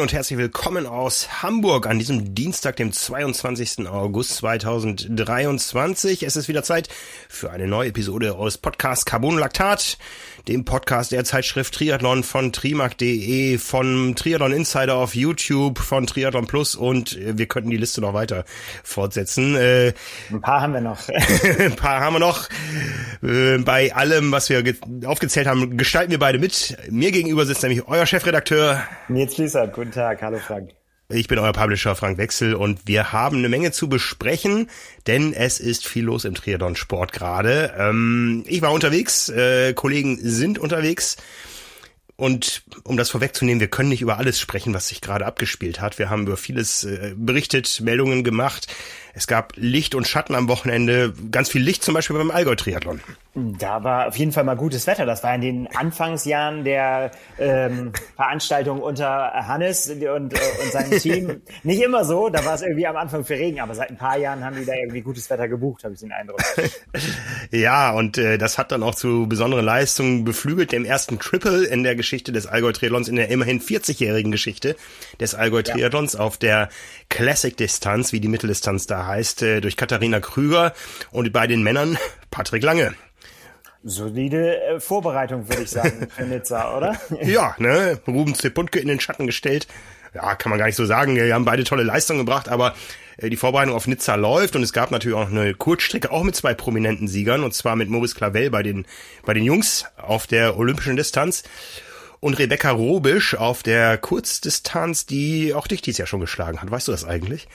Moin und herzlich willkommen aus Hamburg an diesem Dienstag, dem 22. August 2023. Es ist wieder Zeit für eine neue Episode aus Podcast Carbon Lactat, dem Podcast der Zeitschrift Triathlon von trimark.de, von Triathlon Insider auf YouTube, von Triathlon Plus und äh, wir könnten die Liste noch weiter fortsetzen. Äh, ein paar haben wir noch. ein paar haben wir noch. Äh, bei allem, was wir aufgezählt haben, gestalten wir beide mit. Mir gegenüber sitzt nämlich euer Chefredakteur. Nils Fließert, guten Tag. Hallo Frank. Ich bin euer Publisher Frank Wechsel und wir haben eine Menge zu besprechen, denn es ist viel los im Triathlon-Sport gerade. Ähm, ich war unterwegs, äh, Kollegen sind unterwegs. Und um das vorwegzunehmen, wir können nicht über alles sprechen, was sich gerade abgespielt hat. Wir haben über vieles äh, berichtet, Meldungen gemacht. Es gab Licht und Schatten am Wochenende, ganz viel Licht zum Beispiel beim Allgäu-Triathlon. Da war auf jeden Fall mal gutes Wetter. Das war in den Anfangsjahren der ähm, Veranstaltung unter Hannes und, äh, und seinem Team nicht immer so. Da war es irgendwie am Anfang für Regen, aber seit ein paar Jahren haben die da irgendwie gutes Wetter gebucht, habe ich den Eindruck. ja, und äh, das hat dann auch zu besonderen Leistungen beflügelt, dem ersten Triple in der Geschichte des Allgäu-Triathlons, in der immerhin 40-jährigen Geschichte des Allgäu-Triathlons ja. auf der Classic-Distanz, wie die Mitteldistanz da heißt, äh, durch Katharina Krüger und bei den Männern Patrick Lange. Solide äh, Vorbereitung, würde ich sagen, für Nizza, oder? ja, ne? Ruben Zepuntke in den Schatten gestellt. Ja, kann man gar nicht so sagen. Wir haben beide tolle Leistungen gebracht, aber äh, die Vorbereitung auf Nizza läuft und es gab natürlich auch eine Kurzstrecke, auch mit zwei prominenten Siegern, und zwar mit Maurice Clavel bei den, bei den Jungs auf der olympischen Distanz und Rebecca Robisch auf der Kurzdistanz, die auch dich dies Jahr schon geschlagen hat. Weißt du das eigentlich?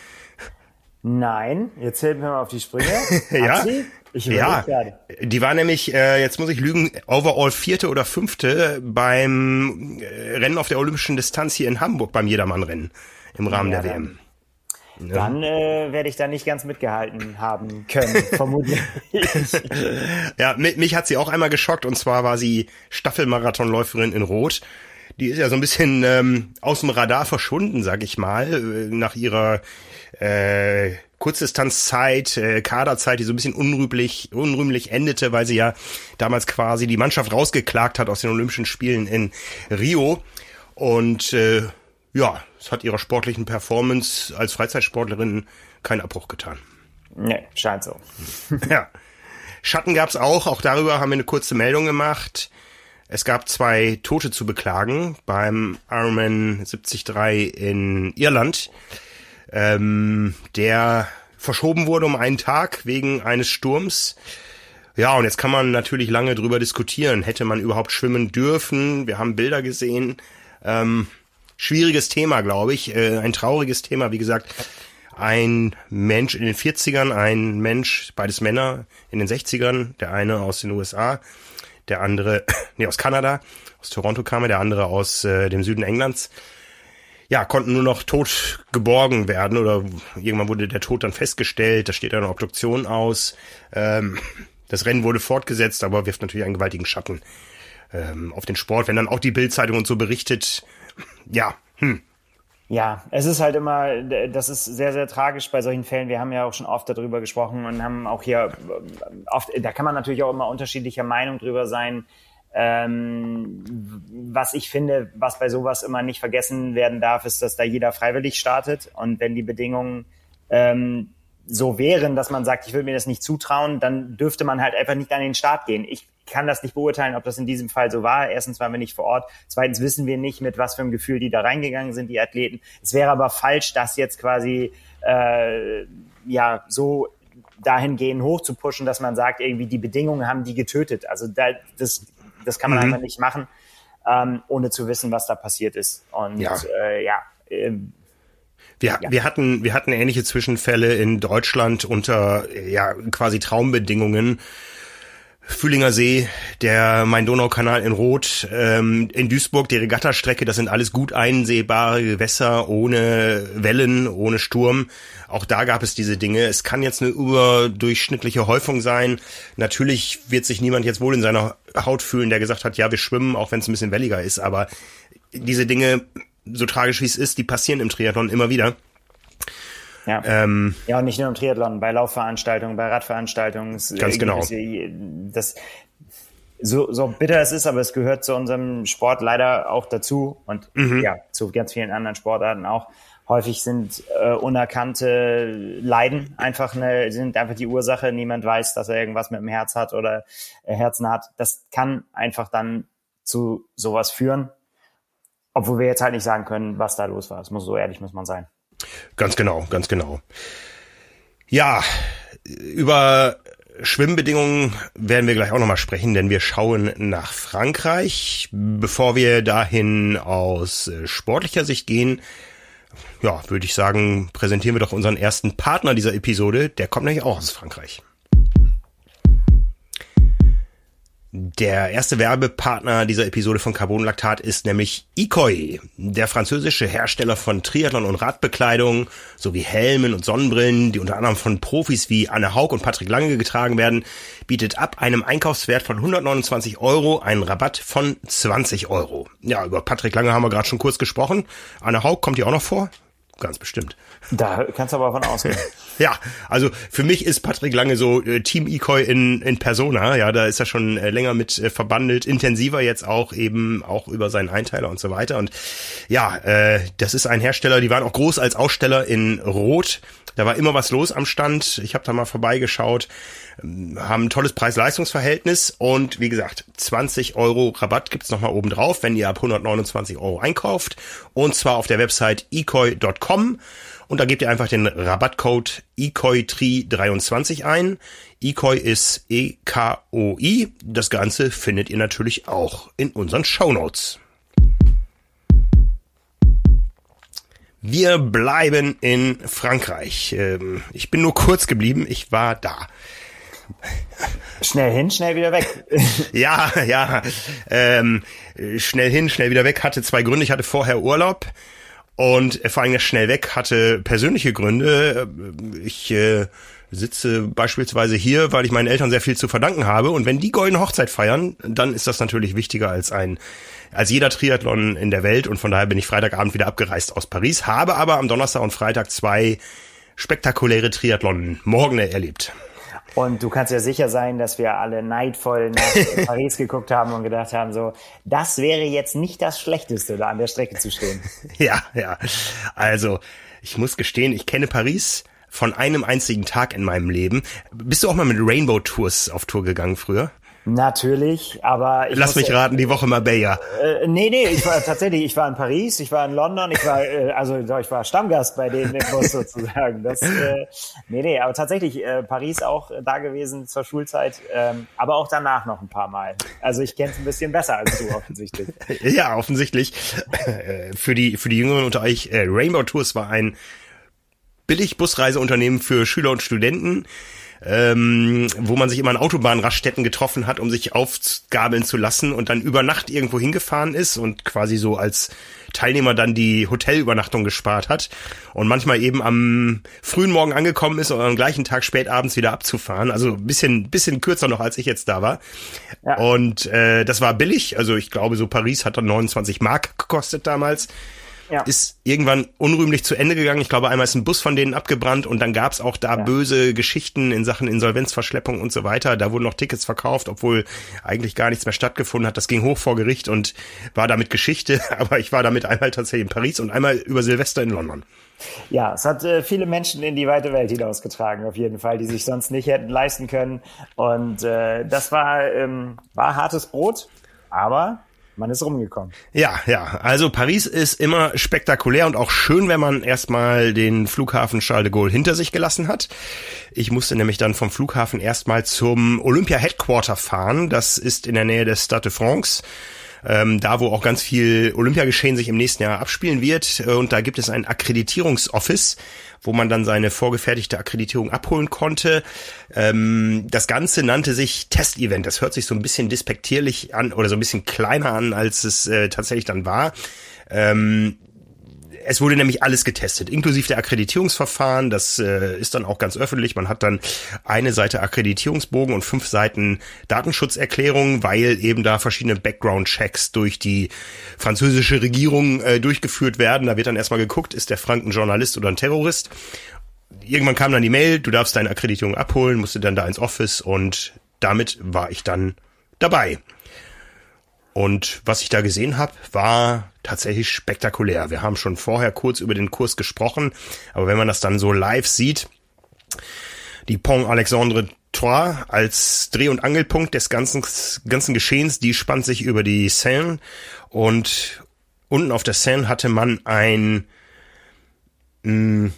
Nein, jetzt hält mir mal auf die Sprünge. ja, sie? Ich ja, gerade. die war nämlich, äh, jetzt muss ich lügen, overall vierte oder fünfte beim äh, Rennen auf der olympischen Distanz hier in Hamburg, beim Jedermann-Rennen im Rahmen ja, der WM. Ja. Dann äh, werde ich da nicht ganz mitgehalten haben können, vermutlich. ja, mich, mich hat sie auch einmal geschockt und zwar war sie Staffelmarathonläuferin in Rot. Die ist ja so ein bisschen ähm, aus dem Radar verschwunden, sag ich mal, äh, nach ihrer äh, Kurzdistanzzeit, äh, Kaderzeit, die so ein bisschen unrühmlich, unrühmlich endete, weil sie ja damals quasi die Mannschaft rausgeklagt hat aus den Olympischen Spielen in Rio. Und äh, ja, es hat ihrer sportlichen Performance als Freizeitsportlerin keinen Abbruch getan. Nee, scheint so. ja. Schatten gab's auch, auch darüber haben wir eine kurze Meldung gemacht. Es gab zwei Tote zu beklagen beim Ironman 73 in Irland ähm, der verschoben wurde um einen Tag wegen eines Sturms. Ja, und jetzt kann man natürlich lange drüber diskutieren. Hätte man überhaupt schwimmen dürfen? Wir haben Bilder gesehen. Ähm, schwieriges Thema, glaube ich. Äh, ein trauriges Thema, wie gesagt. Ein Mensch in den 40ern, ein Mensch, beides Männer in den 60ern, der eine aus den USA, der andere, nee, aus Kanada, aus Toronto kam er, der andere aus äh, dem Süden Englands ja, konnten nur noch tot geborgen werden oder irgendwann wurde der Tod dann festgestellt, da steht eine Obduktion aus. Ähm, das Rennen wurde fortgesetzt, aber wirft natürlich einen gewaltigen Schatten ähm, auf den Sport. Wenn dann auch die Bildzeitung und so berichtet, ja, hm. Ja, es ist halt immer, das ist sehr, sehr tragisch bei solchen Fällen. Wir haben ja auch schon oft darüber gesprochen und haben auch hier oft, da kann man natürlich auch immer unterschiedlicher Meinung drüber sein ähm, was ich finde, was bei sowas immer nicht vergessen werden darf, ist, dass da jeder freiwillig startet. Und wenn die Bedingungen ähm, so wären, dass man sagt, ich würde mir das nicht zutrauen, dann dürfte man halt einfach nicht an den Start gehen. Ich kann das nicht beurteilen, ob das in diesem Fall so war. Erstens waren wir nicht vor Ort. Zweitens wissen wir nicht, mit was für einem Gefühl die da reingegangen sind, die Athleten. Es wäre aber falsch, das jetzt quasi äh, ja so dahingehend hoch zu pushen, dass man sagt, irgendwie die Bedingungen haben die getötet. Also da, das das kann man mhm. einfach nicht machen, ähm, ohne zu wissen, was da passiert ist. Und ja, äh, ja ähm, wir, ja. wir hatten wir hatten ähnliche Zwischenfälle in Deutschland unter ja quasi Traumbedingungen. Fühlinger See, der Main-Donau-Kanal in Rot, ähm, in Duisburg die Regattastrecke, das sind alles gut einsehbare Gewässer ohne Wellen, ohne Sturm. Auch da gab es diese Dinge. Es kann jetzt eine überdurchschnittliche Häufung sein. Natürlich wird sich niemand jetzt wohl in seiner Haut fühlen, der gesagt hat, ja, wir schwimmen, auch wenn es ein bisschen welliger ist. Aber diese Dinge, so tragisch wie es ist, die passieren im Triathlon immer wieder. Ja. Ähm, ja, und nicht nur im Triathlon, bei Laufveranstaltungen, bei Radveranstaltungen. Ganz genau. Das, so, so bitter es ist, aber es gehört zu unserem Sport leider auch dazu und mhm. ja, zu ganz vielen anderen Sportarten auch. Häufig sind äh, unerkannte Leiden einfach eine, sind einfach die Ursache. Niemand weiß, dass er irgendwas mit dem Herz hat oder äh, Herzen hat. Das kann einfach dann zu sowas führen. Obwohl wir jetzt halt nicht sagen können, was da los war. Das muss so ehrlich muss man sein. Ganz genau, ganz genau. Ja, über Schwimmbedingungen werden wir gleich auch nochmal sprechen, denn wir schauen nach Frankreich. Bevor wir dahin aus äh, sportlicher Sicht gehen, ja, würde ich sagen, präsentieren wir doch unseren ersten Partner dieser Episode. Der kommt nämlich auch aus Frankreich. Der erste Werbepartner dieser Episode von Carbonlaktat ist nämlich Ikoi, der französische Hersteller von Triathlon- und Radbekleidung sowie Helmen und Sonnenbrillen, die unter anderem von Profis wie Anne Haug und Patrick Lange getragen werden, bietet ab einem Einkaufswert von 129 Euro einen Rabatt von 20 Euro. Ja, über Patrick Lange haben wir gerade schon kurz gesprochen. Anne Haug kommt hier auch noch vor? Ganz bestimmt. Da kannst du aber von ausgehen. ja, also für mich ist Patrick Lange so äh, Team Ecoi in, in Persona. Ja, da ist er schon äh, länger mit äh, verbandelt, intensiver jetzt auch eben auch über seinen Einteiler und so weiter. Und ja, äh, das ist ein Hersteller, die waren auch groß als Aussteller in Rot. Da war immer was los am Stand. Ich habe da mal vorbeigeschaut. Ähm, haben ein tolles Preis-Leistungs-Verhältnis und wie gesagt, 20 Euro Rabatt gibt's nochmal oben drauf, wenn ihr ab 129 Euro einkauft. Und zwar auf der Website ecoi.com. Und da gebt ihr einfach den Rabattcode ECOI323 ein. ECOI ist E-K-O-I. Das Ganze findet ihr natürlich auch in unseren Show Notes. Wir bleiben in Frankreich. Ähm, ich bin nur kurz geblieben. Ich war da. Schnell hin, schnell wieder weg. ja, ja. Ähm, schnell hin, schnell wieder weg hatte zwei Gründe. Ich hatte vorher Urlaub und vor allem das schnell weg hatte persönliche Gründe. Ich äh, sitze beispielsweise hier, weil ich meinen Eltern sehr viel zu verdanken habe. Und wenn die goldene Hochzeit feiern, dann ist das natürlich wichtiger als ein als jeder Triathlon in der Welt. Und von daher bin ich Freitagabend wieder abgereist aus Paris, habe aber am Donnerstag und Freitag zwei spektakuläre Triathlon morgen erlebt. Und du kannst ja sicher sein, dass wir alle neidvoll nach Paris geguckt haben und gedacht haben, so, das wäre jetzt nicht das Schlechteste, da an der Strecke zu stehen. ja, ja. Also, ich muss gestehen, ich kenne Paris von einem einzigen Tag in meinem Leben. Bist du auch mal mit Rainbow Tours auf Tour gegangen früher? Natürlich, aber ich Lass mich raten, die Woche Marbella. Äh, nee, nee, ich war tatsächlich, ich war in Paris, ich war in London, ich war, äh, also ich war Stammgast bei denen im Bus sozusagen. Das, äh, nee, nee, aber tatsächlich äh, Paris auch äh, da gewesen zur Schulzeit, ähm, aber auch danach noch ein paar Mal. Also ich kenne es ein bisschen besser als du offensichtlich. ja, offensichtlich. Äh, für die für die Jüngeren unter euch, äh, Rainbow Tours war ein billig Busreiseunternehmen für Schüler und Studenten ähm, wo man sich immer an Autobahnraststätten getroffen hat, um sich aufgabeln zu lassen und dann über Nacht irgendwo hingefahren ist und quasi so als Teilnehmer dann die Hotelübernachtung gespart hat und manchmal eben am frühen Morgen angekommen ist und am gleichen Tag spät abends wieder abzufahren. Also ein bisschen, bisschen kürzer noch, als ich jetzt da war. Ja. Und äh, das war billig. Also ich glaube, so Paris hat dann 29 Mark gekostet damals ja. ist irgendwann unrühmlich zu Ende gegangen. Ich glaube, einmal ist ein Bus von denen abgebrannt und dann gab es auch da ja. böse Geschichten in Sachen Insolvenzverschleppung und so weiter. Da wurden noch Tickets verkauft, obwohl eigentlich gar nichts mehr stattgefunden hat. Das ging hoch vor Gericht und war damit Geschichte. Aber ich war damit einmal tatsächlich in Paris und einmal über Silvester in London. Ja, es hat äh, viele Menschen in die weite Welt hinausgetragen, auf jeden Fall, die sich sonst nicht hätten leisten können. Und äh, das war, ähm, war hartes Brot, aber man ist rumgekommen. Ja, ja. Also Paris ist immer spektakulär und auch schön, wenn man erstmal den Flughafen Charles de Gaulle hinter sich gelassen hat. Ich musste nämlich dann vom Flughafen erstmal zum Olympia Headquarter fahren. Das ist in der Nähe des Stade de France ähm, da wo auch ganz viel Olympiageschehen sich im nächsten Jahr abspielen wird. Und da gibt es ein Akkreditierungsoffice, wo man dann seine vorgefertigte Akkreditierung abholen konnte. Ähm, das Ganze nannte sich Test-Event. Das hört sich so ein bisschen despektierlich an oder so ein bisschen kleiner an, als es äh, tatsächlich dann war. Ähm, es wurde nämlich alles getestet, inklusive der Akkreditierungsverfahren. Das äh, ist dann auch ganz öffentlich. Man hat dann eine Seite Akkreditierungsbogen und fünf Seiten Datenschutzerklärung, weil eben da verschiedene Background-Checks durch die französische Regierung äh, durchgeführt werden. Da wird dann erstmal geguckt, ist der Frank ein Journalist oder ein Terrorist. Irgendwann kam dann die Mail, du darfst deine Akkreditierung abholen, musste dann da ins Office und damit war ich dann dabei. Und was ich da gesehen habe, war tatsächlich spektakulär. Wir haben schon vorher kurz über den Kurs gesprochen, aber wenn man das dann so live sieht, die Pont Alexandre Trois als Dreh- und Angelpunkt des ganzen, ganzen Geschehens, die spannt sich über die Seine und unten auf der Seine hatte man ein mh,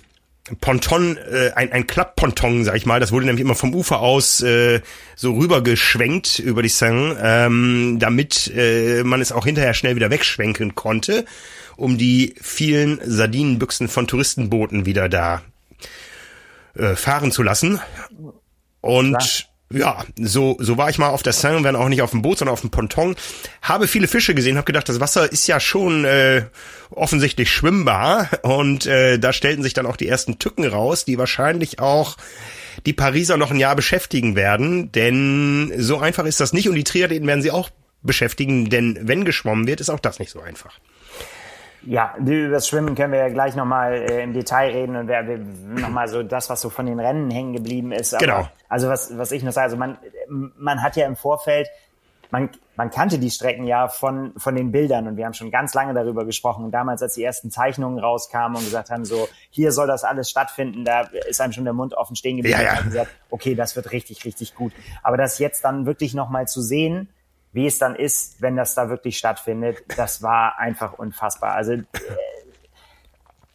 Ponton, äh, ein, ein Klappponton, sag ich mal, das wurde nämlich immer vom Ufer aus äh, so rübergeschwenkt über die Seine, ähm, damit äh, man es auch hinterher schnell wieder wegschwenken konnte, um die vielen Sardinenbüchsen von Touristenbooten wieder da äh, fahren zu lassen. Und ja, so, so war ich mal auf der Seine, wenn auch nicht auf dem Boot, sondern auf dem Ponton. Habe viele Fische gesehen, habe gedacht, das Wasser ist ja schon äh, offensichtlich schwimmbar. Und äh, da stellten sich dann auch die ersten Tücken raus, die wahrscheinlich auch die Pariser noch ein Jahr beschäftigen werden. Denn so einfach ist das nicht und die Triathleten werden sie auch beschäftigen, denn wenn geschwommen wird, ist auch das nicht so einfach. Ja, über das Schwimmen können wir ja gleich nochmal äh, im Detail reden und nochmal so das, was so von den Rennen hängen geblieben ist. Aber, genau. Also was, was ich noch sage, also man, man hat ja im Vorfeld, man, man kannte die Strecken ja von, von den Bildern und wir haben schon ganz lange darüber gesprochen. Und damals, als die ersten Zeichnungen rauskamen und gesagt haben, so, hier soll das alles stattfinden, da ist einem schon der Mund offen stehen geblieben ja, ja. und gesagt, okay, das wird richtig, richtig gut. Aber das jetzt dann wirklich nochmal zu sehen, wie es dann ist, wenn das da wirklich stattfindet, das war einfach unfassbar. Also äh,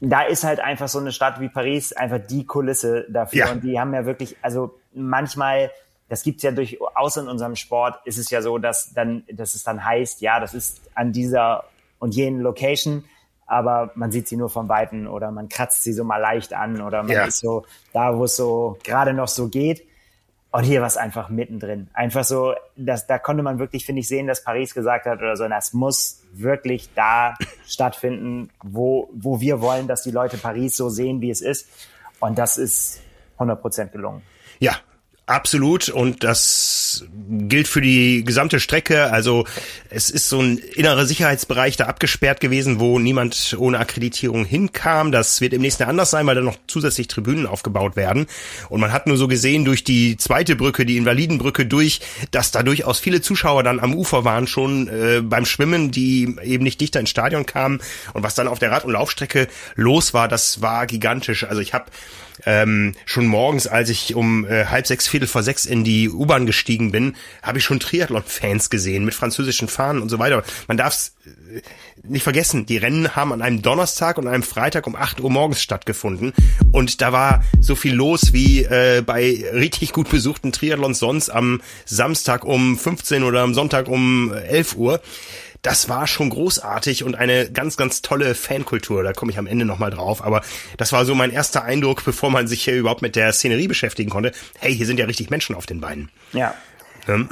da ist halt einfach so eine Stadt wie Paris einfach die Kulisse dafür. Ja. Und die haben ja wirklich, also manchmal, das gibt's ja durchaus in unserem Sport, ist es ja so, dass dann, dass es dann heißt, ja, das ist an dieser und jenen Location, aber man sieht sie nur vom Weiten oder man kratzt sie so mal leicht an oder man ja. ist so da, wo es so gerade noch so geht. Und hier war es einfach mittendrin. Einfach so, dass, da konnte man wirklich, finde ich, sehen, dass Paris gesagt hat oder so, das muss wirklich da stattfinden, wo, wo wir wollen, dass die Leute Paris so sehen, wie es ist. Und das ist 100 Prozent gelungen. Ja, Absolut und das gilt für die gesamte Strecke. Also es ist so ein innerer Sicherheitsbereich da abgesperrt gewesen, wo niemand ohne Akkreditierung hinkam. Das wird im nächsten Jahr anders sein, weil da noch zusätzlich Tribünen aufgebaut werden. Und man hat nur so gesehen durch die zweite Brücke, die Invalidenbrücke durch, dass da durchaus viele Zuschauer dann am Ufer waren schon äh, beim Schwimmen, die eben nicht dichter ins Stadion kamen. Und was dann auf der Rad- und Laufstrecke los war, das war gigantisch. Also ich habe ähm, schon morgens, als ich um äh, halb sechs, viertel vor sechs in die U-Bahn gestiegen bin, habe ich schon Triathlon-Fans gesehen mit französischen Fahnen und so weiter. Man darf äh, nicht vergessen, die Rennen haben an einem Donnerstag und einem Freitag um acht Uhr morgens stattgefunden und da war so viel los wie äh, bei richtig gut besuchten Triathlons sonst am Samstag um 15 oder am Sonntag um 11 Uhr das war schon großartig und eine ganz, ganz tolle Fankultur. Da komme ich am Ende nochmal drauf. Aber das war so mein erster Eindruck, bevor man sich hier überhaupt mit der Szenerie beschäftigen konnte. Hey, hier sind ja richtig Menschen auf den Beinen. Ja. Ähm.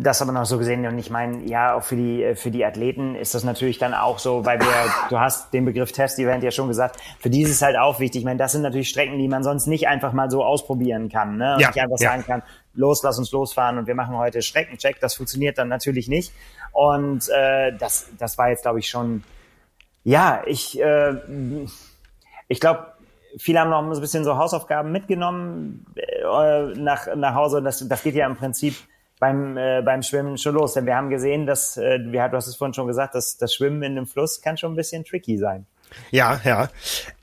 Das aber noch so gesehen und ich meine, ja, auch für die für die Athleten ist das natürlich dann auch so, weil wir, du hast den Begriff Test-Event ja schon gesagt, für die ist es halt auch wichtig. Ich meine, das sind natürlich Strecken, die man sonst nicht einfach mal so ausprobieren kann, ne? Und ja, nicht einfach ja. sagen kann, los, lass uns losfahren und wir machen heute Streckencheck. Das funktioniert dann natürlich nicht. Und äh, das, das war jetzt, glaube ich, schon, ja, ich, äh, ich glaube, viele haben noch ein bisschen so Hausaufgaben mitgenommen äh, nach, nach Hause. Und das, das geht ja im Prinzip beim, äh, beim Schwimmen schon los. Denn wir haben gesehen, dass, äh, du hast es vorhin schon gesagt, dass das Schwimmen in einem Fluss kann schon ein bisschen tricky sein. Ja, ja.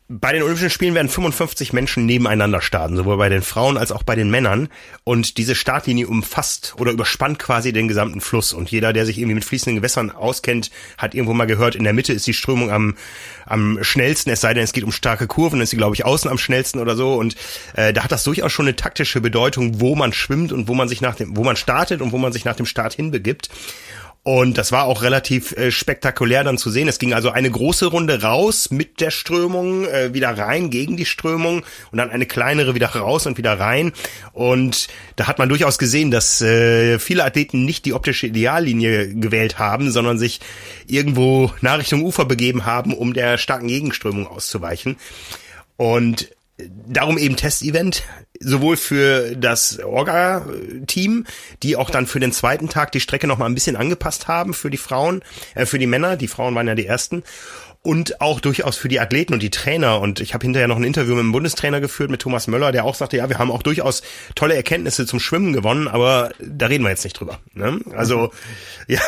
Bei den Olympischen Spielen werden 55 Menschen nebeneinander starten, sowohl bei den Frauen als auch bei den Männern. Und diese Startlinie umfasst oder überspannt quasi den gesamten Fluss. Und jeder, der sich irgendwie mit fließenden Gewässern auskennt, hat irgendwo mal gehört, in der Mitte ist die Strömung am, am schnellsten, es sei denn, es geht um starke Kurven, ist sie, glaube ich, außen am schnellsten oder so. Und äh, da hat das durchaus schon eine taktische Bedeutung, wo man schwimmt und wo man sich nach dem, wo man startet und wo man sich nach dem Start hinbegibt. Und das war auch relativ äh, spektakulär dann zu sehen. Es ging also eine große Runde raus mit der Strömung, äh, wieder rein gegen die Strömung und dann eine kleinere wieder raus und wieder rein. Und da hat man durchaus gesehen, dass äh, viele Athleten nicht die optische Ideallinie gewählt haben, sondern sich irgendwo nach Richtung Ufer begeben haben, um der starken Gegenströmung auszuweichen. Und darum eben Testevent, sowohl für das Orga-Team, die auch dann für den zweiten Tag die Strecke noch mal ein bisschen angepasst haben für die Frauen, äh, für die Männer. Die Frauen waren ja die ersten. Und auch durchaus für die Athleten und die Trainer. Und ich habe hinterher noch ein Interview mit dem Bundestrainer geführt, mit Thomas Möller, der auch sagte, ja, wir haben auch durchaus tolle Erkenntnisse zum Schwimmen gewonnen, aber da reden wir jetzt nicht drüber. Ne? Also ja,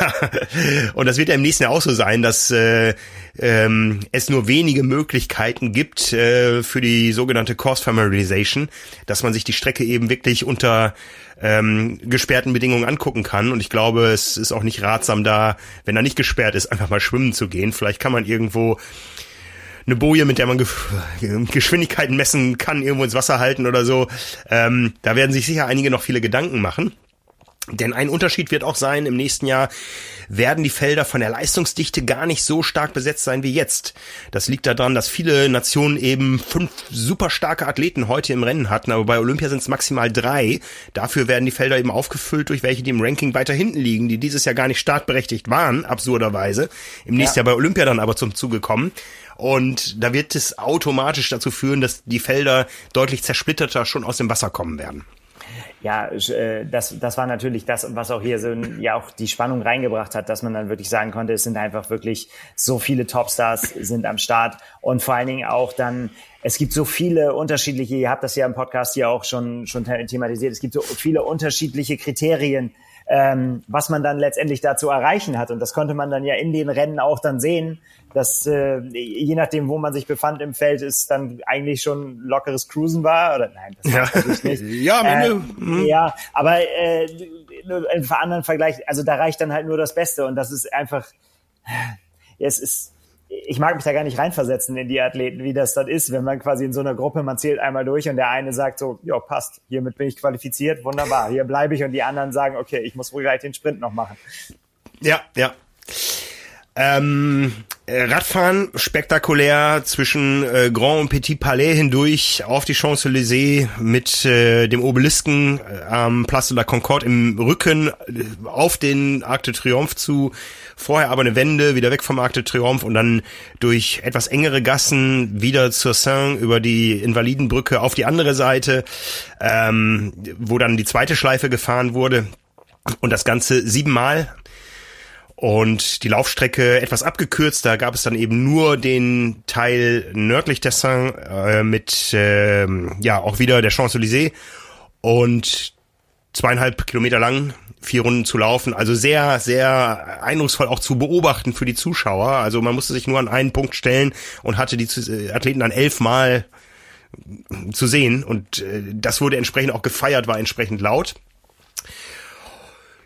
und das wird ja im nächsten Jahr auch so sein, dass äh, ähm, es nur wenige Möglichkeiten gibt äh, für die sogenannte Course Familiarization, dass man sich die Strecke eben wirklich unter ähm, gesperrten Bedingungen angucken kann. Und ich glaube, es ist auch nicht ratsam, da, wenn er nicht gesperrt ist, einfach mal schwimmen zu gehen. Vielleicht kann man irgendwo eine Boje, mit der man Geschwindigkeiten messen kann, irgendwo ins Wasser halten oder so. Ähm, da werden sich sicher einige noch viele Gedanken machen. Denn ein Unterschied wird auch sein, im nächsten Jahr werden die Felder von der Leistungsdichte gar nicht so stark besetzt sein wie jetzt. Das liegt daran, dass viele Nationen eben fünf super starke Athleten heute im Rennen hatten, aber bei Olympia sind es maximal drei. Dafür werden die Felder eben aufgefüllt durch welche, die im Ranking weiter hinten liegen, die dieses Jahr gar nicht startberechtigt waren, absurderweise. Im nächsten ja. Jahr bei Olympia dann aber zum Zuge kommen. Und da wird es automatisch dazu führen, dass die Felder deutlich zersplitterter schon aus dem Wasser kommen werden ja, äh, das, das war natürlich das, was auch hier so ja auch die Spannung reingebracht hat, dass man dann wirklich sagen konnte, es sind einfach wirklich so viele Topstars sind am Start und vor allen Dingen auch dann es gibt so viele unterschiedliche, ihr habt das ja im Podcast hier auch schon schon thematisiert, es gibt so viele unterschiedliche Kriterien, ähm, was man dann letztendlich dazu erreichen hat. Und das konnte man dann ja in den Rennen auch dann sehen, dass äh, je nachdem, wo man sich befand im Feld, es dann eigentlich schon lockeres Cruisen war. Oder nein, das war natürlich nicht. ja. Äh, hm. Ja, aber äh, im anderen Vergleich, also da reicht dann halt nur das Beste und das ist einfach, es ist ich mag mich da gar nicht reinversetzen in die Athleten, wie das dann ist, wenn man quasi in so einer Gruppe, man zählt einmal durch und der eine sagt so, ja, passt, hiermit bin ich qualifiziert, wunderbar, hier bleibe ich und die anderen sagen, okay, ich muss wohl gleich den Sprint noch machen. Ja, ja. Ähm, Radfahren spektakulär zwischen äh, Grand und Petit Palais hindurch auf die Champs-Élysées mit äh, dem Obelisken äh, am Place de la Concorde im Rücken äh, auf den Arc de Triomphe zu. Vorher aber eine Wende, wieder weg vom Arc de Triomphe und dann durch etwas engere Gassen wieder zur Seine über die Invalidenbrücke auf die andere Seite, ähm, wo dann die zweite Schleife gefahren wurde. Und das Ganze siebenmal und die Laufstrecke etwas abgekürzt, da gab es dann eben nur den Teil nördlich der Seine äh, mit äh, ja auch wieder der Champs-Élysées und zweieinhalb Kilometer lang, vier Runden zu laufen. Also sehr, sehr eindrucksvoll auch zu beobachten für die Zuschauer. Also man musste sich nur an einen Punkt stellen und hatte die äh, Athleten dann elfmal zu sehen. Und äh, das wurde entsprechend auch gefeiert, war entsprechend laut.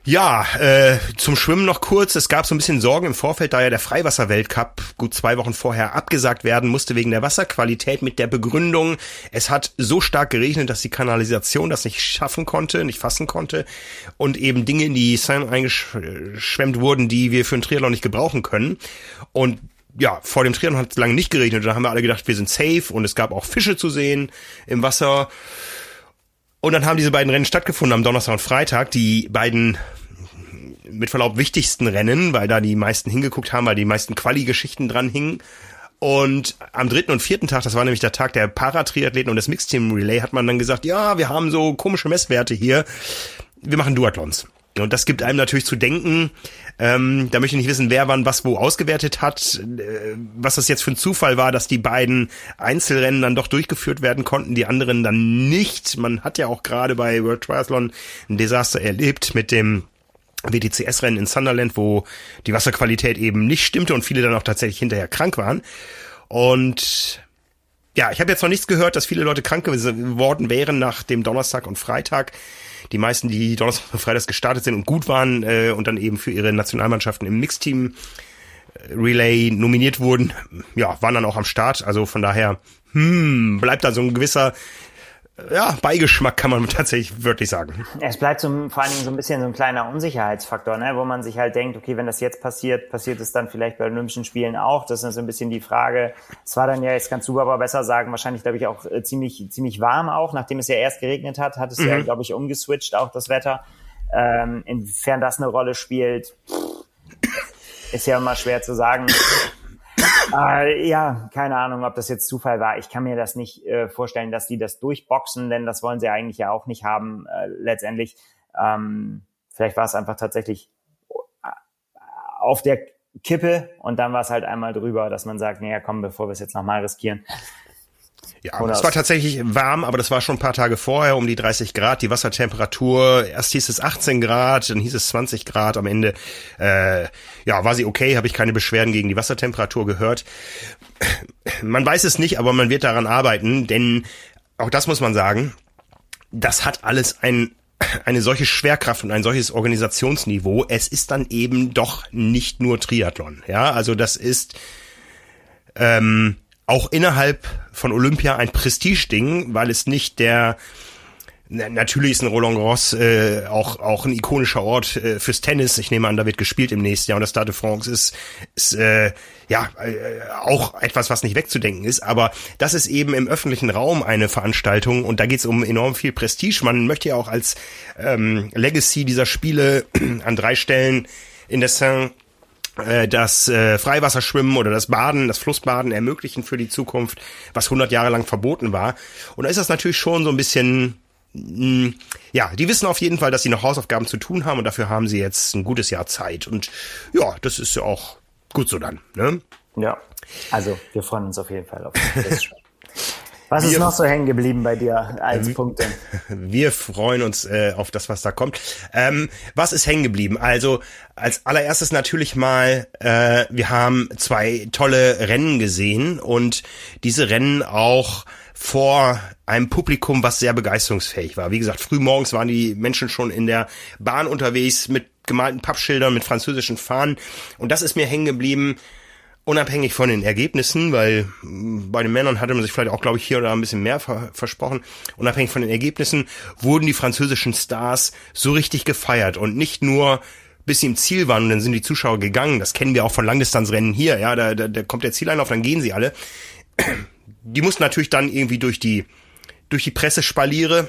Ja, äh, zum Schwimmen noch kurz. Es gab so ein bisschen Sorgen im Vorfeld, da ja der Freiwasser-Weltcup gut zwei Wochen vorher abgesagt werden musste wegen der Wasserqualität mit der Begründung, es hat so stark geregnet, dass die Kanalisation das nicht schaffen konnte, nicht fassen konnte und eben Dinge in die Seine eingeschwemmt wurden, die wir für einen Triathlon nicht gebrauchen können. Und ja, vor dem Triathlon hat es lange nicht geregnet. Da haben wir alle gedacht, wir sind safe und es gab auch Fische zu sehen im Wasser. Und dann haben diese beiden Rennen stattgefunden am Donnerstag und Freitag. Die beiden mit Verlaub wichtigsten Rennen, weil da die meisten hingeguckt haben, weil die meisten Quali-Geschichten dran hingen. Und am dritten und vierten Tag, das war nämlich der Tag der Paratriathleten und des Mixteam Relay, hat man dann gesagt, ja, wir haben so komische Messwerte hier. Wir machen Duathlons. Und das gibt einem natürlich zu denken. Ähm, da möchte ich nicht wissen, wer wann was wo ausgewertet hat. Äh, was das jetzt für ein Zufall war, dass die beiden Einzelrennen dann doch durchgeführt werden konnten, die anderen dann nicht. Man hat ja auch gerade bei World Triathlon ein Desaster erlebt mit dem WTCS-Rennen in Sunderland, wo die Wasserqualität eben nicht stimmte und viele dann auch tatsächlich hinterher krank waren. Und ja, ich habe jetzt noch nichts gehört, dass viele Leute krank geworden wären nach dem Donnerstag und Freitag die meisten, die Donnerstag und Freitags gestartet sind und gut waren äh, und dann eben für ihre Nationalmannschaften im Mixteam äh, Relay nominiert wurden, ja, waren dann auch am Start. Also von daher, hm, bleibt da so ein gewisser ja, Beigeschmack kann man tatsächlich wirklich sagen. Es bleibt so, vor allen Dingen so ein bisschen so ein kleiner Unsicherheitsfaktor, ne, wo man sich halt denkt, okay, wenn das jetzt passiert, passiert es dann vielleicht bei Olympischen Spielen auch. Das ist so ein bisschen die Frage. Es war dann ja, jetzt kannst du aber besser sagen, wahrscheinlich, glaube ich, auch äh, ziemlich, ziemlich warm auch, nachdem es ja erst geregnet hat, hat es mhm. ja, glaube ich, umgeswitcht, auch das Wetter. Ähm, inwiefern das eine Rolle spielt, ist ja immer schwer zu sagen. Äh, ja, keine Ahnung, ob das jetzt Zufall war. Ich kann mir das nicht äh, vorstellen, dass die das durchboxen, denn das wollen sie eigentlich ja auch nicht haben äh, letztendlich. Ähm, vielleicht war es einfach tatsächlich äh, auf der Kippe und dann war es halt einmal drüber, dass man sagt, naja, komm, bevor wir es jetzt nochmal riskieren. Ja, Oder es war tatsächlich warm, aber das war schon ein paar Tage vorher, um die 30 Grad. Die Wassertemperatur, erst hieß es 18 Grad, dann hieß es 20 Grad. Am Ende, äh, ja, war sie okay, habe ich keine Beschwerden gegen die Wassertemperatur gehört. Man weiß es nicht, aber man wird daran arbeiten, denn auch das muss man sagen, das hat alles ein eine solche Schwerkraft und ein solches Organisationsniveau. Es ist dann eben doch nicht nur Triathlon. Ja, also das ist ähm, auch innerhalb von Olympia ein Prestigeding, weil es nicht der Natürlich ist ein Roland Garros äh, auch auch ein ikonischer Ort äh, fürs Tennis. Ich nehme an, da wird gespielt im nächsten Jahr und das Stade de France ist, ist äh, ja äh, auch etwas, was nicht wegzudenken ist. Aber das ist eben im öffentlichen Raum eine Veranstaltung und da geht es um enorm viel Prestige. Man möchte ja auch als ähm, Legacy dieser Spiele an drei Stellen in der Saint das äh, Freiwasserschwimmen oder das Baden, das Flussbaden ermöglichen für die Zukunft, was 100 Jahre lang verboten war. Und da ist das natürlich schon so ein bisschen mh, mm, ja, die wissen auf jeden Fall, dass sie noch Hausaufgaben zu tun haben und dafür haben sie jetzt ein gutes Jahr Zeit. Und ja, das ist ja auch gut so dann. Ne? Ja, also wir freuen uns auf jeden Fall auf das. Was ist noch so hängen geblieben bei dir als äh, Punkte? Wir freuen uns äh, auf das, was da kommt. Ähm, was ist hängen geblieben? Also als allererstes natürlich mal, äh, wir haben zwei tolle Rennen gesehen und diese Rennen auch vor einem Publikum, was sehr begeisterungsfähig war. Wie gesagt, früh morgens waren die Menschen schon in der Bahn unterwegs mit gemalten Pappschildern, mit französischen Fahnen und das ist mir hängen geblieben unabhängig von den Ergebnissen, weil mm, bei den Männern hatte man sich vielleicht auch, glaube ich, hier oder da ein bisschen mehr versprochen, unabhängig von den Ergebnissen, wurden die französischen Stars so richtig gefeiert und nicht nur bis sie im Ziel waren und dann sind die Zuschauer gegangen. Das kennen wir auch von Langdistanzrennen hier. Ja, da, da, da kommt der Zieleinlauf, dann gehen sie alle. Die mussten natürlich dann irgendwie durch die durch die Pressespaliere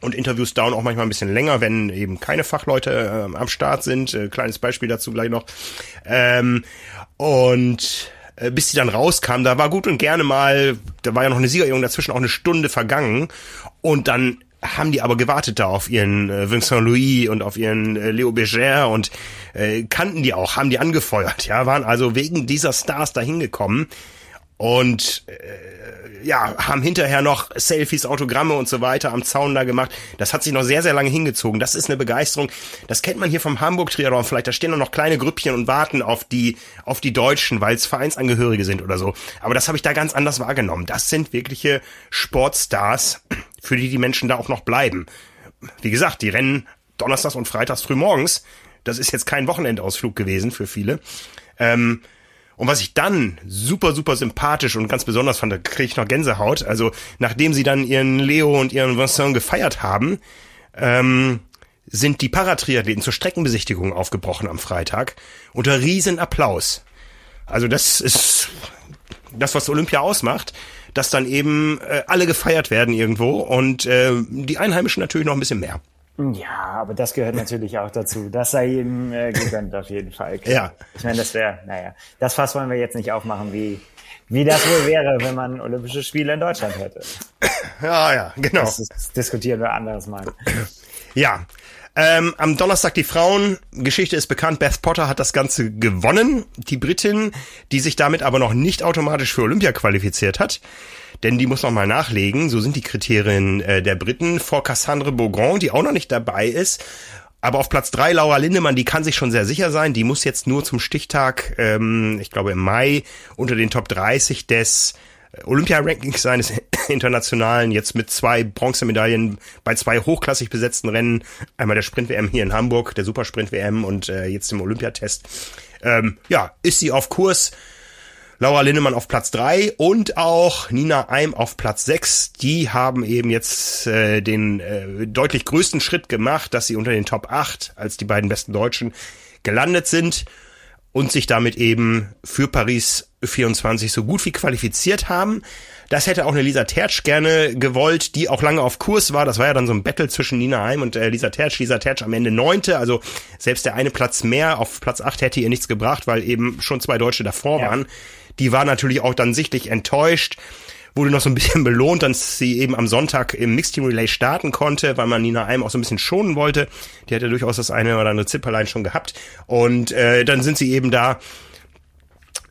und Interviews dauern auch manchmal ein bisschen länger, wenn eben keine Fachleute äh, am Start sind. Äh, kleines Beispiel dazu gleich noch. Ähm, und äh, bis sie dann rauskam, da war gut und gerne mal, da war ja noch eine Siegerehrung dazwischen, auch eine Stunde vergangen. Und dann haben die aber gewartet da auf ihren äh, Vincent Louis und auf ihren äh, Leo Berger und äh, kannten die auch, haben die angefeuert, ja, waren also wegen dieser Stars da hingekommen und äh, ja, haben hinterher noch Selfies, Autogramme und so weiter am Zaun da gemacht. Das hat sich noch sehr, sehr lange hingezogen. Das ist eine Begeisterung. Das kennt man hier vom Hamburg Triathlon vielleicht. Da stehen noch kleine Grüppchen und warten auf die, auf die Deutschen, weil es Vereinsangehörige sind oder so. Aber das habe ich da ganz anders wahrgenommen. Das sind wirkliche Sportstars, für die die Menschen da auch noch bleiben. Wie gesagt, die rennen donnerstags und freitags früh morgens. Das ist jetzt kein Wochenendausflug gewesen für viele. Ähm, und was ich dann super, super sympathisch und ganz besonders fand, da kriege ich noch Gänsehaut. Also nachdem sie dann ihren Leo und ihren Vincent gefeiert haben, ähm, sind die Paratriathleten zur Streckenbesichtigung aufgebrochen am Freitag unter riesen Applaus. Also das ist das, was Olympia ausmacht, dass dann eben äh, alle gefeiert werden irgendwo und äh, die Einheimischen natürlich noch ein bisschen mehr. Ja, aber das gehört natürlich auch dazu. Das sei ihm äh, gegönnt auf jeden Fall. Klar. Ja. Ich meine, das wäre, naja, das Fass wollen wir jetzt nicht aufmachen, wie, wie das wohl wäre, wenn man Olympische Spiele in Deutschland hätte. Ja, ja, genau. Das, das diskutieren wir anderes Mal. Ja. Ähm, am Donnerstag die Frauen. Geschichte ist bekannt. Beth Potter hat das Ganze gewonnen. Die Britin, die sich damit aber noch nicht automatisch für Olympia qualifiziert hat denn die muss noch mal nachlegen. So sind die Kriterien äh, der Briten vor Cassandre Beaugrand, die auch noch nicht dabei ist. Aber auf Platz drei Laura Lindemann, die kann sich schon sehr sicher sein. Die muss jetzt nur zum Stichtag, ähm, ich glaube im Mai, unter den Top 30 des Olympia-Rankings seines internationalen, jetzt mit zwei Bronzemedaillen bei zwei hochklassig besetzten Rennen, einmal der Sprint-WM hier in Hamburg, der Supersprint-WM und äh, jetzt im Olympiatest. Ähm, ja, ist sie auf Kurs Laura Linnemann auf Platz drei und auch Nina Eim auf Platz sechs. Die haben eben jetzt äh, den äh, deutlich größten Schritt gemacht, dass sie unter den Top 8 als die beiden besten Deutschen gelandet sind und sich damit eben für Paris 24 so gut wie qualifiziert haben. Das hätte auch eine Lisa Tertsch gerne gewollt, die auch lange auf Kurs war. Das war ja dann so ein Battle zwischen Nina Heim und äh, Lisa Tertsch. Lisa Tertsch am Ende neunte, also selbst der eine Platz mehr auf Platz acht hätte ihr nichts gebracht, weil eben schon zwei Deutsche davor ja. waren die war natürlich auch dann sichtlich enttäuscht. wurde noch so ein bisschen belohnt, dass sie eben am Sonntag im Mixed Team Relay starten konnte, weil man Nina Alm auch so ein bisschen schonen wollte. Die hat ja durchaus das eine oder andere Zipperlein schon gehabt. Und äh, dann sind sie eben da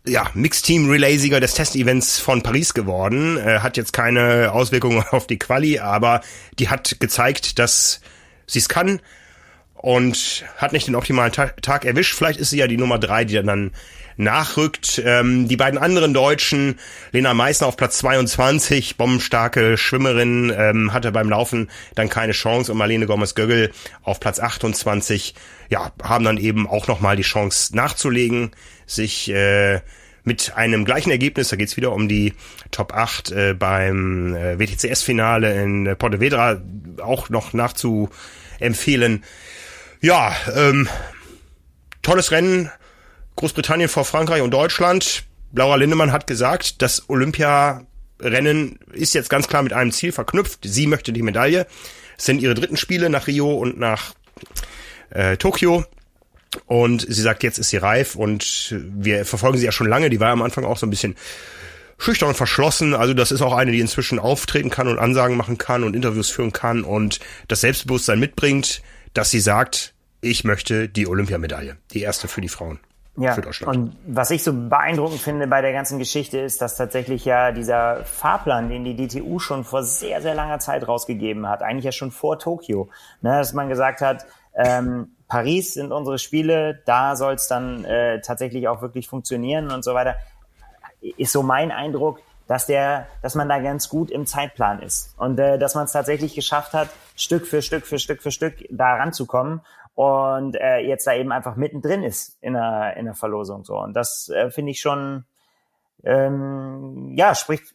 ja, Mixed Team Relay-Sieger des Testevents von Paris geworden. Äh, hat jetzt keine Auswirkungen auf die Quali, aber die hat gezeigt, dass sie es kann und hat nicht den optimalen Tag, Tag erwischt. Vielleicht ist sie ja die Nummer drei, die dann nachrückt. Ähm, die beiden anderen Deutschen, Lena Meissner auf Platz 22, bombenstarke Schwimmerin, ähm, hatte beim Laufen dann keine Chance und Marlene Gomez-Göggel auf Platz 28, ja, haben dann eben auch nochmal die Chance nachzulegen, sich äh, mit einem gleichen Ergebnis, da geht's wieder um die Top 8 äh, beim äh, WTCS-Finale in äh, Pontevedra auch noch nachzuempfehlen. Ja, ähm, tolles Rennen, Großbritannien vor Frankreich und Deutschland. Laura Lindemann hat gesagt, das Olympiarennen ist jetzt ganz klar mit einem Ziel verknüpft. Sie möchte die Medaille. Es sind ihre dritten Spiele nach Rio und nach äh, Tokio. Und sie sagt, jetzt ist sie reif und wir verfolgen sie ja schon lange. Die war am Anfang auch so ein bisschen schüchtern und verschlossen. Also das ist auch eine, die inzwischen auftreten kann und Ansagen machen kann und Interviews führen kann und das Selbstbewusstsein mitbringt, dass sie sagt, ich möchte die Olympiamedaille. Die erste für die Frauen. Ja, und was ich so beeindruckend finde bei der ganzen Geschichte ist, dass tatsächlich ja dieser Fahrplan, den die DTU schon vor sehr, sehr langer Zeit rausgegeben hat, eigentlich ja schon vor Tokio, ne, dass man gesagt hat, ähm, Paris sind unsere Spiele, da soll es dann äh, tatsächlich auch wirklich funktionieren und so weiter, ist so mein Eindruck, dass der, dass man da ganz gut im Zeitplan ist. Und äh, dass man es tatsächlich geschafft hat, Stück für Stück für Stück für Stück da ranzukommen und äh, jetzt da eben einfach mittendrin ist in der, in der Verlosung. So. Und das äh, finde ich schon, ähm, ja, spricht,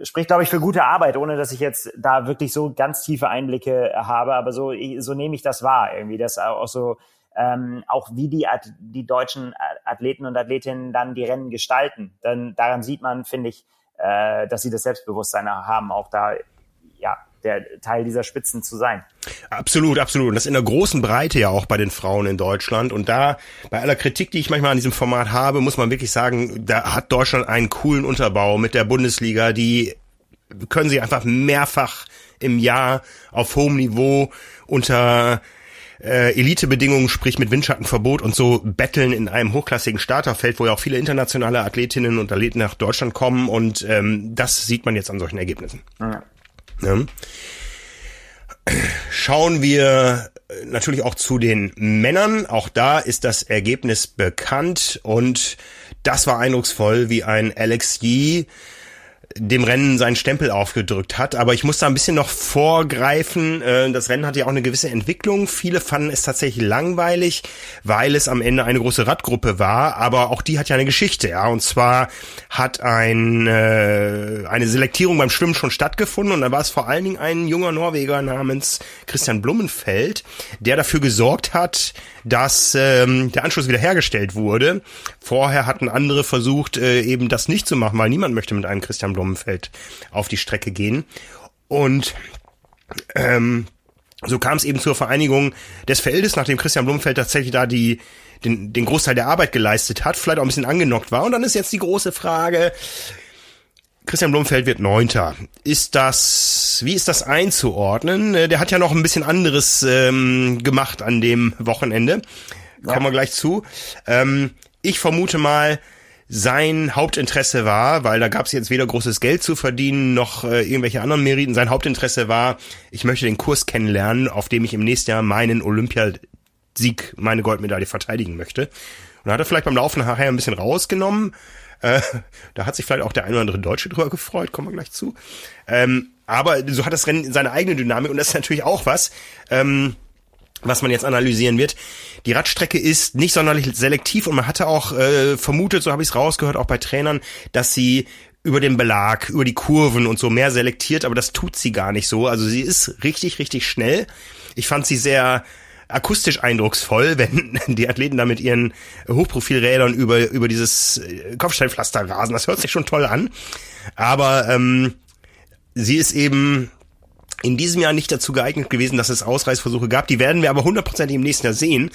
spricht, glaube ich, für gute Arbeit, ohne dass ich jetzt da wirklich so ganz tiefe Einblicke habe. Aber so, so nehme ich das wahr, irgendwie, dass auch so, ähm, auch wie die, die deutschen Athleten und Athletinnen dann die Rennen gestalten. Dann daran sieht man, finde ich, äh, dass sie das Selbstbewusstsein haben, auch da der Teil dieser Spitzen zu sein. Absolut, absolut. Und das in der großen Breite ja auch bei den Frauen in Deutschland. Und da, bei aller Kritik, die ich manchmal an diesem Format habe, muss man wirklich sagen, da hat Deutschland einen coolen Unterbau mit der Bundesliga, die können sie einfach mehrfach im Jahr auf hohem Niveau unter äh, Elitebedingungen, sprich mit Windschattenverbot und so betteln in einem hochklassigen Starterfeld, wo ja auch viele internationale Athletinnen und Athleten nach Deutschland kommen und ähm, das sieht man jetzt an solchen Ergebnissen. Ja. Ne? Schauen wir natürlich auch zu den Männern. Auch da ist das Ergebnis bekannt und das war eindrucksvoll, wie ein Alex Yee dem Rennen seinen Stempel aufgedrückt hat. Aber ich muss da ein bisschen noch vorgreifen. Äh, das Rennen hat ja auch eine gewisse Entwicklung. Viele fanden es tatsächlich langweilig, weil es am Ende eine große Radgruppe war. Aber auch die hat ja eine Geschichte, ja. Und zwar hat ein, äh, eine Selektierung beim Schwimmen schon stattgefunden. Und da war es vor allen Dingen ein junger Norweger namens Christian Blumenfeld, der dafür gesorgt hat, dass ähm, der Anschluss wiederhergestellt wurde. Vorher hatten andere versucht, äh, eben das nicht zu machen, weil niemand möchte mit einem Christian Blumenfeld auf die Strecke gehen. Und ähm, so kam es eben zur Vereinigung des Feldes, nachdem Christian Blumenfeld tatsächlich da die den, den Großteil der Arbeit geleistet hat, vielleicht auch ein bisschen angenockt war. Und dann ist jetzt die große Frage, Christian Blumfeld wird Neunter. Ist das, wie ist das einzuordnen? Äh, der hat ja noch ein bisschen anderes ähm, gemacht an dem Wochenende. Kommen ja. wir gleich zu. Ähm, ich vermute mal, sein Hauptinteresse war, weil da gab es jetzt weder großes Geld zu verdienen noch äh, irgendwelche anderen Meriten. Sein Hauptinteresse war, ich möchte den Kurs kennenlernen, auf dem ich im nächsten Jahr meinen Olympiasieg, meine Goldmedaille verteidigen möchte. Und hat er vielleicht beim Laufen nachher ein bisschen rausgenommen. Äh, da hat sich vielleicht auch der ein oder andere Deutsche drüber gefreut, kommen wir gleich zu. Ähm, aber so hat das Rennen seine eigene Dynamik und das ist natürlich auch was, ähm, was man jetzt analysieren wird. Die Radstrecke ist nicht sonderlich selektiv und man hatte auch äh, vermutet, so habe ich es rausgehört, auch bei Trainern, dass sie über den Belag, über die Kurven und so mehr selektiert, aber das tut sie gar nicht so. Also sie ist richtig, richtig schnell. Ich fand sie sehr akustisch eindrucksvoll, wenn die Athleten da mit ihren Hochprofilrädern über, über dieses äh, Kopfsteinpflaster rasen. Das hört sich schon toll an. Aber ähm, sie ist eben in diesem Jahr nicht dazu geeignet gewesen, dass es Ausreißversuche gab. Die werden wir aber hundertprozentig im nächsten Jahr sehen.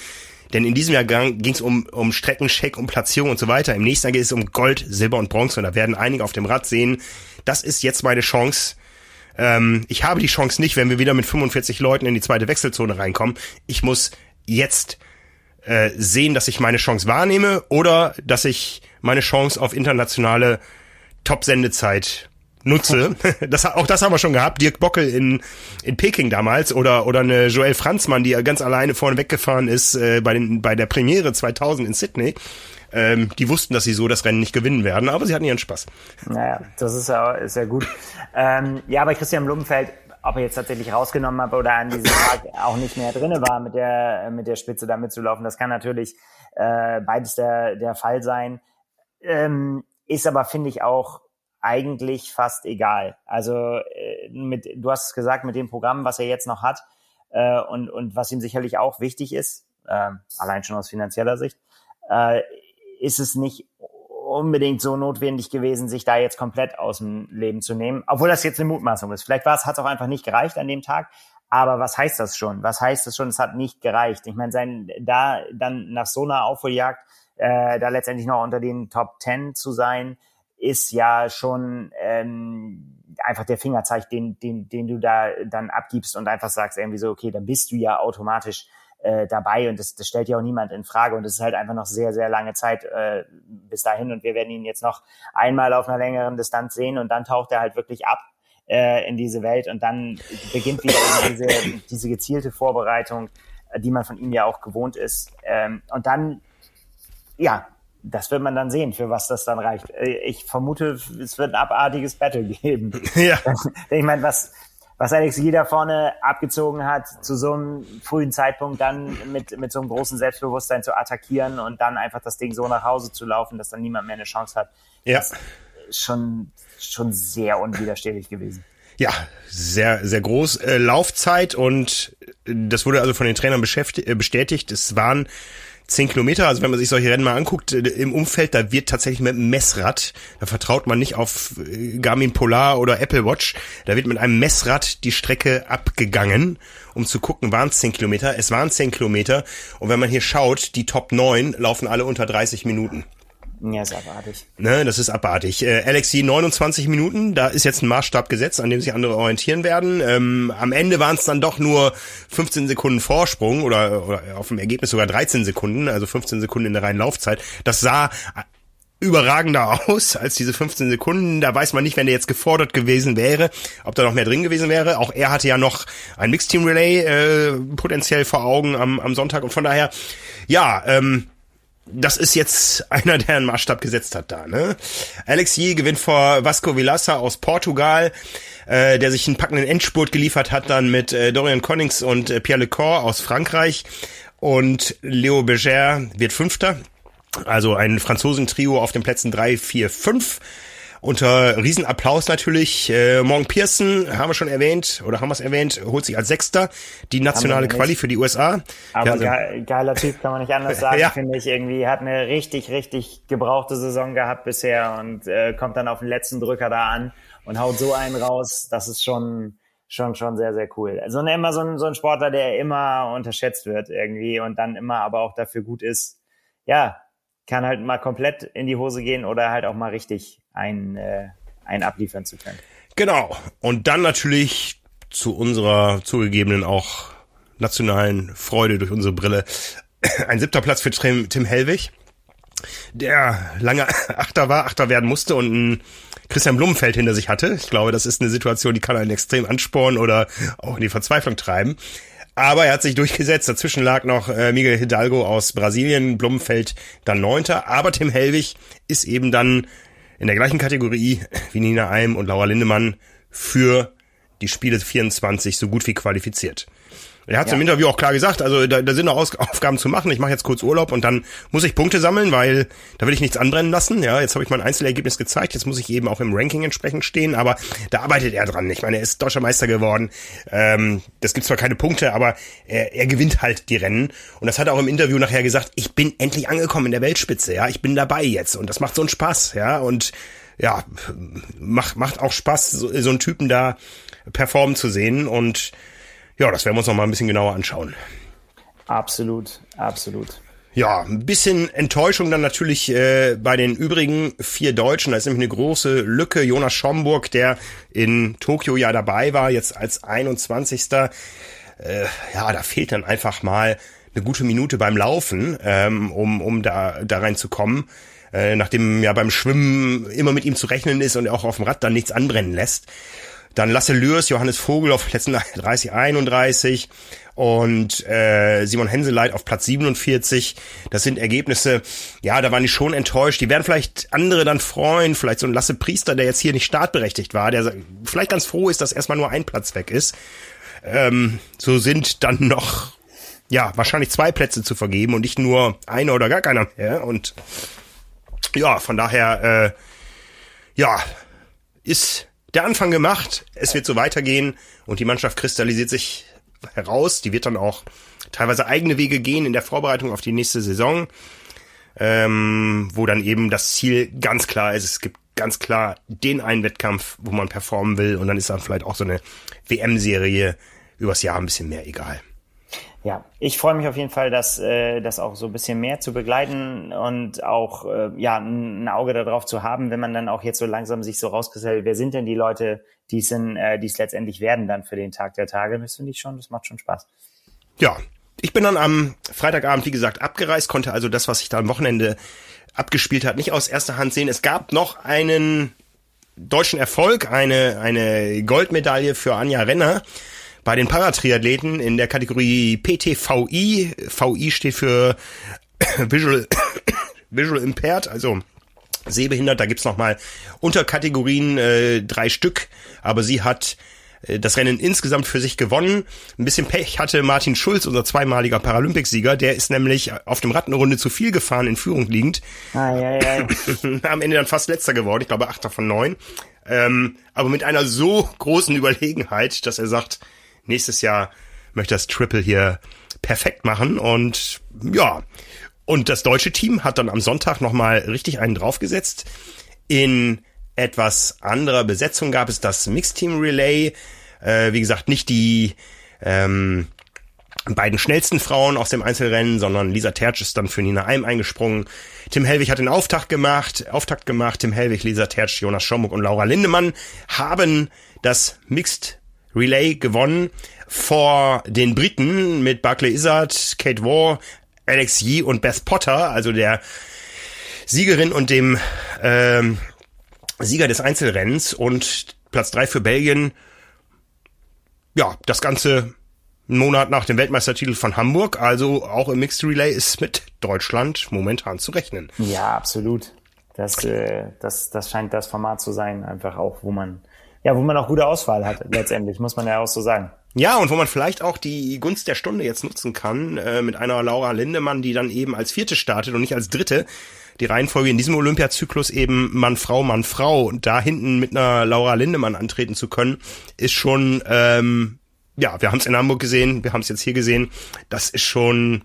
Denn in diesem Jahr ging es um, um Streckencheck, um Platzierung und so weiter. Im nächsten Jahr geht es um Gold, Silber und Bronze. Und da werden einige auf dem Rad sehen, das ist jetzt meine Chance. Ähm, ich habe die Chance nicht, wenn wir wieder mit 45 Leuten in die zweite Wechselzone reinkommen. Ich muss jetzt äh, sehen, dass ich meine Chance wahrnehme oder dass ich meine Chance auf internationale Top-Sendezeit nutze. Das, auch das haben wir schon gehabt. Dirk Bockel in, in Peking damals oder, oder eine Joelle Franzmann, die ganz alleine vorne weggefahren ist äh, bei, den, bei der Premiere 2000 in Sydney. Ähm, die wussten, dass sie so das Rennen nicht gewinnen werden, aber sie hatten ihren Spaß. Naja, das ist ja, ist ja gut. Ähm, ja, bei Christian Blumenfeld, ob er jetzt tatsächlich rausgenommen hat oder an diesem Tag auch nicht mehr drinne war, mit der, mit der Spitze da mitzulaufen, das kann natürlich äh, beides der, der Fall sein. Ähm, ist aber, finde ich, auch eigentlich fast egal. Also äh, mit, du hast es gesagt, mit dem Programm, was er jetzt noch hat äh, und, und was ihm sicherlich auch wichtig ist, äh, allein schon aus finanzieller Sicht, äh, ist es nicht unbedingt so notwendig gewesen, sich da jetzt komplett aus dem Leben zu nehmen, obwohl das jetzt eine Mutmaßung ist. Vielleicht war es, hat es auch einfach nicht gereicht an dem Tag. Aber was heißt das schon? Was heißt das schon? Es hat nicht gereicht. Ich meine, sein da dann nach so einer Aufholjagd äh, da letztendlich noch unter den Top Ten zu sein, ist ja schon ähm, einfach der Fingerzeig, den, den, den du da dann abgibst und einfach sagst irgendwie so, okay, dann bist du ja automatisch äh, dabei und das, das stellt ja auch niemand in Frage und es ist halt einfach noch sehr, sehr lange Zeit äh, bis dahin und wir werden ihn jetzt noch einmal auf einer längeren Distanz sehen und dann taucht er halt wirklich ab äh, in diese Welt und dann beginnt wieder diese, diese gezielte Vorbereitung, äh, die man von ihm ja auch gewohnt ist ähm, und dann ja, das wird man dann sehen, für was das dann reicht. Äh, ich vermute, es wird ein abartiges Battle geben. Ja. Ich meine, was, was Alex Gieder vorne abgezogen hat, zu so einem frühen Zeitpunkt dann mit, mit so einem großen Selbstbewusstsein zu attackieren und dann einfach das Ding so nach Hause zu laufen, dass dann niemand mehr eine Chance hat. Ja. ist schon, schon sehr unwiderstehlich gewesen. Ja, sehr, sehr groß. Äh, Laufzeit und das wurde also von den Trainern äh, bestätigt. Es waren zehn Kilometer, also wenn man sich solche Rennen mal anguckt, äh, im Umfeld, da wird tatsächlich mit einem Messrad, da vertraut man nicht auf äh, Garmin Polar oder Apple Watch, da wird mit einem Messrad die Strecke abgegangen, um zu gucken, waren es zehn Kilometer, es waren zehn Kilometer. Und wenn man hier schaut, die Top 9 laufen alle unter 30 Minuten. Ja, ist abartig. Ne, das ist abartig. Äh, Alexi 29 Minuten, da ist jetzt ein Maßstab gesetzt, an dem sich andere orientieren werden. Ähm, am Ende waren es dann doch nur 15 Sekunden Vorsprung oder, oder auf dem Ergebnis sogar 13 Sekunden, also 15 Sekunden in der reinen Laufzeit. Das sah überragender aus als diese 15 Sekunden. Da weiß man nicht, wenn er jetzt gefordert gewesen wäre, ob da noch mehr drin gewesen wäre. Auch er hatte ja noch ein Mixed Team Relay äh, potenziell vor Augen am, am Sonntag und von daher, ja, ähm, das ist jetzt einer, der einen Maßstab gesetzt hat da. Ne? Alex Yee gewinnt vor Vasco Vilassa aus Portugal, äh, der sich einen packenden Endspurt geliefert hat dann mit äh, Dorian Connings und äh, Pierre Lecor aus Frankreich. Und Leo Berger wird Fünfter. Also ein Franzosentrio auf den Plätzen drei, vier, fünf. Unter Riesenapplaus natürlich. Äh, Morgan Pearson, haben wir schon erwähnt, oder haben wir es erwähnt, holt sich als Sechster die nationale Quali für die USA. Aber ja, also, ge geiler Typ, kann man nicht anders sagen, ja. finde ich. Irgendwie hat eine richtig, richtig gebrauchte Saison gehabt bisher und äh, kommt dann auf den letzten Drücker da an und haut so einen raus. Das ist schon schon schon sehr sehr cool. Also ne, immer so ein, so ein Sportler, der immer unterschätzt wird irgendwie und dann immer aber auch dafür gut ist. Ja, kann halt mal komplett in die Hose gehen oder halt auch mal richtig ein, äh, ein abliefern zu können. Genau. Und dann natürlich zu unserer zugegebenen auch nationalen Freude durch unsere Brille ein siebter Platz für Tim, Tim Hellwig, der lange Achter war, Achter werden musste und ein Christian Blumenfeld hinter sich hatte. Ich glaube, das ist eine Situation, die kann einen extrem anspornen oder auch in die Verzweiflung treiben. Aber er hat sich durchgesetzt. Dazwischen lag noch äh, Miguel Hidalgo aus Brasilien, Blumenfeld dann Neunter. Aber Tim Hellwig ist eben dann in der gleichen Kategorie wie Nina Alm und Laura Lindemann für die Spiele 24 so gut wie qualifiziert. Er hat ja. im Interview auch klar gesagt, also da, da sind noch Aus Aufgaben zu machen. Ich mache jetzt kurz Urlaub und dann muss ich Punkte sammeln, weil da will ich nichts anbrennen lassen. Ja, jetzt habe ich mein Einzelergebnis gezeigt. Jetzt muss ich eben auch im Ranking entsprechend stehen, aber da arbeitet er dran. Ich meine, er ist deutscher Meister geworden. Ähm, das gibt zwar keine Punkte, aber er, er gewinnt halt die Rennen. Und das hat er auch im Interview nachher gesagt. Ich bin endlich angekommen in der Weltspitze. Ja, ich bin dabei jetzt und das macht so einen Spaß. Ja und ja, macht macht auch Spaß, so, so einen Typen da performen zu sehen und ja, das werden wir uns noch mal ein bisschen genauer anschauen. Absolut, absolut. Ja, ein bisschen Enttäuschung dann natürlich äh, bei den übrigen vier Deutschen. Da ist nämlich eine große Lücke. Jonas Schomburg, der in Tokio ja dabei war, jetzt als 21. Äh, ja, da fehlt dann einfach mal eine gute Minute beim Laufen, ähm, um, um da, da reinzukommen. Äh, nachdem ja beim Schwimmen immer mit ihm zu rechnen ist und er auch auf dem Rad dann nichts anbrennen lässt. Dann Lasse Lürs, Johannes Vogel auf Plätzen 30, 31 und äh, Simon Henseleit auf Platz 47. Das sind Ergebnisse, ja, da waren die schon enttäuscht. Die werden vielleicht andere dann freuen, vielleicht so ein Lasse Priester, der jetzt hier nicht startberechtigt war, der vielleicht ganz froh ist, dass erstmal nur ein Platz weg ist. Ähm, so sind dann noch, ja, wahrscheinlich zwei Plätze zu vergeben und nicht nur einer oder gar keiner mehr. Und ja, von daher, äh, ja, ist der Anfang gemacht. Es wird so weitergehen und die Mannschaft kristallisiert sich heraus. Die wird dann auch teilweise eigene Wege gehen in der Vorbereitung auf die nächste Saison, ähm, wo dann eben das Ziel ganz klar ist. Es gibt ganz klar den einen Wettkampf, wo man performen will und dann ist dann vielleicht auch so eine WM-Serie übers Jahr ein bisschen mehr egal. Ja, ich freue mich auf jeden Fall, dass äh, das auch so ein bisschen mehr zu begleiten und auch äh, ja ein Auge darauf zu haben, wenn man dann auch jetzt so langsam sich so rausgesellt, wer sind denn die Leute, die es äh, die es letztendlich werden dann für den Tag der Tage? Das finde ich schon, das macht schon Spaß. Ja, ich bin dann am Freitagabend, wie gesagt, abgereist, konnte also das, was sich da am Wochenende abgespielt hat, nicht aus erster Hand sehen. Es gab noch einen deutschen Erfolg, eine, eine Goldmedaille für Anja Renner bei den Paratriathleten in der Kategorie PTVI. VI steht für Visual, Visual Impaired, also sehbehindert. Da gibt's nochmal Unterkategorien, äh, drei Stück. Aber sie hat äh, das Rennen insgesamt für sich gewonnen. Ein bisschen Pech hatte Martin Schulz, unser zweimaliger Paralympicsieger. Der ist nämlich auf dem Rad eine Runde zu viel gefahren, in Führung liegend. Ah, ja, ja. Am Ende dann fast letzter geworden. Ich glaube, achter von neun. Ähm, aber mit einer so großen Überlegenheit, dass er sagt, nächstes Jahr möchte das Triple hier perfekt machen und ja. Und das deutsche Team hat dann am Sonntag nochmal richtig einen draufgesetzt. In etwas anderer Besetzung gab es das Mixed Team Relay. Äh, wie gesagt, nicht die ähm, beiden schnellsten Frauen aus dem Einzelrennen, sondern Lisa Tertsch ist dann für Nina Eim eingesprungen. Tim Hellwig hat den Auftakt gemacht, Auftakt gemacht. Tim Hellwig, Lisa Tertsch, Jonas Schomburg und Laura Lindemann haben das Mixed Relay gewonnen vor den Briten mit Barclay Izzard, Kate Waugh, Alex Yee und Beth Potter, also der Siegerin und dem ähm, Sieger des Einzelrennens und Platz drei für Belgien. Ja, das Ganze einen Monat nach dem Weltmeistertitel von Hamburg, also auch im Mixed Relay ist mit Deutschland momentan zu rechnen. Ja, absolut. Das, äh, das, das scheint das Format zu sein, einfach auch, wo man ja, wo man auch gute Auswahl hat, letztendlich, muss man ja auch so sagen. Ja, und wo man vielleicht auch die Gunst der Stunde jetzt nutzen kann, äh, mit einer Laura Lindemann, die dann eben als vierte startet und nicht als dritte. Die Reihenfolge in diesem Olympiazyklus eben Mann, Frau, Mann, Frau. Und da hinten mit einer Laura Lindemann antreten zu können, ist schon, ähm, ja, wir haben es in Hamburg gesehen, wir haben es jetzt hier gesehen. Das ist schon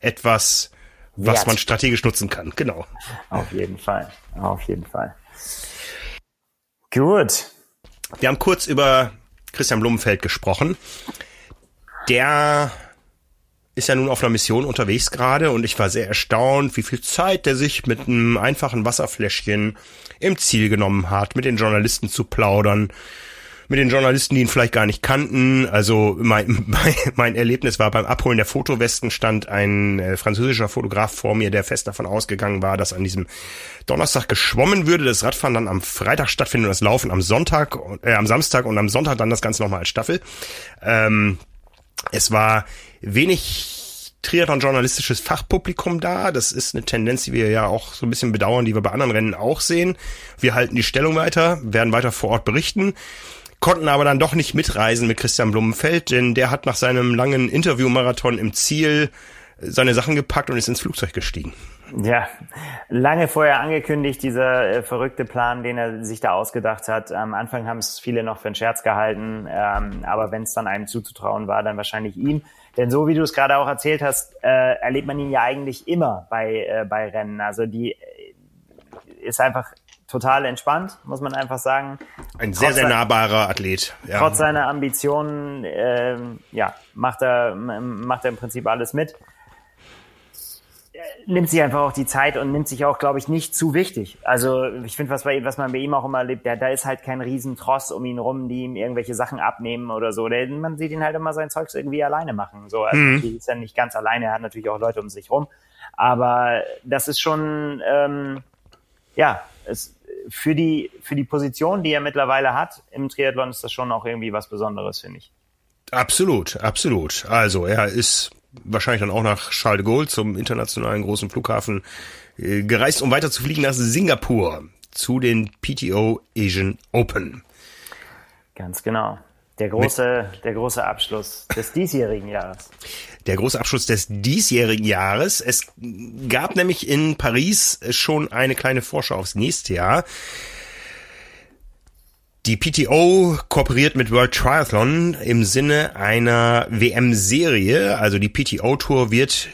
etwas, was Wert. man strategisch nutzen kann. Genau. Auf jeden Fall. Auf jeden Fall. Gut. Wir haben kurz über Christian Blumenfeld gesprochen. Der ist ja nun auf einer Mission unterwegs gerade und ich war sehr erstaunt, wie viel Zeit der sich mit einem einfachen Wasserfläschchen im Ziel genommen hat, mit den Journalisten zu plaudern, mit den Journalisten, die ihn vielleicht gar nicht kannten. Also mein, mein, mein Erlebnis war beim Abholen der Fotowesten stand ein äh, französischer Fotograf vor mir, der fest davon ausgegangen war, dass an diesem Donnerstag geschwommen würde, das Radfahren dann am Freitag stattfindet und das Laufen am Sonntag, äh, am Samstag und am Sonntag dann das Ganze nochmal als Staffel. Ähm, es war wenig Triathlon-journalistisches Fachpublikum da. Das ist eine Tendenz, die wir ja auch so ein bisschen bedauern, die wir bei anderen Rennen auch sehen. Wir halten die Stellung weiter, werden weiter vor Ort berichten konnten aber dann doch nicht mitreisen mit Christian Blumenfeld, denn der hat nach seinem langen Interviewmarathon im Ziel seine Sachen gepackt und ist ins Flugzeug gestiegen. Ja, lange vorher angekündigt, dieser äh, verrückte Plan, den er sich da ausgedacht hat. Am Anfang haben es viele noch für einen Scherz gehalten, ähm, aber wenn es dann einem zuzutrauen war, dann wahrscheinlich ihm. Denn so wie du es gerade auch erzählt hast, äh, erlebt man ihn ja eigentlich immer bei, äh, bei Rennen. Also die äh, ist einfach total entspannt, muss man einfach sagen. Ein sehr, trotz sehr nahbarer Athlet. Ja. Trotz seiner Ambitionen, äh, ja, macht er, macht er im Prinzip alles mit. Nimmt sich einfach auch die Zeit und nimmt sich auch, glaube ich, nicht zu wichtig. Also ich finde, was, was man bei ihm auch immer erlebt, der, da ist halt kein Riesentross um ihn rum, die ihm irgendwelche Sachen abnehmen oder so. Der, man sieht ihn halt immer sein Zeugs irgendwie alleine machen. So, also mhm. ist ja nicht ganz alleine, er hat natürlich auch Leute um sich rum. Aber das ist schon, ähm, ja, es, für die, für die Position, die er mittlerweile hat im Triathlon, ist das schon auch irgendwie was Besonderes, finde ich. Absolut, absolut. Also er ist wahrscheinlich dann auch nach Charles de Gaulle zum internationalen großen Flughafen äh, gereist, um weiter zu fliegen nach Singapur zu den PTO Asian Open. Ganz genau. Der große, der große Abschluss des diesjährigen Jahres. Der große Abschluss des diesjährigen Jahres. Es gab nämlich in Paris schon eine kleine Vorschau aufs nächste Jahr. Die PTO kooperiert mit World Triathlon im Sinne einer WM-Serie. Also die PTO Tour wird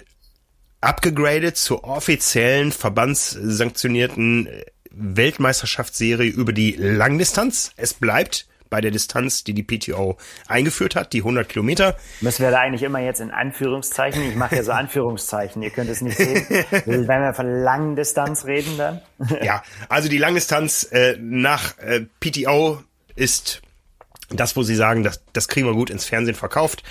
abgegradet zur offiziellen verbandssanktionierten Weltmeisterschaftsserie über die Langdistanz. Es bleibt bei der Distanz, die die PTO eingeführt hat, die 100 Kilometer. Müssen wir da eigentlich immer jetzt in Anführungszeichen, ich mache ja so Anführungszeichen, ihr könnt es nicht sehen, wenn wir von Langdistanz reden dann? ja, also die Langdistanz äh, nach äh, PTO ist das, wo sie sagen, das, das kriegen wir gut ins Fernsehen verkauft.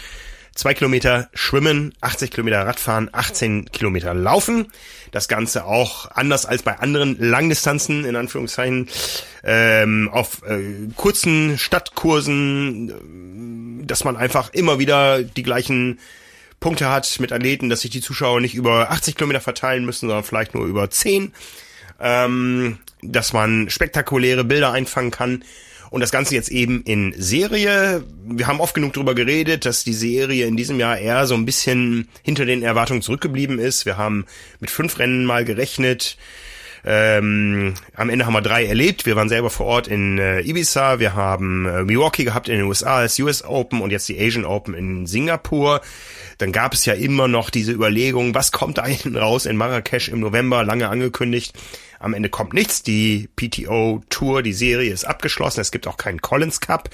Zwei Kilometer schwimmen, 80 Kilometer Radfahren, 18 Kilometer laufen. Das Ganze auch anders als bei anderen Langdistanzen, in Anführungszeichen, ähm, auf äh, kurzen Stadtkursen, dass man einfach immer wieder die gleichen Punkte hat mit Athleten, dass sich die Zuschauer nicht über 80 Kilometer verteilen müssen, sondern vielleicht nur über 10. Ähm, dass man spektakuläre Bilder einfangen kann. Und das Ganze jetzt eben in Serie. Wir haben oft genug darüber geredet, dass die Serie in diesem Jahr eher so ein bisschen hinter den Erwartungen zurückgeblieben ist. Wir haben mit fünf Rennen mal gerechnet. Ähm, am Ende haben wir drei erlebt. Wir waren selber vor Ort in äh, Ibiza. Wir haben äh, Milwaukee gehabt in den USA als US Open und jetzt die Asian Open in Singapur. Dann gab es ja immer noch diese Überlegung, was kommt da hinten raus in Marrakesch im November, lange angekündigt. Am Ende kommt nichts. Die PTO Tour, die Serie ist abgeschlossen. Es gibt auch keinen Collins Cup.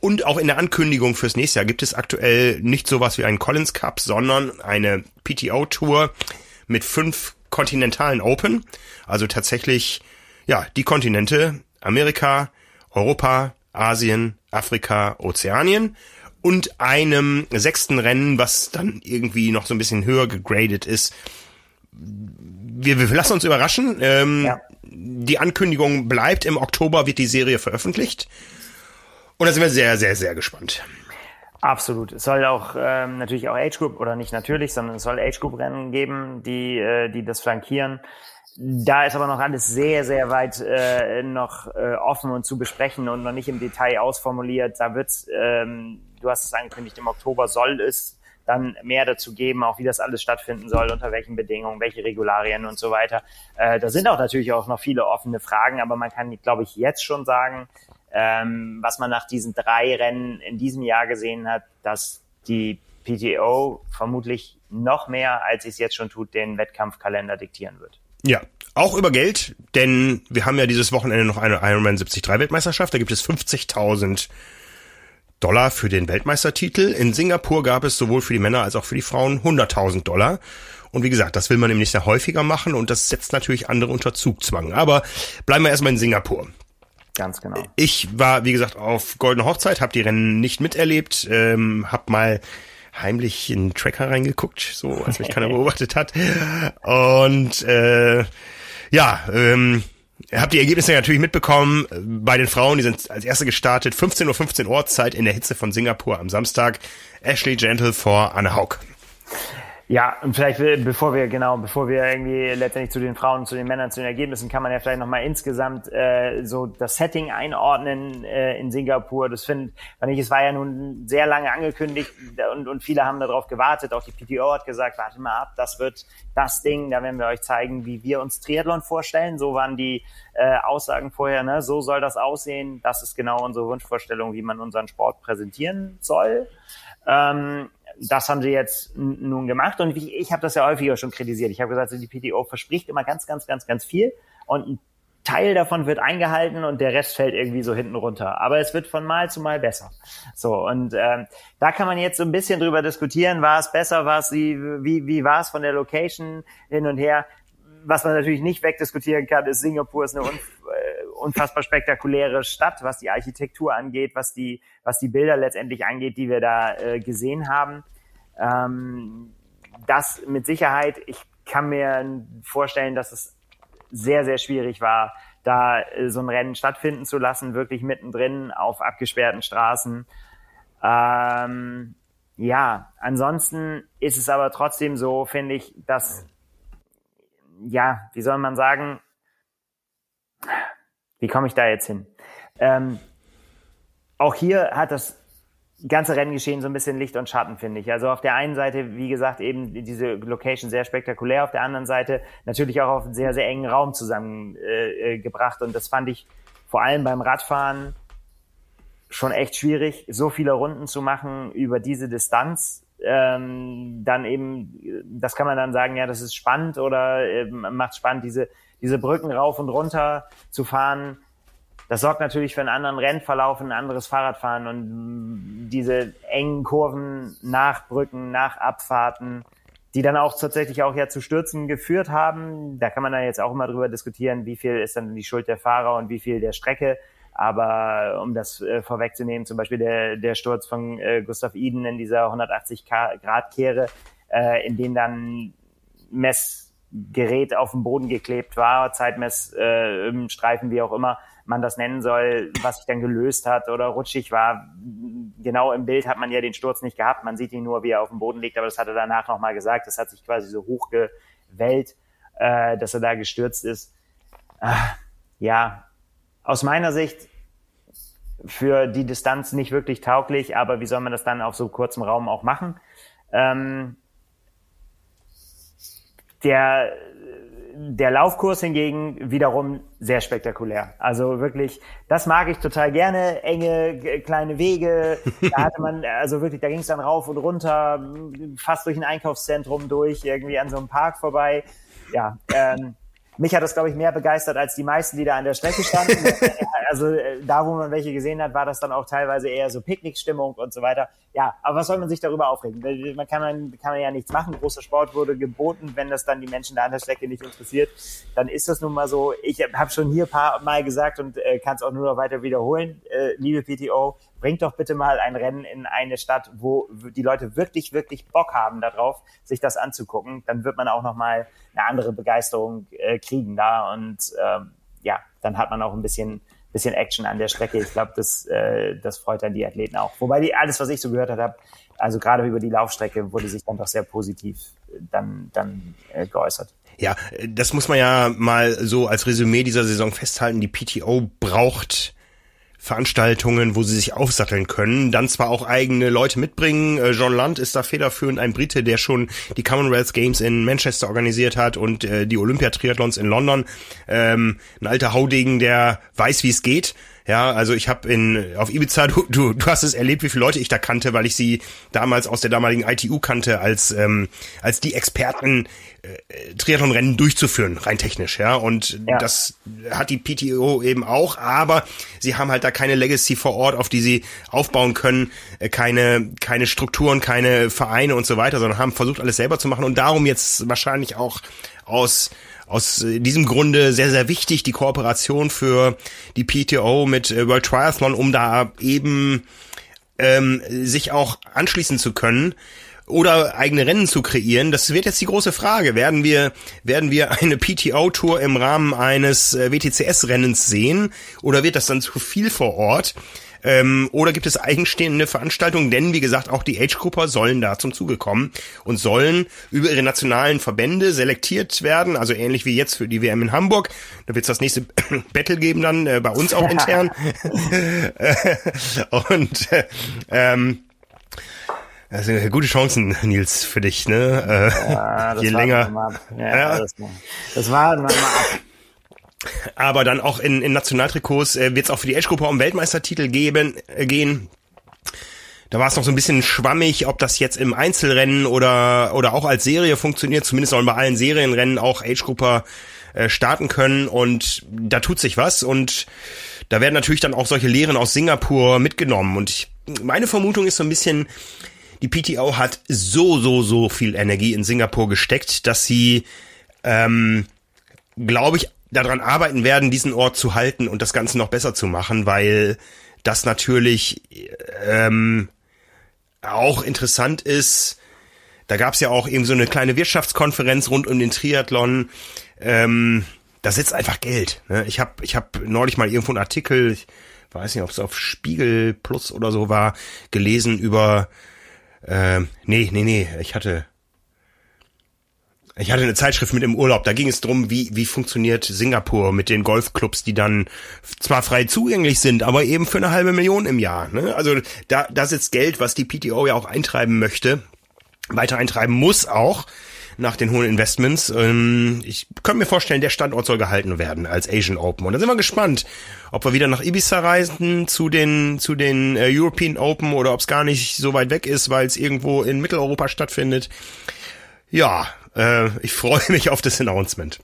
Und auch in der Ankündigung fürs nächste Jahr gibt es aktuell nicht sowas wie einen Collins Cup, sondern eine PTO Tour mit fünf kontinentalen Open. Also tatsächlich, ja, die Kontinente Amerika, Europa, Asien, Afrika, Ozeanien und einem sechsten Rennen, was dann irgendwie noch so ein bisschen höher gegradet ist, wir, wir lassen uns überraschen. Ähm, ja. Die Ankündigung bleibt, im Oktober wird die Serie veröffentlicht. Und da sind wir sehr, sehr, sehr gespannt. Absolut. Es soll auch ähm, natürlich auch Age Group oder nicht natürlich, sondern es soll Age Group Rennen geben, die äh, die das flankieren. Da ist aber noch alles sehr sehr weit äh, noch äh, offen und zu besprechen und noch nicht im Detail ausformuliert. Da wird's, ähm, du hast es angekündigt, im Oktober soll es dann mehr dazu geben, auch wie das alles stattfinden soll, unter welchen Bedingungen, welche Regularien und so weiter. Äh, da sind auch natürlich auch noch viele offene Fragen, aber man kann, glaube ich, jetzt schon sagen, ähm, was man nach diesen drei Rennen in diesem Jahr gesehen hat, dass die PTO vermutlich noch mehr, als sie es jetzt schon tut, den Wettkampfkalender diktieren wird. Ja, auch über Geld, denn wir haben ja dieses Wochenende noch eine Ironman 73 Weltmeisterschaft. Da gibt es 50.000 Dollar für den Weltmeistertitel. In Singapur gab es sowohl für die Männer als auch für die Frauen 100.000 Dollar. Und wie gesagt, das will man nämlich sehr häufiger machen und das setzt natürlich andere unter Zugzwang. Aber bleiben wir erstmal in Singapur. Ganz genau. Ich war, wie gesagt, auf Goldene Hochzeit, habe die Rennen nicht miterlebt, ähm, habe mal heimlich in den Tracker reingeguckt, so als mich keiner beobachtet hat. Und äh, ja, ähm, Habt die Ergebnisse natürlich mitbekommen. Bei den Frauen, die sind als erste gestartet. 15.15 Uhr 15 Ortszeit in der Hitze von Singapur am Samstag. Ashley Gentle vor Anne Haug. Ja, und vielleicht bevor wir genau, bevor wir irgendwie letztendlich zu den Frauen, zu den Männern, zu den Ergebnissen, kann man ja vielleicht nochmal insgesamt äh, so das Setting einordnen äh, in Singapur. Das finde ich, es war ja nun sehr lange angekündigt und, und viele haben darauf gewartet. Auch die PTO hat gesagt, warte mal ab, das wird das Ding, da werden wir euch zeigen, wie wir uns Triathlon vorstellen. So waren die äh, Aussagen vorher, ne? so soll das aussehen. Das ist genau unsere Wunschvorstellung, wie man unseren Sport präsentieren soll. Ähm, das haben sie jetzt nun gemacht und ich, ich habe das ja häufiger schon kritisiert. Ich habe gesagt, die PTO verspricht immer ganz, ganz, ganz, ganz viel und ein Teil davon wird eingehalten und der Rest fällt irgendwie so hinten runter. Aber es wird von Mal zu Mal besser. So, und ähm, da kann man jetzt so ein bisschen drüber diskutieren, war es besser, war es wie, wie, wie war es von der Location hin und her. Was man natürlich nicht wegdiskutieren kann, ist Singapur ist eine unf äh, unfassbar spektakuläre Stadt, was die Architektur angeht, was die, was die Bilder letztendlich angeht, die wir da äh, gesehen haben. Ähm, das mit Sicherheit, ich kann mir vorstellen, dass es sehr, sehr schwierig war, da äh, so ein Rennen stattfinden zu lassen, wirklich mittendrin auf abgesperrten Straßen. Ähm, ja, ansonsten ist es aber trotzdem so, finde ich, dass, ja, wie soll man sagen, wie komme ich da jetzt hin? Ähm, auch hier hat das ganze Renngeschehen so ein bisschen Licht und Schatten, finde ich. Also auf der einen Seite, wie gesagt, eben diese Location sehr spektakulär, auf der anderen Seite natürlich auch auf einen sehr, sehr engen Raum zusammengebracht. Äh, und das fand ich vor allem beim Radfahren schon echt schwierig, so viele Runden zu machen über diese Distanz. Ähm, dann eben, das kann man dann sagen, ja, das ist spannend oder äh, macht spannend, diese, diese Brücken rauf und runter zu fahren das sorgt natürlich für einen anderen Rennverlauf, ein anderes Fahrradfahren und diese engen Kurven nach Brücken, nach Abfahrten, die dann auch tatsächlich auch ja zu Stürzen geführt haben. Da kann man dann jetzt auch immer drüber diskutieren, wie viel ist dann die Schuld der Fahrer und wie viel der Strecke. Aber um das äh, vorwegzunehmen, zum Beispiel der, der Sturz von äh, Gustav Iden in dieser 180 Grad Kehre, äh, in dem dann Messgerät auf dem Boden geklebt war, Zeitmessstreifen, äh, wie auch immer, man das nennen soll, was sich dann gelöst hat oder rutschig war. Genau im Bild hat man ja den Sturz nicht gehabt. Man sieht ihn nur, wie er auf dem Boden liegt, aber das hat er danach nochmal gesagt. Das hat sich quasi so hochgewellt, äh, dass er da gestürzt ist. Äh, ja, aus meiner Sicht für die Distanz nicht wirklich tauglich, aber wie soll man das dann auf so kurzem Raum auch machen? Ähm, der der Laufkurs hingegen wiederum sehr spektakulär. Also wirklich, das mag ich total gerne. Enge, kleine Wege. Da hatte man, also wirklich, da ging es dann rauf und runter, fast durch ein Einkaufszentrum durch, irgendwie an so einem Park vorbei. Ja, ähm, mich hat das, glaube ich, mehr begeistert als die meisten, die da an der Strecke standen. also äh, da, wo man welche gesehen hat, war das dann auch teilweise eher so Picknickstimmung und so weiter. Ja, aber was soll man sich darüber aufregen? Man kann, man kann man ja nichts machen. Großer Sport wurde geboten. Wenn das dann die Menschen da an der Strecke nicht interessiert, dann ist das nun mal so. Ich habe schon hier paar Mal gesagt und äh, kann es auch nur noch weiter wiederholen. Äh, liebe PTO, bringt doch bitte mal ein Rennen in eine Stadt, wo die Leute wirklich, wirklich Bock haben darauf, sich das anzugucken. Dann wird man auch noch mal eine andere Begeisterung äh, kriegen da und ähm, ja, dann hat man auch ein bisschen bisschen Action an der Strecke. Ich glaube, das, äh, das freut dann die Athleten auch. Wobei die, alles, was ich so gehört habe, also gerade über die Laufstrecke wurde sich dann doch sehr positiv äh, dann, dann äh, geäußert. Ja, das muss man ja mal so als Resümee dieser Saison festhalten. Die PTO braucht Veranstaltungen, wo sie sich aufsatteln können, dann zwar auch eigene Leute mitbringen. Äh, John Land ist da federführend, ein Brite, der schon die Commonwealth Games in Manchester organisiert hat und äh, die Olympiatriathlons in London. Ähm, ein alter Haudegen, der weiß, wie es geht. Ja, also ich habe in auf Ibiza, du, du, du hast es erlebt, wie viele Leute ich da kannte, weil ich sie damals aus der damaligen ITU kannte, als ähm, als die Experten äh, Triathlonrennen durchzuführen, rein technisch, ja. Und ja. das hat die PTO eben auch, aber sie haben halt da keine Legacy vor Ort, auf die sie aufbauen können, äh, keine keine Strukturen, keine Vereine und so weiter, sondern haben versucht alles selber zu machen und darum jetzt wahrscheinlich auch aus aus äh, diesem Grunde sehr, sehr wichtig, die Kooperation für die PTO mit äh, World Triathlon, um da eben ähm, sich auch anschließen zu können oder eigene Rennen zu kreieren. Das wird jetzt die große Frage. Werden wir, werden wir eine PTO-Tour im Rahmen eines äh, WTCS-Rennens sehen oder wird das dann zu viel vor Ort? Ähm, oder gibt es eigenstehende Veranstaltungen? Denn wie gesagt, auch die Age-Grupper sollen da zum Zuge kommen und sollen über ihre nationalen Verbände selektiert werden, also ähnlich wie jetzt für die WM in Hamburg. Da wird es das nächste Battle geben dann äh, bei uns auch intern. und äh, ähm, das sind gute Chancen, Nils, für dich, ne? Äh, ja, je länger. Ja, ja. Das, das war mal ab. Aber dann auch in, in Nationaltrikots äh, wird es auch für die Age-Gruppe um Weltmeistertitel geben, äh, gehen. Da war es noch so ein bisschen schwammig, ob das jetzt im Einzelrennen oder oder auch als Serie funktioniert. Zumindest sollen bei allen Serienrennen auch Age-Grupper äh, starten können und da tut sich was und da werden natürlich dann auch solche Lehren aus Singapur mitgenommen und ich, meine Vermutung ist so ein bisschen, die PTO hat so, so, so viel Energie in Singapur gesteckt, dass sie, ähm, glaube ich, daran arbeiten werden, diesen Ort zu halten und das Ganze noch besser zu machen, weil das natürlich ähm, auch interessant ist. Da gab es ja auch eben so eine kleine Wirtschaftskonferenz rund um den Triathlon. Ähm, da sitzt einfach Geld. Ne? Ich habe ich hab neulich mal irgendwo einen Artikel, ich weiß nicht, ob es auf Spiegel Plus oder so war, gelesen über äh, nee, nee, nee, ich hatte ich hatte eine Zeitschrift mit im Urlaub, da ging es drum, wie, wie funktioniert Singapur mit den Golfclubs, die dann zwar frei zugänglich sind, aber eben für eine halbe Million im Jahr. Ne? Also da, da sitzt Geld, was die PTO ja auch eintreiben möchte, weiter eintreiben muss auch nach den hohen Investments. Ähm, ich könnte mir vorstellen, der Standort soll gehalten werden als Asian Open. Und da sind wir gespannt, ob wir wieder nach Ibiza reisen zu den zu den äh, European Open oder ob es gar nicht so weit weg ist, weil es irgendwo in Mitteleuropa stattfindet. Ja, äh, ich freue mich auf das Announcement.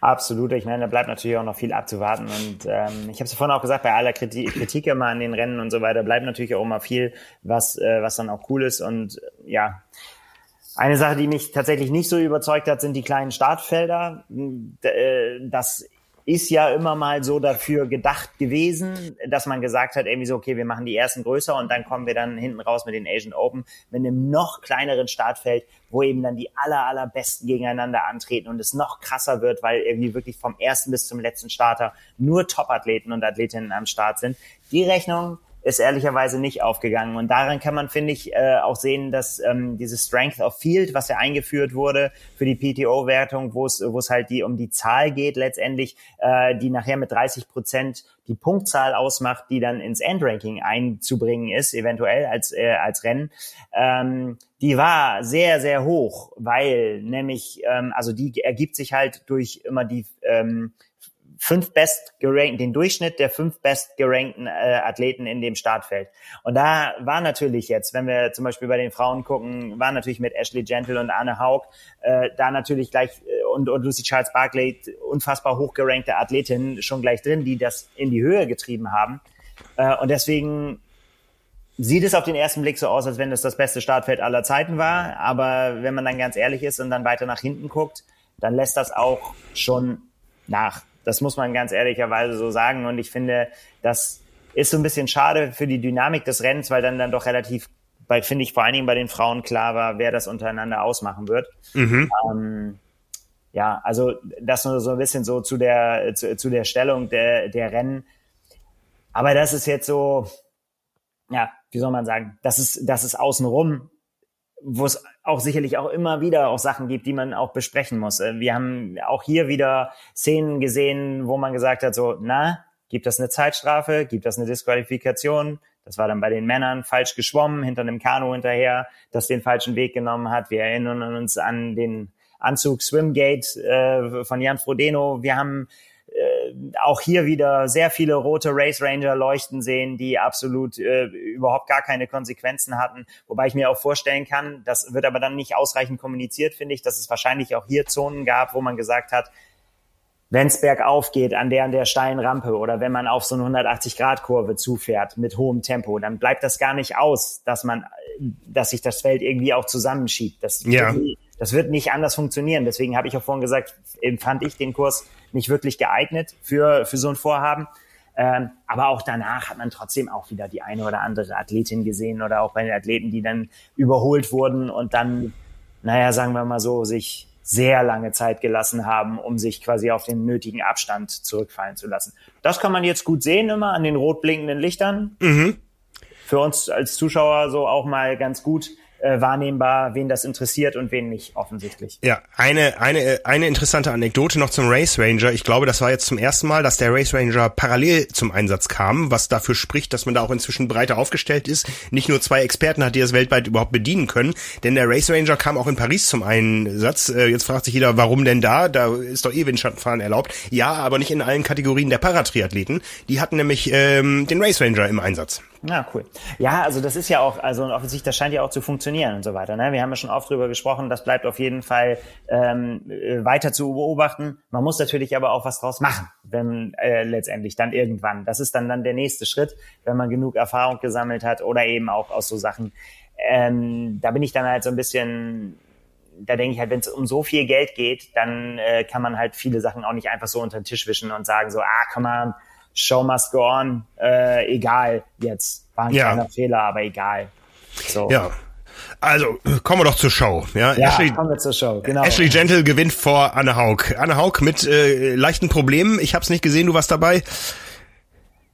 Absolut. Ich meine, da bleibt natürlich auch noch viel abzuwarten. Und ähm, ich habe es vorhin auch gesagt, bei aller Kritik, Kritik immer an den Rennen und so weiter, bleibt natürlich auch immer viel, was, äh, was dann auch cool ist. Und ja, eine Sache, die mich tatsächlich nicht so überzeugt hat, sind die kleinen Startfelder. Äh, das ist ja immer mal so dafür gedacht gewesen, dass man gesagt hat, irgendwie so, okay, wir machen die ersten größer und dann kommen wir dann hinten raus mit den Asian Open mit einem noch kleineren Startfeld, wo eben dann die aller, allerbesten gegeneinander antreten und es noch krasser wird, weil irgendwie wirklich vom ersten bis zum letzten Starter nur Top-Athleten und Athletinnen am Start sind. Die Rechnung ist ehrlicherweise nicht aufgegangen. Und daran kann man, finde ich, äh, auch sehen, dass ähm, dieses Strength of Field, was ja eingeführt wurde für die PTO-Wertung, wo es wo es halt die um die Zahl geht letztendlich, äh, die nachher mit 30 Prozent die Punktzahl ausmacht, die dann ins Endranking einzubringen ist, eventuell als äh, als Rennen, ähm, die war sehr sehr hoch, weil nämlich ähm, also die ergibt sich halt durch immer die ähm, fünf best gerankten, den Durchschnitt der fünf best gerankten äh, Athleten in dem Startfeld. Und da war natürlich jetzt, wenn wir zum Beispiel bei den Frauen gucken, war natürlich mit Ashley Gentle und Anne Haug äh, da natürlich gleich äh, und, und Lucy Charles Barclay unfassbar hochgerankte Athletinnen schon gleich drin, die das in die Höhe getrieben haben. Äh, und deswegen sieht es auf den ersten Blick so aus, als wenn es das beste Startfeld aller Zeiten war. Aber wenn man dann ganz ehrlich ist und dann weiter nach hinten guckt, dann lässt das auch schon nach. Das muss man ganz ehrlicherweise so sagen. Und ich finde, das ist so ein bisschen schade für die Dynamik des Rennens, weil dann dann doch relativ, bei, finde ich vor allen Dingen bei den Frauen klar war, wer das untereinander ausmachen wird. Mhm. Ähm, ja, also das nur so ein bisschen so zu der zu, zu der Stellung der, der Rennen. Aber das ist jetzt so, ja, wie soll man sagen, das ist das ist außenrum wo es auch sicherlich auch immer wieder auch Sachen gibt, die man auch besprechen muss. Äh, wir haben auch hier wieder Szenen gesehen, wo man gesagt hat, so, na, gibt das eine Zeitstrafe, gibt das eine Disqualifikation? Das war dann bei den Männern falsch geschwommen, hinter einem Kanu hinterher, das den falschen Weg genommen hat. Wir erinnern uns an den Anzug Swimgate äh, von Jan Frodeno. Wir haben auch hier wieder sehr viele rote Race Ranger leuchten sehen, die absolut äh, überhaupt gar keine Konsequenzen hatten. Wobei ich mir auch vorstellen kann, das wird aber dann nicht ausreichend kommuniziert, finde ich, dass es wahrscheinlich auch hier Zonen gab, wo man gesagt hat, wenn es bergauf geht an der an der steilen Rampe oder wenn man auf so eine 180-Grad-Kurve zufährt mit hohem Tempo, dann bleibt das gar nicht aus, dass man, dass sich das Feld irgendwie auch zusammenschiebt. Das, ja. das wird nicht anders funktionieren. Deswegen habe ich auch vorhin gesagt, fand ich den Kurs nicht wirklich geeignet für, für so ein Vorhaben. Ähm, aber auch danach hat man trotzdem auch wieder die eine oder andere Athletin gesehen oder auch bei den Athleten, die dann überholt wurden und dann, naja, sagen wir mal so, sich sehr lange Zeit gelassen haben, um sich quasi auf den nötigen Abstand zurückfallen zu lassen. Das kann man jetzt gut sehen immer an den rot blinkenden Lichtern. Mhm. Für uns als Zuschauer so auch mal ganz gut, äh, wahrnehmbar, wen das interessiert und wen nicht, offensichtlich. Ja, eine, eine, eine interessante Anekdote noch zum Race Ranger. Ich glaube, das war jetzt zum ersten Mal, dass der Race Ranger parallel zum Einsatz kam, was dafür spricht, dass man da auch inzwischen breiter aufgestellt ist. Nicht nur zwei Experten hat, die das weltweit überhaupt bedienen können, denn der Race Ranger kam auch in Paris zum Einsatz. Äh, jetzt fragt sich jeder, warum denn da? Da ist doch eh Windschattenfahren erlaubt. Ja, aber nicht in allen Kategorien der Paratriathleten. Die hatten nämlich ähm, den Race Ranger im Einsatz. Ja, cool. Ja, also das ist ja auch, also offensichtlich, das scheint ja auch zu funktionieren und so weiter. Ne? Wir haben ja schon oft drüber gesprochen, das bleibt auf jeden Fall ähm, äh, weiter zu beobachten. Man muss natürlich aber auch was draus machen, wenn äh, letztendlich dann irgendwann. Das ist dann dann der nächste Schritt, wenn man genug Erfahrung gesammelt hat oder eben auch aus so Sachen. Ähm, da bin ich dann halt so ein bisschen da denke ich halt, wenn es um so viel Geld geht, dann äh, kann man halt viele Sachen auch nicht einfach so unter den Tisch wischen und sagen so, ah, komm mal, Show must go on, äh, egal jetzt. War ein ja. kleiner Fehler, aber egal. So. Ja. Also, kommen wir doch zur Show. Ja, ja Ashley, kommen wir zur Show, genau. Ashley Gentle gewinnt vor Anne Haug. Anne Haug mit äh, leichten Problemen. Ich habe es nicht gesehen, du warst dabei.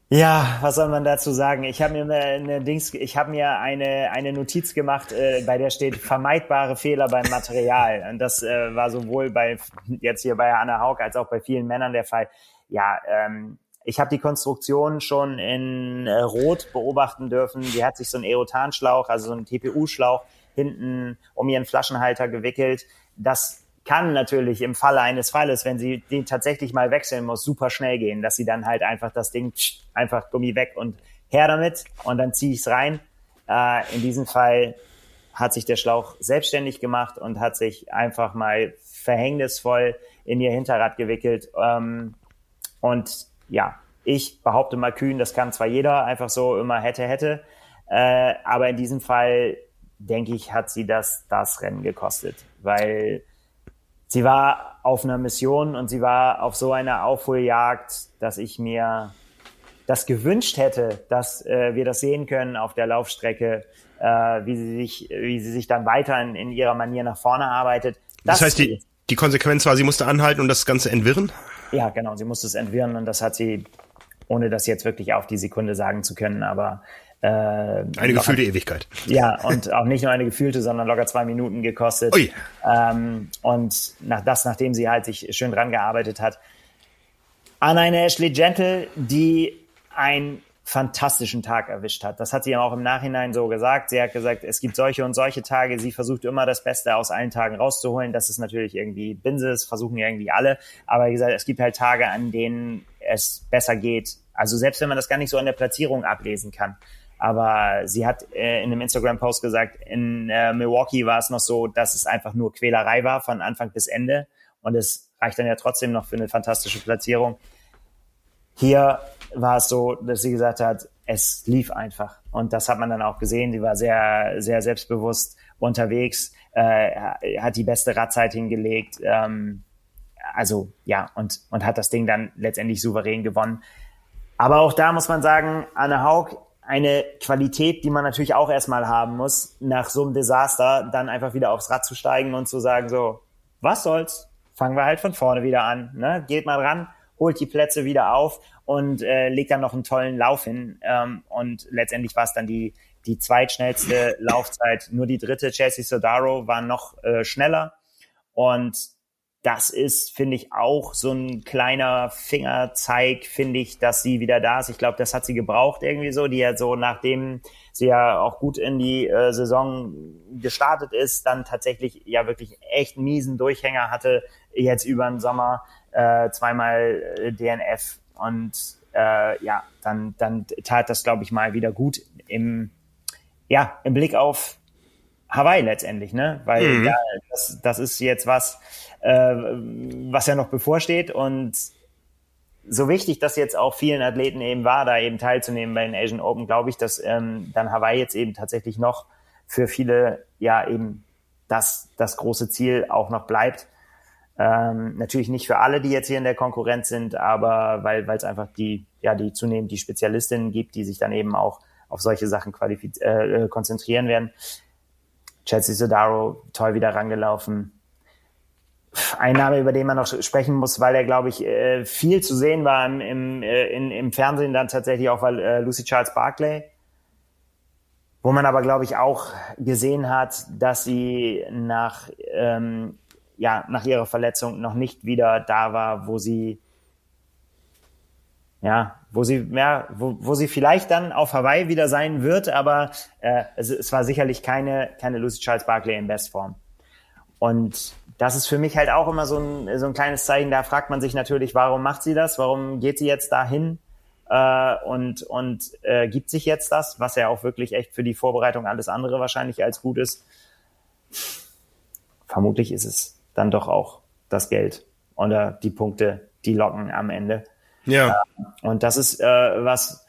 Ja, was soll man dazu sagen? Ich habe mir eine Dings, ich habe mir eine eine Notiz gemacht, äh, bei der steht vermeidbare Fehler beim Material. Und das äh, war sowohl bei jetzt hier bei Anne Haug als auch bei vielen Männern der Fall. Ja, ähm, ich habe die Konstruktion schon in äh, Rot beobachten dürfen. Die hat sich so ein Aerotanschlauch, also so ein TPU-Schlauch hinten um ihren Flaschenhalter gewickelt. Das kann natürlich im Falle eines Falles, wenn sie den tatsächlich mal wechseln muss, super schnell gehen, dass sie dann halt einfach das Ding einfach Gummi weg und her damit und dann ziehe ich es rein. Äh, in diesem Fall hat sich der Schlauch selbstständig gemacht und hat sich einfach mal verhängnisvoll in ihr Hinterrad gewickelt. Ähm, und ja, ich behaupte mal kühn, das kann zwar jeder einfach so immer hätte, hätte, äh, aber in diesem Fall denke ich, hat sie das, das Rennen gekostet, weil sie war auf einer Mission und sie war auf so einer Aufholjagd, dass ich mir das gewünscht hätte, dass äh, wir das sehen können auf der Laufstrecke, äh, wie sie sich, wie sie sich dann weiter in, in ihrer Manier nach vorne arbeitet. Das, das heißt, die, die Konsequenz war, sie musste anhalten und das Ganze entwirren? Ja, genau. Sie musste es entwirren und das hat sie, ohne das jetzt wirklich auf die Sekunde sagen zu können, aber äh, eine gefühlte Ewigkeit. Ja, und auch nicht nur eine gefühlte, sondern locker zwei Minuten gekostet. Ui. Ähm, und nach das, nachdem sie halt sich schön dran gearbeitet hat. An eine Ashley Gentle, die ein fantastischen Tag erwischt hat. Das hat sie auch im Nachhinein so gesagt. Sie hat gesagt, es gibt solche und solche Tage. Sie versucht immer das Beste aus allen Tagen rauszuholen. Das ist natürlich irgendwie Binses, versuchen irgendwie alle. Aber wie gesagt, es gibt halt Tage, an denen es besser geht. Also selbst wenn man das gar nicht so an der Platzierung ablesen kann. Aber sie hat äh, in einem Instagram-Post gesagt, in äh, Milwaukee war es noch so, dass es einfach nur Quälerei war von Anfang bis Ende. Und es reicht dann ja trotzdem noch für eine fantastische Platzierung. Hier war es so, dass sie gesagt hat, es lief einfach. Und das hat man dann auch gesehen. Sie war sehr, sehr selbstbewusst unterwegs, äh, hat die beste Radzeit hingelegt. Ähm, also ja, und, und hat das Ding dann letztendlich souverän gewonnen. Aber auch da muss man sagen, Anne Haug, eine Qualität, die man natürlich auch erstmal haben muss, nach so einem Desaster dann einfach wieder aufs Rad zu steigen und zu sagen, so, was soll's? Fangen wir halt von vorne wieder an. Ne? Geht mal ran, holt die Plätze wieder auf und äh, legt dann noch einen tollen Lauf hin. Ähm, und letztendlich war es dann die, die zweitschnellste Laufzeit. Nur die dritte, Chelsea Sodaro, war noch äh, schneller. Und das ist, finde ich, auch so ein kleiner Fingerzeig, finde ich, dass sie wieder da ist. Ich glaube, das hat sie gebraucht irgendwie so, die ja so, nachdem sie ja auch gut in die äh, Saison gestartet ist, dann tatsächlich ja wirklich echt miesen Durchhänger hatte, jetzt über den Sommer äh, zweimal äh, DNF und äh, ja, dann, dann tat das, glaube ich, mal wieder gut im, ja, im Blick auf Hawaii letztendlich, ne? Weil mhm. ja, das, das ist jetzt was, äh, was ja noch bevorsteht und so wichtig das jetzt auch vielen Athleten eben war, da eben teilzunehmen bei den Asian Open, glaube ich, dass ähm, dann Hawaii jetzt eben tatsächlich noch für viele ja eben das, das große Ziel auch noch bleibt. Ähm, natürlich nicht für alle, die jetzt hier in der Konkurrenz sind, aber weil weil es einfach die ja die zunehmend die Spezialistinnen gibt, die sich dann eben auch auf solche Sachen äh, äh, konzentrieren werden. Chelsea Sodaro toll wieder rangelaufen. Ein Name, über den man noch sprechen muss, weil er, glaube ich, äh, viel zu sehen war im, im, äh, in, im Fernsehen dann tatsächlich auch, weil äh, Lucy Charles Barclay, wo man aber, glaube ich, auch gesehen hat, dass sie nach ähm, ja nach ihrer Verletzung noch nicht wieder da war, wo sie ja, wo sie ja, wo, wo sie vielleicht dann auf Hawaii wieder sein wird, aber äh, es, es war sicherlich keine keine Lucy Charles Barkley in Bestform. Und das ist für mich halt auch immer so ein, so ein kleines Zeichen. Da fragt man sich natürlich, warum macht sie das? Warum geht sie jetzt dahin? äh, und, und äh, gibt sich jetzt das, was ja auch wirklich echt für die Vorbereitung alles andere wahrscheinlich als gut ist. Vermutlich ist es dann doch auch das Geld oder die Punkte, die locken am Ende. Ja. Äh, und das ist äh, was,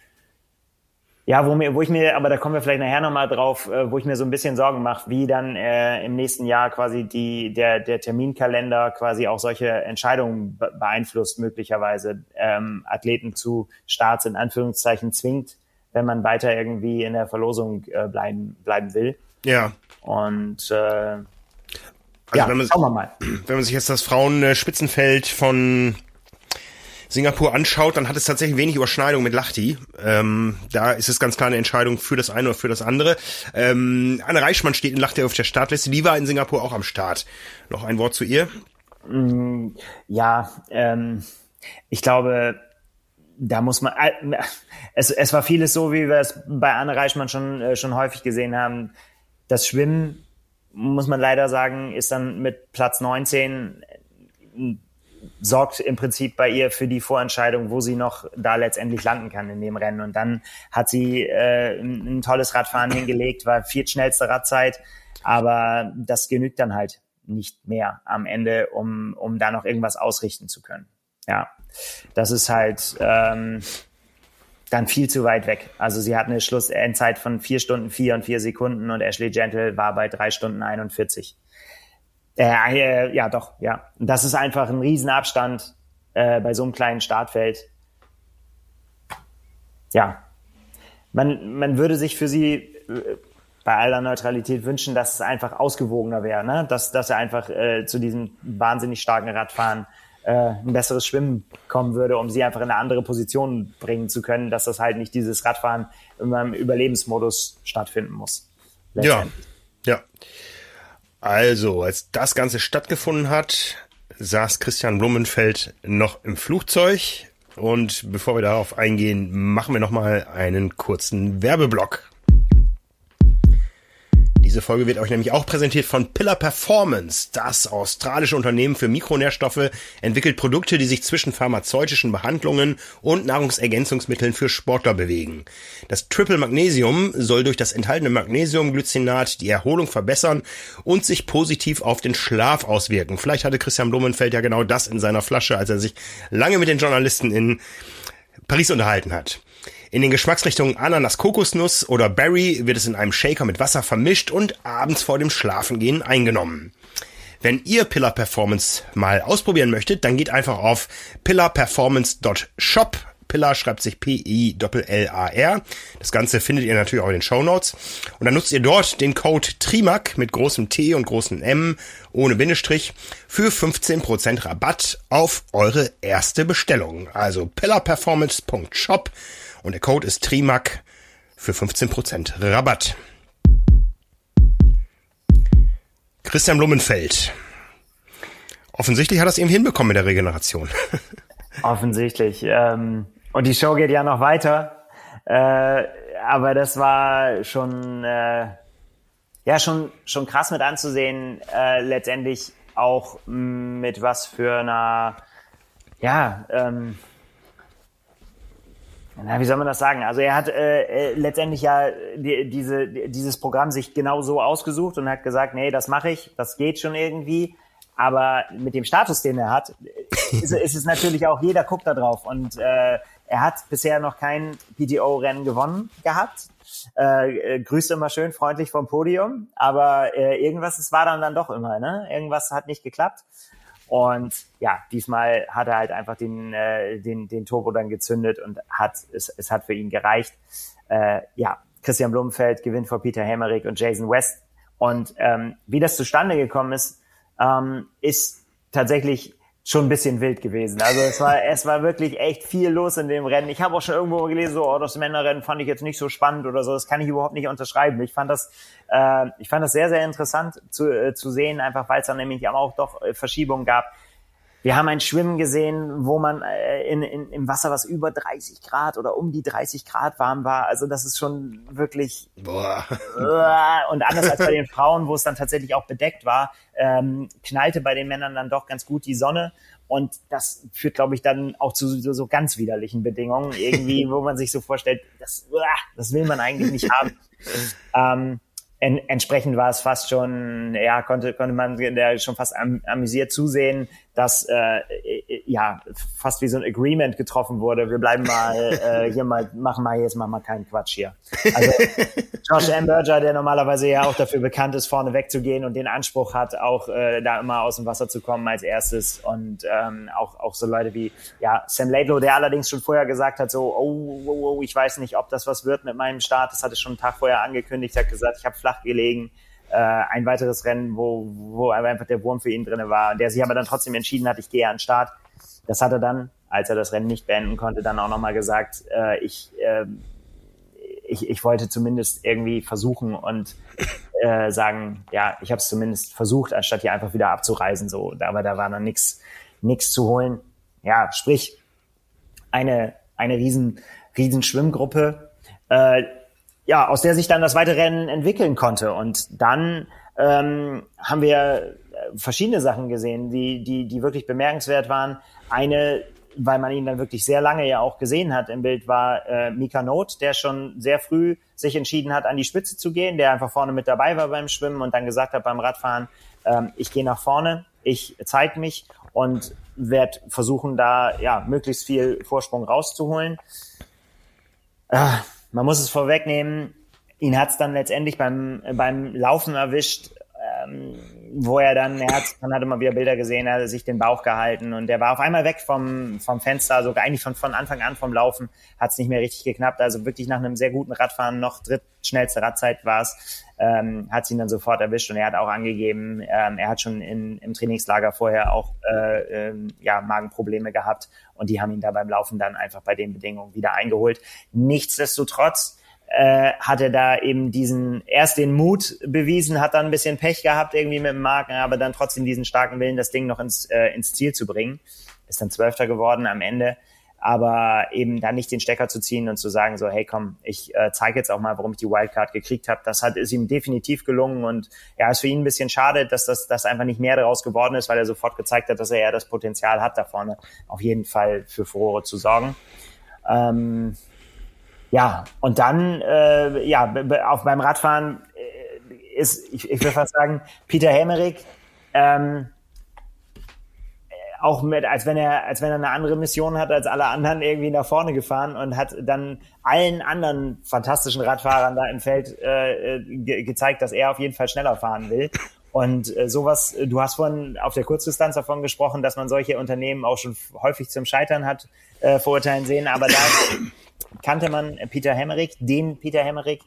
ja, wo, mir, wo ich mir, aber da kommen wir vielleicht nachher nochmal drauf, äh, wo ich mir so ein bisschen Sorgen mache, wie dann äh, im nächsten Jahr quasi die, der, der Terminkalender quasi auch solche Entscheidungen be beeinflusst, möglicherweise ähm, Athleten zu Starts in Anführungszeichen zwingt, wenn man weiter irgendwie in der Verlosung äh, bleiben, bleiben will. Ja. Und äh, also ja, wenn man, schauen wir mal. Wenn man sich jetzt das Frauen-Spitzenfeld von Singapur anschaut, dann hat es tatsächlich wenig Überschneidung mit Lachti. Ähm, da ist es ganz klar eine Entscheidung für das eine oder für das andere. Ähm, Anne Reichmann steht in Lachti auf der Startliste. Die war in Singapur auch am Start. Noch ein Wort zu ihr? Mm, ja, ähm, ich glaube, da muss man, äh, es, es war vieles so, wie wir es bei Anne Reichmann schon, äh, schon häufig gesehen haben. Das Schwimmen, muss man leider sagen, ist dann mit Platz 19 sorgt im Prinzip bei ihr für die Vorentscheidung, wo sie noch da letztendlich landen kann in dem Rennen. Und dann hat sie äh, ein, tolles Radfahren hingelegt, war viertschnellste Radzeit, aber das genügt dann halt nicht mehr am Ende, um, um da noch irgendwas ausrichten zu können. Ja, das ist halt ähm, dann viel zu weit weg. Also sie hat eine Schlussendzeit von vier Stunden vier und vier Sekunden und Ashley Gentle war bei drei Stunden 41. Äh, äh, ja, doch, ja. Das ist einfach ein Riesenabstand äh, bei so einem kleinen Startfeld. Ja. Man, man würde sich für sie äh, bei aller Neutralität wünschen, dass es einfach ausgewogener wäre, ne? dass, dass er einfach äh, zu diesem wahnsinnig starken Radfahren ein besseres Schwimmen kommen würde, um sie einfach in eine andere Position bringen zu können, dass das halt nicht dieses Radfahren im Überlebensmodus stattfinden muss. Ja, ja. Also, als das Ganze stattgefunden hat, saß Christian Blumenfeld noch im Flugzeug. Und bevor wir darauf eingehen, machen wir nochmal einen kurzen Werbeblock. Diese Folge wird euch nämlich auch präsentiert von Pillar Performance. Das australische Unternehmen für Mikronährstoffe entwickelt Produkte, die sich zwischen pharmazeutischen Behandlungen und Nahrungsergänzungsmitteln für Sportler bewegen. Das Triple Magnesium soll durch das enthaltene Magnesiumglycinat die Erholung verbessern und sich positiv auf den Schlaf auswirken. Vielleicht hatte Christian Blumenfeld ja genau das in seiner Flasche, als er sich lange mit den Journalisten in Paris unterhalten hat. In den Geschmacksrichtungen Ananas, Kokosnuss oder Berry wird es in einem Shaker mit Wasser vermischt und abends vor dem Schlafengehen eingenommen. Wenn ihr Pillar Performance mal ausprobieren möchtet, dann geht einfach auf pillarperformance.shop. Pillar schreibt sich P-I-L-L-A-R. Das Ganze findet ihr natürlich auch in den Show Notes. Und dann nutzt ihr dort den Code TRIMAC mit großem T und großem M ohne Bindestrich für 15% Rabatt auf eure erste Bestellung. Also pillarperformance.shop und der Code ist TRIMAC für 15% Rabatt. Christian Blumenfeld. Offensichtlich hat er es irgendwie hinbekommen mit der Regeneration. Offensichtlich. Ähm, und die Show geht ja noch weiter. Äh, aber das war schon, äh, ja, schon, schon krass mit anzusehen, äh, letztendlich auch mit was für einer, ja, ähm, na, wie soll man das sagen? Also er hat äh, äh, letztendlich ja die, diese, dieses Programm sich genau so ausgesucht und hat gesagt, nee, das mache ich, das geht schon irgendwie. Aber mit dem Status, den er hat, ist, ist es natürlich auch, jeder guckt da drauf. Und äh, er hat bisher noch kein PTO-Rennen gewonnen gehabt. Äh, äh, grüßt immer schön freundlich vom Podium, aber äh, irgendwas, es war dann dann doch immer, ne? Irgendwas hat nicht geklappt. Und ja, diesmal hat er halt einfach den, äh, den, den Turbo dann gezündet und hat, es, es hat für ihn gereicht. Äh, ja, Christian Blumenfeld gewinnt vor Peter Hemmerich und Jason West. Und ähm, wie das zustande gekommen ist, ähm, ist tatsächlich schon ein bisschen wild gewesen. Also es war, es war wirklich echt viel los in dem Rennen. Ich habe auch schon irgendwo gelesen, so, oh, das Männerrennen fand ich jetzt nicht so spannend oder so. Das kann ich überhaupt nicht unterschreiben. Ich fand das, äh, ich fand das sehr, sehr interessant zu, äh, zu sehen, einfach weil es dann nämlich auch doch äh, Verschiebungen gab. Wir haben ein Schwimmen gesehen, wo man äh, in, in, im Wasser was über 30 Grad oder um die 30 Grad warm war. Also das ist schon wirklich Boah. und anders als bei den Frauen, wo es dann tatsächlich auch bedeckt war, ähm, knallte bei den Männern dann doch ganz gut die Sonne. Und das führt, glaube ich, dann auch zu so, so ganz widerlichen Bedingungen, irgendwie, wo man sich so vorstellt, das, das will man eigentlich nicht haben. ähm, en, entsprechend war es fast schon, ja, konnte, konnte man der schon fast am, amüsiert zusehen, dass äh, ja fast wie so ein Agreement getroffen wurde. Wir bleiben mal äh, hier mal, machen mal jetzt mal mal keinen Quatsch hier. Also Josh Amberger, der normalerweise ja auch dafür bekannt ist, vorne wegzugehen und den Anspruch hat, auch äh, da immer aus dem Wasser zu kommen als erstes und ähm, auch auch so Leute wie ja Sam Laidlow, der allerdings schon vorher gesagt hat, so oh, oh, oh ich weiß nicht, ob das was wird mit meinem Start. Das hatte schon einen Tag vorher angekündigt, hat gesagt, ich habe flach gelegen äh, ein weiteres Rennen, wo, wo einfach der Wurm für ihn drinne war, der sich aber dann trotzdem entschieden hat, ich gehe an den Start. Das hat er dann, als er das Rennen nicht beenden konnte, dann auch nochmal gesagt, äh, ich, äh, ich, ich wollte zumindest irgendwie versuchen und äh, sagen, ja, ich habe es zumindest versucht, anstatt hier einfach wieder abzureisen. So, aber da war dann nichts nichts zu holen. Ja, sprich eine eine riesen riesen Schwimmgruppe. Äh, ja, aus der sich dann das weitere Rennen entwickeln konnte. Und dann ähm, haben wir äh, verschiedene Sachen gesehen, die, die, die wirklich bemerkenswert waren. Eine, weil man ihn dann wirklich sehr lange ja auch gesehen hat im Bild, war äh, Mika Not, der schon sehr früh sich entschieden hat, an die Spitze zu gehen, der einfach vorne mit dabei war beim Schwimmen und dann gesagt hat beim Radfahren, ähm, ich gehe nach vorne, ich zeige mich und werde versuchen, da ja möglichst viel Vorsprung rauszuholen. Äh, man muss es vorwegnehmen, ihn hat es dann letztendlich beim, beim Laufen erwischt, ähm, wo er dann, er hat, man hat immer wieder Bilder gesehen, er hat sich den Bauch gehalten und der war auf einmal weg vom, vom Fenster, sogar eigentlich von, von Anfang an vom Laufen, hat es nicht mehr richtig geknappt. Also wirklich nach einem sehr guten Radfahren, noch drittschnellste Radzeit war es, ähm, hat ihn dann sofort erwischt und er hat auch angegeben, ähm, er hat schon in, im Trainingslager vorher auch äh, äh, ja, Magenprobleme gehabt und die haben ihn da beim Laufen dann einfach bei den Bedingungen wieder eingeholt. Nichtsdestotrotz, äh, hat er da eben diesen erst den Mut bewiesen, hat dann ein bisschen Pech gehabt irgendwie mit dem Marken, aber dann trotzdem diesen starken Willen, das Ding noch ins, äh, ins Ziel zu bringen. Ist dann Zwölfter geworden am Ende, aber eben dann nicht den Stecker zu ziehen und zu sagen so, hey komm, ich äh, zeige jetzt auch mal, warum ich die Wildcard gekriegt habe. Das hat ist ihm definitiv gelungen und ja, ist für ihn ein bisschen schade, dass das, das einfach nicht mehr daraus geworden ist, weil er sofort gezeigt hat, dass er ja das Potenzial hat, da vorne auf jeden Fall für Furore zu sorgen. Ähm, ja, und dann, äh, ja, auf beim Radfahren äh, ist, ich, ich will fast sagen, Peter Hemmerich, ähm, auch mit, als wenn er, als wenn er eine andere Mission hat als alle anderen irgendwie nach vorne gefahren und hat dann allen anderen fantastischen Radfahrern da im Feld äh, ge gezeigt, dass er auf jeden Fall schneller fahren will. Und äh, sowas, du hast vorhin auf der Kurzdistanz davon gesprochen, dass man solche Unternehmen auch schon häufig zum Scheitern hat äh, verurteilen sehen, aber da kannte man Peter Hemmerich, den Peter Hemmerich,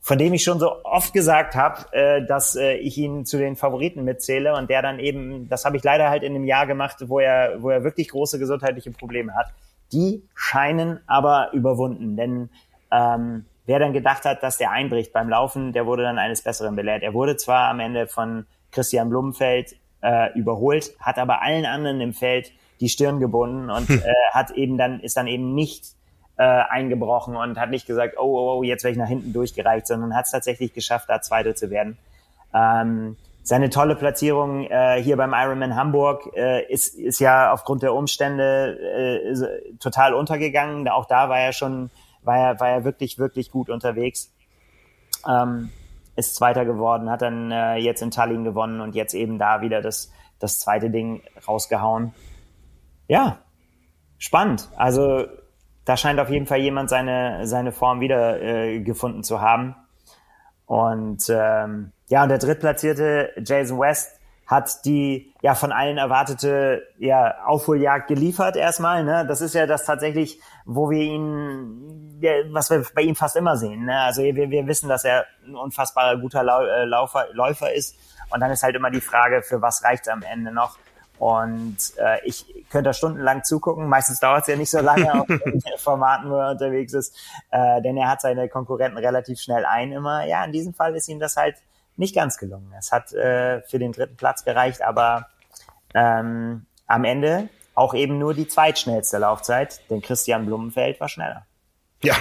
von dem ich schon so oft gesagt habe, äh, dass äh, ich ihn zu den Favoriten mitzähle und der dann eben, das habe ich leider halt in einem Jahr gemacht, wo er, wo er wirklich große gesundheitliche Probleme hat. Die scheinen aber überwunden, denn ähm, wer dann gedacht hat, dass der einbricht beim Laufen, der wurde dann eines Besseren belehrt. Er wurde zwar am Ende von Christian Blumenfeld äh, überholt, hat aber allen anderen im Feld die Stirn gebunden und äh, hat eben dann ist dann eben nicht äh, eingebrochen und hat nicht gesagt, oh, oh, oh jetzt werde ich nach hinten durchgereicht, sondern hat es tatsächlich geschafft, da Zweiter zu werden. Ähm, seine tolle Platzierung äh, hier beim Ironman Hamburg äh, ist, ist ja aufgrund der Umstände äh, total untergegangen. Auch da war er schon, war er, war er wirklich, wirklich gut unterwegs. Ähm, ist Zweiter geworden, hat dann äh, jetzt in Tallinn gewonnen und jetzt eben da wieder das, das zweite Ding rausgehauen. Ja, spannend. Also da scheint auf jeden Fall jemand seine, seine Form wieder äh, gefunden zu haben. Und ähm, ja, und der drittplatzierte Jason West hat die ja von allen erwartete ja Aufholjagd geliefert erstmal. Ne? Das ist ja das tatsächlich, wo wir ihn, ja, was wir bei ihm fast immer sehen. Ne? Also wir, wir wissen, dass er ein unfassbarer guter Lau äh, Laufer, Läufer ist. Und dann ist halt immer die Frage, für was reicht am Ende noch? Und äh, ich könnte da stundenlang zugucken. Meistens dauert es ja nicht so lange auf den Formaten, wo er unterwegs ist. Äh, denn er hat seine Konkurrenten relativ schnell ein immer. Ja, in diesem Fall ist ihm das halt nicht ganz gelungen. Es hat äh, für den dritten Platz gereicht, aber ähm, am Ende auch eben nur die zweitschnellste Laufzeit, denn Christian Blumenfeld war schneller. Ja.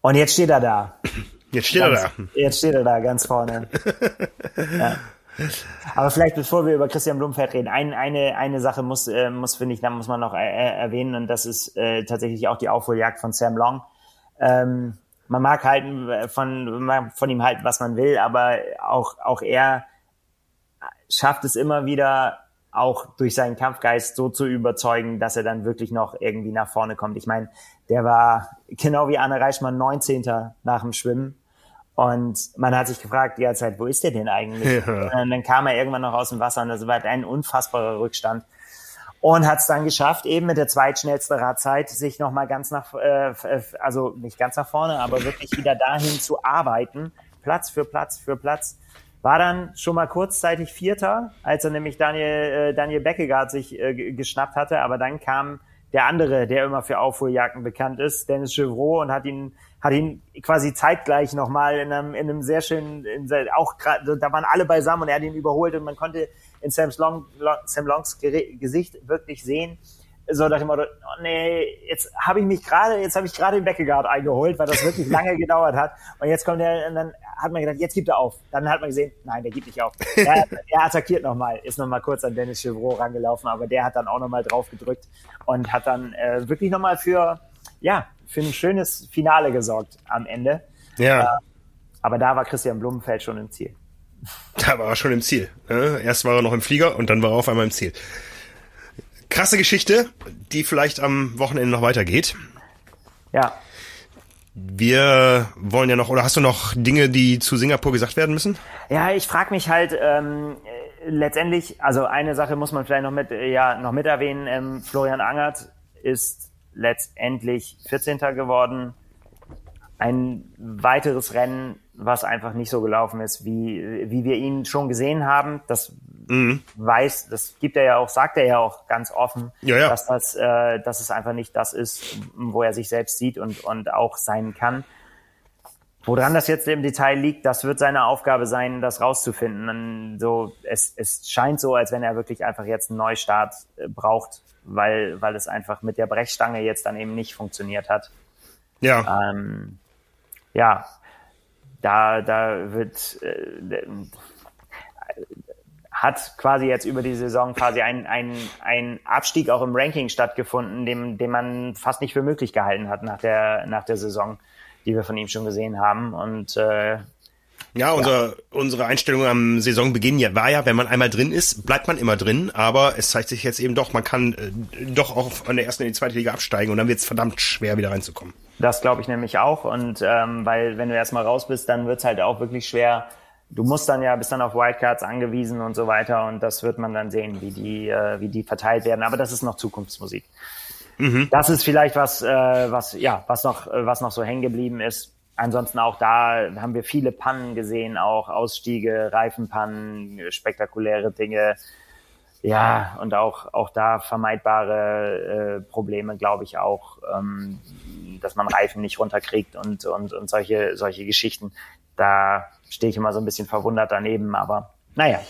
Und jetzt steht er da. Jetzt steht ganz, er da. Jetzt steht er da ganz vorne. ja. Aber vielleicht, bevor wir über Christian Blumenfeld reden, ein, eine, eine Sache muss, äh, muss finde ich, da muss man noch äh, erwähnen, und das ist äh, tatsächlich auch die Aufholjagd von Sam Long. Ähm, man mag halten äh, von, von ihm halten, was man will, aber auch, auch er schafft es immer wieder, auch durch seinen Kampfgeist so zu überzeugen, dass er dann wirklich noch irgendwie nach vorne kommt. Ich meine, der war genau wie Anne Reichmann 19. nach dem Schwimmen. Und man hat sich gefragt, ja, Zeit, wo ist der denn eigentlich? Ja. Und dann kam er irgendwann noch aus dem Wasser und das war ein unfassbarer Rückstand. Und hat es dann geschafft, eben mit der zweitschnellsten Radzeit, sich nochmal ganz nach, äh, also nicht ganz nach vorne, aber wirklich wieder dahin zu arbeiten, Platz für Platz für Platz war dann schon mal kurzzeitig Vierter, als er nämlich Daniel, äh, Daniel Beckegaard sich äh, geschnappt hatte, aber dann kam der andere, der immer für Aufholjagden bekannt ist, Dennis Chevrolet und hat ihn hat ihn quasi zeitgleich nochmal in einem, in einem sehr schönen, in, auch gerade, da waren alle beisammen und er hat ihn überholt und man konnte in Sam's Long, Sam Longs Gesicht wirklich sehen, so nach dem Motto, oh nee, jetzt habe ich mich gerade, jetzt habe ich gerade den Beckegaard eingeholt, weil das wirklich lange gedauert hat. Und jetzt kommt er, und dann hat man gedacht, jetzt gibt er auf. Dann hat man gesehen, nein, der gibt nicht auf. Er, er attackiert nochmal, ist nochmal kurz an Dennis Chevrolet rangelaufen, aber der hat dann auch nochmal drauf gedrückt und hat dann äh, wirklich nochmal für, ja, für ein schönes Finale gesorgt am Ende. Ja. Äh, aber da war Christian Blumenfeld schon im Ziel. Da war er schon im Ziel. Ne? Erst war er noch im Flieger und dann war er auf einmal im Ziel krasse Geschichte, die vielleicht am Wochenende noch weitergeht. Ja. Wir wollen ja noch, oder hast du noch Dinge, die zu Singapur gesagt werden müssen? Ja, ich frage mich halt ähm, letztendlich, also eine Sache muss man vielleicht noch mit, ja, noch mit erwähnen. Ähm, Florian Angert ist letztendlich 14. geworden. Ein weiteres Rennen, was einfach nicht so gelaufen ist, wie, wie wir ihn schon gesehen haben. Das mhm. weiß, das gibt er ja auch, sagt er ja auch ganz offen, ja, ja. dass das, äh, dass es einfach nicht das ist, wo er sich selbst sieht und, und auch sein kann. Woran das jetzt im Detail liegt, das wird seine Aufgabe sein, das rauszufinden. so, es, es scheint so, als wenn er wirklich einfach jetzt einen Neustart äh, braucht, weil, weil es einfach mit der Brechstange jetzt dann eben nicht funktioniert hat. Ja. Ähm, ja, da, da wird, äh, hat quasi jetzt über die Saison quasi ein, ein, ein Abstieg auch im Ranking stattgefunden, dem, den man fast nicht für möglich gehalten hat nach der, nach der Saison, die wir von ihm schon gesehen haben. Und äh, ja, unser, ja. unsere Einstellung am Saisonbeginn ja, war ja, wenn man einmal drin ist, bleibt man immer drin, aber es zeigt sich jetzt eben doch, man kann äh, doch auch von der ersten in die zweite Liga absteigen und dann wird es verdammt schwer, wieder reinzukommen. Das glaube ich nämlich auch. Und ähm, weil wenn du erstmal raus bist, dann wird es halt auch wirklich schwer, du musst dann ja, bist dann auf Wildcards angewiesen und so weiter und das wird man dann sehen, wie die, äh, wie die verteilt werden. Aber das ist noch Zukunftsmusik. Mhm. Das ist vielleicht was, äh, was, ja, was noch, äh, was noch so hängen geblieben ist. Ansonsten auch da haben wir viele Pannen gesehen, auch Ausstiege, Reifenpannen, spektakuläre Dinge. Ja, und auch, auch da vermeidbare äh, Probleme, glaube ich auch, ähm, dass man Reifen nicht runterkriegt und, und, und solche, solche Geschichten. Da stehe ich immer so ein bisschen verwundert daneben, aber naja.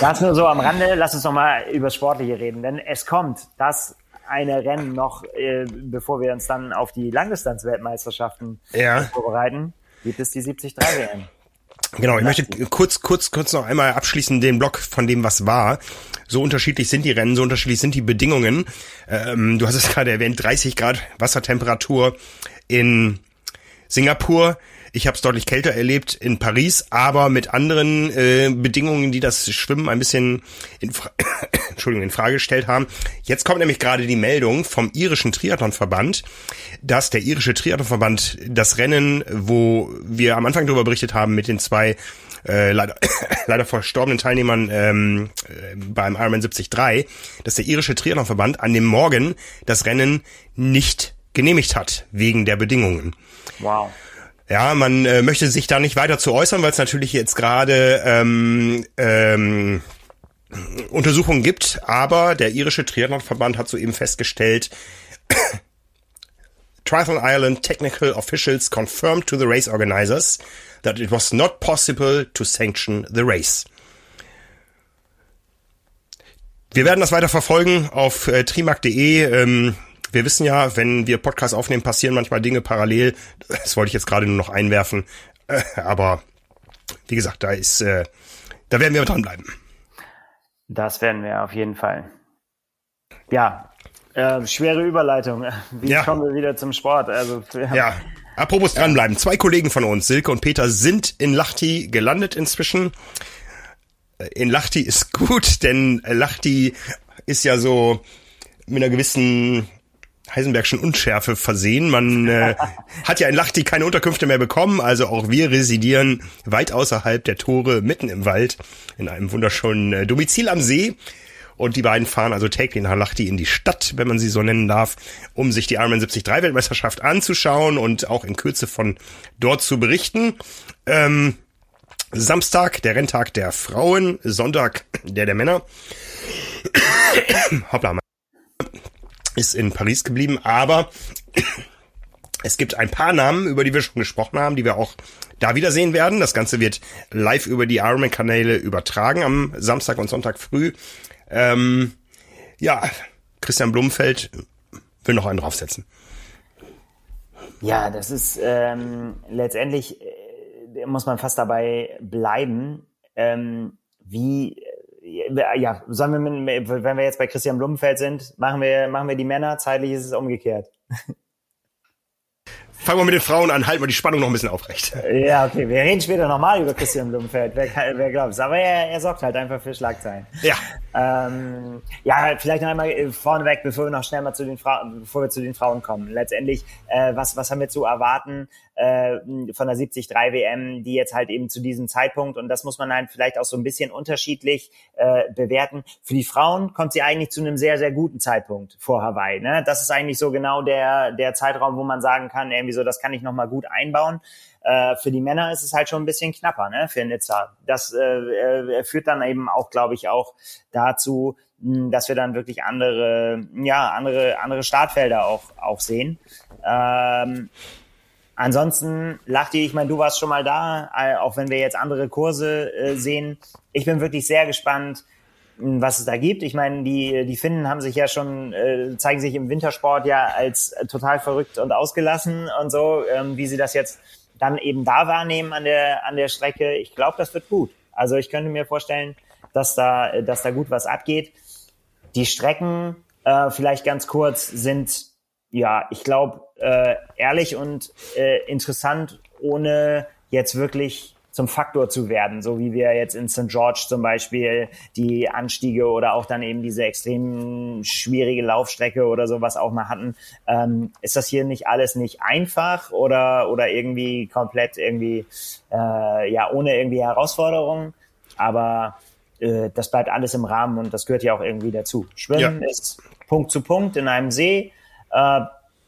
Das nur so am Rande. Lass uns noch mal über Sportliche reden, denn es kommt das eine Rennen noch, äh, bevor wir uns dann auf die Langdistanz-Weltmeisterschaften ja. vorbereiten, gibt es die 73 WM. Genau, ich möchte kurz, kurz, kurz noch einmal abschließen den Block von dem, was war. So unterschiedlich sind die Rennen, so unterschiedlich sind die Bedingungen. Ähm, du hast es gerade erwähnt, 30 Grad Wassertemperatur in Singapur. Ich habe es deutlich kälter erlebt in Paris, aber mit anderen äh, Bedingungen, die das Schwimmen ein bisschen in, Fra Entschuldigung, in Frage gestellt haben. Jetzt kommt nämlich gerade die Meldung vom irischen Triathlonverband, dass der irische Triathlonverband das Rennen, wo wir am Anfang darüber berichtet haben mit den zwei äh, leider, leider verstorbenen Teilnehmern ähm, äh, beim Ironman 73, dass der irische Triathlonverband an dem Morgen das Rennen nicht genehmigt hat wegen der Bedingungen. Wow. Ja, man äh, möchte sich da nicht weiter zu äußern, weil es natürlich jetzt gerade ähm, ähm, Untersuchungen gibt, aber der irische Triathlonverband hat soeben festgestellt, Triathlon Ireland technical officials confirmed to the race organizers that it was not possible to sanction the race. wir werden das weiter verfolgen auf äh, trimark.de. Ähm, wir wissen ja, wenn wir Podcasts aufnehmen, passieren manchmal Dinge parallel. Das wollte ich jetzt gerade nur noch einwerfen. Äh, aber wie gesagt, da ist, äh, da werden wir dranbleiben. Das werden wir auf jeden Fall. Ja, äh, schwere Überleitung. Wie ja. kommen wir wieder zum Sport? Also ja. ja. Apropos dranbleiben. Zwei Kollegen von uns, Silke und Peter, sind in Lachti gelandet inzwischen. Äh, in Lachti ist gut, denn Lachti ist ja so mit einer gewissen Heisenbergschen Unschärfe versehen. Man äh, hat ja in Lachti keine Unterkünfte mehr bekommen, also auch wir residieren weit außerhalb der Tore, mitten im Wald, in einem wunderschönen äh, Domizil am See. Und die beiden fahren also täglich nach Lachti in die Stadt, wenn man sie so nennen darf, um sich die Ironman 73 Weltmeisterschaft anzuschauen und auch in Kürze von dort zu berichten. Ähm, Samstag, der Renntag der Frauen, Sonntag, der der Männer. Hoppla, ist in Paris geblieben, aber es gibt ein paar Namen, über die wir schon gesprochen haben, die wir auch da wiedersehen werden. Das Ganze wird live über die Ironman-Kanäle übertragen am Samstag und Sonntag früh. Ähm, ja, Christian Blumfeld will noch einen draufsetzen. Ja, das ist ähm, letztendlich äh, muss man fast dabei bleiben, ähm, wie ja, sollen wir mit, wenn wir jetzt bei Christian Blumenfeld sind, machen wir machen wir die Männer, zeitlich ist es umgekehrt. Fangen wir mit den Frauen an, halten wir die Spannung noch ein bisschen aufrecht. Ja, okay. Wir reden später nochmal über Christian Blumenfeld. Wer, wer glaubt es? Aber er, er sorgt halt einfach für Schlagzeilen. Ja. Ähm, ja, vielleicht noch einmal äh, vorneweg, bevor wir noch schnell mal zu den Frauen, bevor wir zu den Frauen kommen. Letztendlich, äh, was, was haben wir zu erwarten äh, von der 73 WM, die jetzt halt eben zu diesem Zeitpunkt, und das muss man halt vielleicht auch so ein bisschen unterschiedlich äh, bewerten. Für die Frauen kommt sie eigentlich zu einem sehr, sehr guten Zeitpunkt vor Hawaii. Ne? Das ist eigentlich so genau der, der Zeitraum, wo man sagen kann, irgendwie so, das kann ich nochmal gut einbauen. Äh, für die Männer ist es halt schon ein bisschen knapper, ne, für Nizza. Das äh, äh, führt dann eben auch, glaube ich, auch dazu, mh, dass wir dann wirklich andere, ja, andere, andere Startfelder auch, auch sehen. Ähm, Ansonsten Lachti, ich meine, du warst schon mal da, äh, auch wenn wir jetzt andere Kurse äh, sehen. Ich bin wirklich sehr gespannt, was es da gibt. Ich meine, die, die Finnen haben sich ja schon, äh, zeigen sich im Wintersport ja als total verrückt und ausgelassen und so, ähm, wie sie das jetzt dann eben da wahrnehmen an der, an der Strecke. Ich glaube, das wird gut. Also ich könnte mir vorstellen, dass da, dass da gut was abgeht. Die Strecken, äh, vielleicht ganz kurz, sind, ja, ich glaube, äh, ehrlich und äh, interessant, ohne jetzt wirklich zum Faktor zu werden, so wie wir jetzt in St. George zum Beispiel die Anstiege oder auch dann eben diese extrem schwierige Laufstrecke oder sowas auch mal hatten. Ähm, ist das hier nicht alles nicht einfach oder, oder irgendwie komplett irgendwie, äh, ja, ohne irgendwie Herausforderungen? Aber äh, das bleibt alles im Rahmen und das gehört ja auch irgendwie dazu. Schwimmen ja. ist Punkt zu Punkt in einem See. Äh,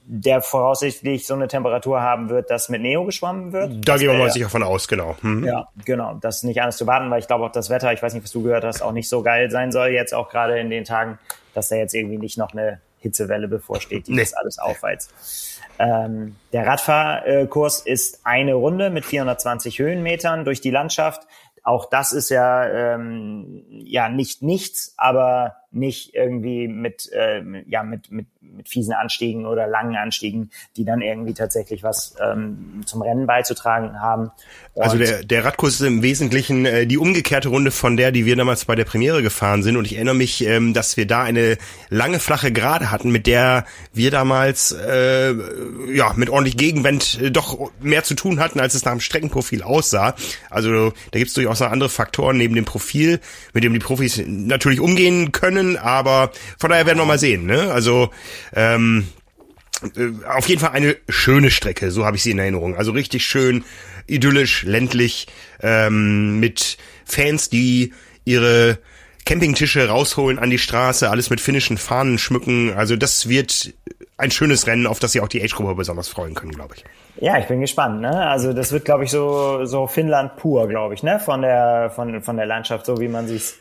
der voraussichtlich so eine Temperatur haben wird, dass mit Neo geschwommen wird. Da gehen wir mal sicher von aus, genau. Hm. Ja, genau. Das ist nicht anders zu warten, weil ich glaube auch das Wetter, ich weiß nicht, was du gehört hast, auch nicht so geil sein soll jetzt auch gerade in den Tagen, dass da jetzt irgendwie nicht noch eine Hitzewelle bevorsteht, die nee. das alles aufheizt. Ähm, der Radfahrkurs ist eine Runde mit 420 Höhenmetern durch die Landschaft. Auch das ist ja ähm, ja nicht nichts, aber nicht irgendwie mit äh, ja mit mit mit fiesen Anstiegen oder langen Anstiegen, die dann irgendwie tatsächlich was ähm, zum Rennen beizutragen haben. Und also der, der Radkurs ist im Wesentlichen äh, die umgekehrte Runde von der, die wir damals bei der Premiere gefahren sind. Und ich erinnere mich, ähm, dass wir da eine lange flache Gerade hatten, mit der wir damals äh, ja mit ordentlich Gegenwind äh, doch mehr zu tun hatten, als es nach dem Streckenprofil aussah. Also da gibt es durchaus noch andere Faktoren neben dem Profil, mit dem die Profis natürlich umgehen können, aber von daher werden wir mal sehen. Ne? Also ähm, äh, auf jeden Fall eine schöne Strecke, so habe ich sie in Erinnerung. Also richtig schön, idyllisch, ländlich, ähm, mit Fans, die ihre Campingtische rausholen an die Straße, alles mit finnischen Fahnen schmücken. Also das wird ein schönes Rennen, auf das sich auch die Age-Gruppe besonders freuen können, glaube ich. Ja, ich bin gespannt. Ne? Also das wird, glaube ich, so so Finnland pur, glaube ich, ne? Von der von von der Landschaft, so wie man sich's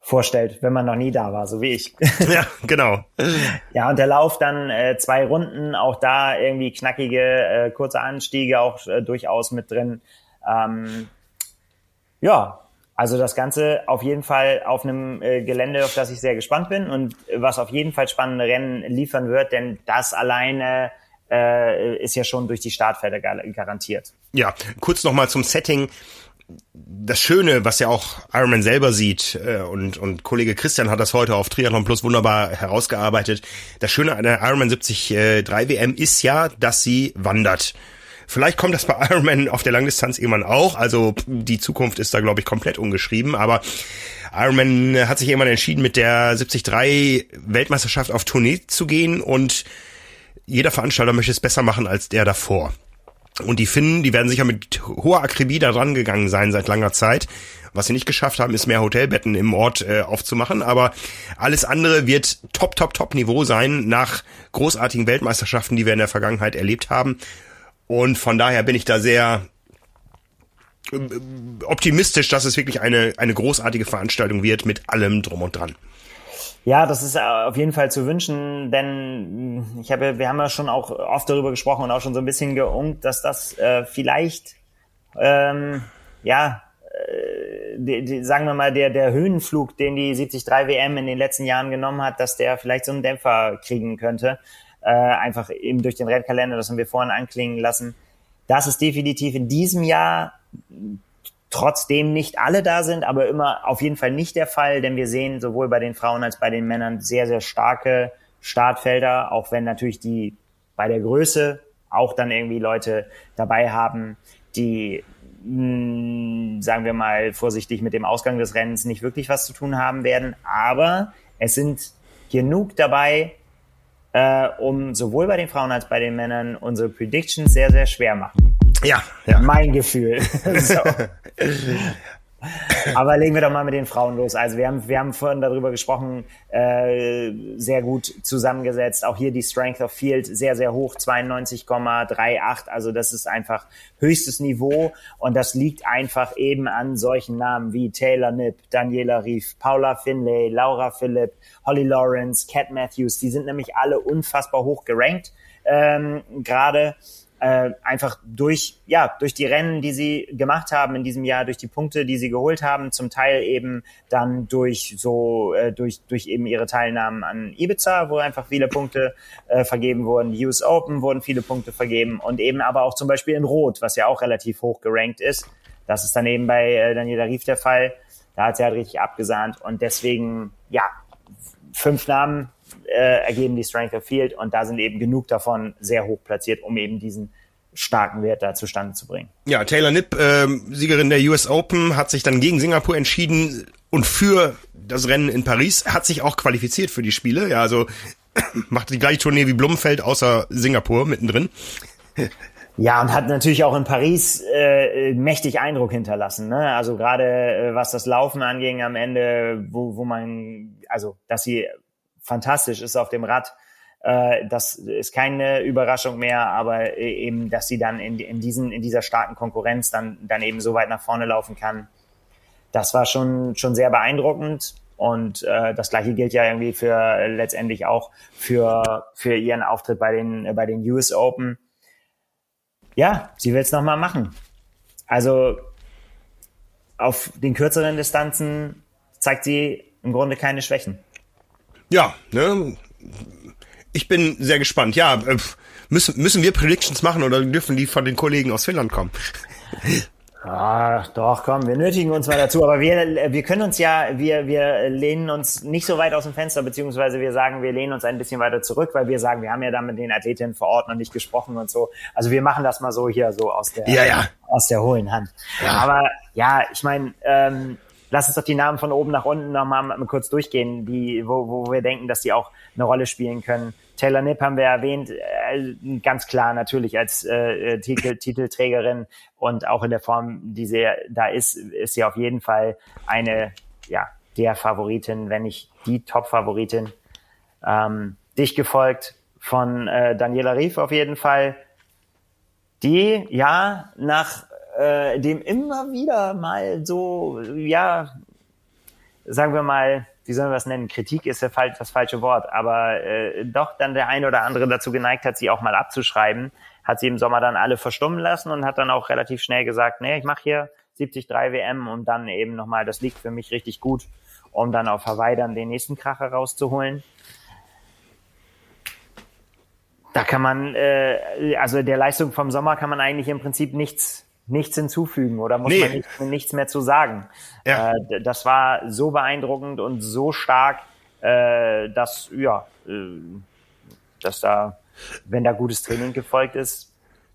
vorstellt, wenn man noch nie da war, so wie ich. Ja, genau. ja, und der Lauf dann äh, zwei Runden, auch da irgendwie knackige, äh, kurze Anstiege auch äh, durchaus mit drin. Ähm, ja, Also das Ganze auf jeden Fall auf einem äh, Gelände, auf das ich sehr gespannt bin und was auf jeden Fall spannende Rennen liefern wird, denn das alleine äh, ist ja schon durch die Startfelder garantiert. Ja, kurz nochmal zum Setting das Schöne, was ja auch Ironman selber sieht, äh, und, und Kollege Christian hat das heute auf Triathlon Plus wunderbar herausgearbeitet. Das Schöne an der Ironman 73 WM ist ja, dass sie wandert. Vielleicht kommt das bei Ironman auf der Langdistanz irgendwann auch. Also die Zukunft ist da, glaube ich, komplett ungeschrieben. Aber Ironman hat sich irgendwann entschieden, mit der 73 Weltmeisterschaft auf Tournee zu gehen und jeder Veranstalter möchte es besser machen als der davor. Und die Finnen, die werden sicher mit hoher Akribie da dran gegangen sein seit langer Zeit. Was sie nicht geschafft haben, ist mehr Hotelbetten im Ort äh, aufzumachen. Aber alles andere wird top, top, top Niveau sein nach großartigen Weltmeisterschaften, die wir in der Vergangenheit erlebt haben. Und von daher bin ich da sehr äh, optimistisch, dass es wirklich eine, eine großartige Veranstaltung wird mit allem drum und dran. Ja, das ist äh, auf jeden Fall zu wünschen, denn ich habe, wir haben ja schon auch oft darüber gesprochen und auch schon so ein bisschen geungt, dass das äh, vielleicht, ähm, ja, äh, die, die, sagen wir mal, der, der Höhenflug, den die 73 WM in den letzten Jahren genommen hat, dass der vielleicht so einen Dämpfer kriegen könnte. Äh, einfach eben durch den Rennkalender, das haben wir vorhin anklingen lassen. Das ist definitiv in diesem Jahr trotzdem nicht alle da sind, aber immer auf jeden Fall nicht der Fall, denn wir sehen sowohl bei den Frauen als bei den Männern sehr, sehr starke Startfelder, auch wenn natürlich die bei der Größe auch dann irgendwie Leute dabei haben, die mh, hm, sagen wir mal vorsichtig mit dem Ausgang des Rennens nicht wirklich was zu tun haben werden, aber es sind genug dabei, äh, um sowohl bei den Frauen als bei den Männern unsere Predictions sehr, sehr schwer machen. Ja, ja. Mein Gefühl. Aber legen wir doch mal mit den Frauen los. Also wir haben, wir haben vorhin darüber gesprochen, äh, sehr gut zusammengesetzt. Auch hier die Strength of Field sehr, sehr hoch, 92,38. Also das ist einfach höchstes Niveau und das liegt einfach eben an solchen Namen wie Taylor Nipp, Daniela Rief, Paula Finlay, Laura Philipp, Holly Lawrence, Cat Matthews. Die sind nämlich alle unfassbar hoch gerankt ähm, gerade äh, einfach durch, ja, durch die Rennen, die sie gemacht haben in diesem Jahr, durch die Punkte, die sie geholt haben, zum Teil eben dann durch so, äh, durch, durch eben ihre Teilnahmen an Ibiza, wo einfach viele Punkte äh, vergeben wurden. Die US Open wurden viele Punkte vergeben und eben aber auch zum Beispiel in Rot, was ja auch relativ hoch gerankt ist. Das ist dann eben bei äh, Daniela Rief der Fall. Da hat sie halt richtig abgesahnt und deswegen, ja, fünf Namen äh, ergeben die Strength of Field und da sind eben genug davon sehr hoch platziert, um eben diesen starken Wert da zustande zu bringen. Ja, Taylor Nipp, äh, Siegerin der US Open, hat sich dann gegen Singapur entschieden und für das Rennen in Paris hat sich auch qualifiziert für die Spiele. Ja, also macht die gleiche Tournee wie Blumfeld außer Singapur mittendrin. Ja, und hat natürlich auch in Paris äh, mächtig Eindruck hinterlassen. Ne? Also gerade äh, was das Laufen anging am Ende, wo, wo man, also dass sie fantastisch ist auf dem Rad. Äh, das ist keine Überraschung mehr, aber eben, dass sie dann in, in, diesen, in dieser starken Konkurrenz dann, dann eben so weit nach vorne laufen kann, das war schon, schon sehr beeindruckend. Und äh, das gleiche gilt ja irgendwie für äh, letztendlich auch für, für ihren Auftritt bei den, äh, bei den US Open. Ja, sie will es nochmal machen. Also auf den kürzeren Distanzen zeigt sie im Grunde keine Schwächen. Ja, ne? Ich bin sehr gespannt. Ja, äh, müssen, müssen wir Predictions machen oder dürfen die von den Kollegen aus Finnland kommen? Ach, doch, komm, wir nötigen uns mal dazu. Aber wir, wir können uns ja, wir, wir lehnen uns nicht so weit aus dem Fenster, beziehungsweise wir sagen, wir lehnen uns ein bisschen weiter zurück, weil wir sagen, wir haben ja da mit den Athletinnen vor Ort noch nicht gesprochen und so. Also wir machen das mal so hier so aus der, ja, ja. aus der hohlen Hand. Ja. Aber ja, ich meine, ähm, lass uns doch die Namen von oben nach unten nochmal mal kurz durchgehen, die, wo, wo wir denken, dass die auch eine Rolle spielen können. Taylor Nipp haben wir erwähnt, äh, ganz klar natürlich als äh, äh Titel, Titelträgerin und auch in der Form, die sie da ist, ist sie auf jeden Fall eine, ja, der Favoritin, wenn nicht die Top-Favoritin. Ähm, dich gefolgt von äh, Daniela Rief auf jeden Fall, die ja nach äh, dem immer wieder mal so, ja, sagen wir mal, wie sollen wir das nennen? Kritik ist ja das falsche Wort, aber äh, doch dann der eine oder andere dazu geneigt hat, sie auch mal abzuschreiben, hat sie im Sommer dann alle verstummen lassen und hat dann auch relativ schnell gesagt, nee, ich mache hier 73 WM und dann eben nochmal, das liegt für mich richtig gut, um dann auf Hawaii dann den nächsten Kracher rauszuholen. Da kann man, äh, also der Leistung vom Sommer kann man eigentlich im Prinzip nichts nichts hinzufügen oder muss nee. man nicht, nichts mehr zu sagen. Ja. Äh, das war so beeindruckend und so stark, äh, dass ja, äh, dass da, wenn da gutes Training gefolgt ist,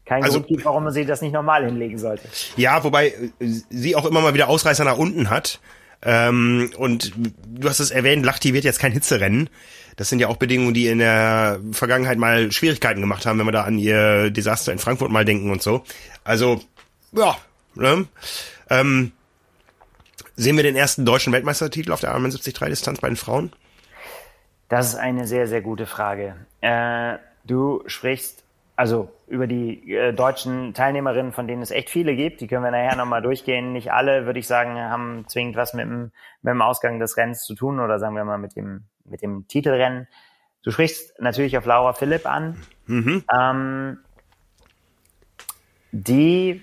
kein also, Grund gibt, warum man sich das nicht normal hinlegen sollte. Ja, wobei äh, sie auch immer mal wieder Ausreißer nach unten hat. Ähm, und du hast es erwähnt, Lachti wird jetzt kein Hitzerennen. Das sind ja auch Bedingungen, die in der Vergangenheit mal Schwierigkeiten gemacht haben, wenn wir da an ihr Desaster in Frankfurt mal denken und so. Also ja, ne? Ähm, sehen wir den ersten deutschen Weltmeistertitel auf der Ironman 73 Distanz bei den Frauen? Das ist eine sehr, sehr gute Frage. Äh, du sprichst also über die äh, deutschen Teilnehmerinnen, von denen es echt viele gibt, die können wir nachher nochmal durchgehen. Nicht alle, würde ich sagen, haben zwingend was mit dem, mit dem Ausgang des Rennens zu tun oder sagen wir mal mit dem, mit dem Titelrennen. Du sprichst natürlich auf Laura Philipp an, mhm. ähm, die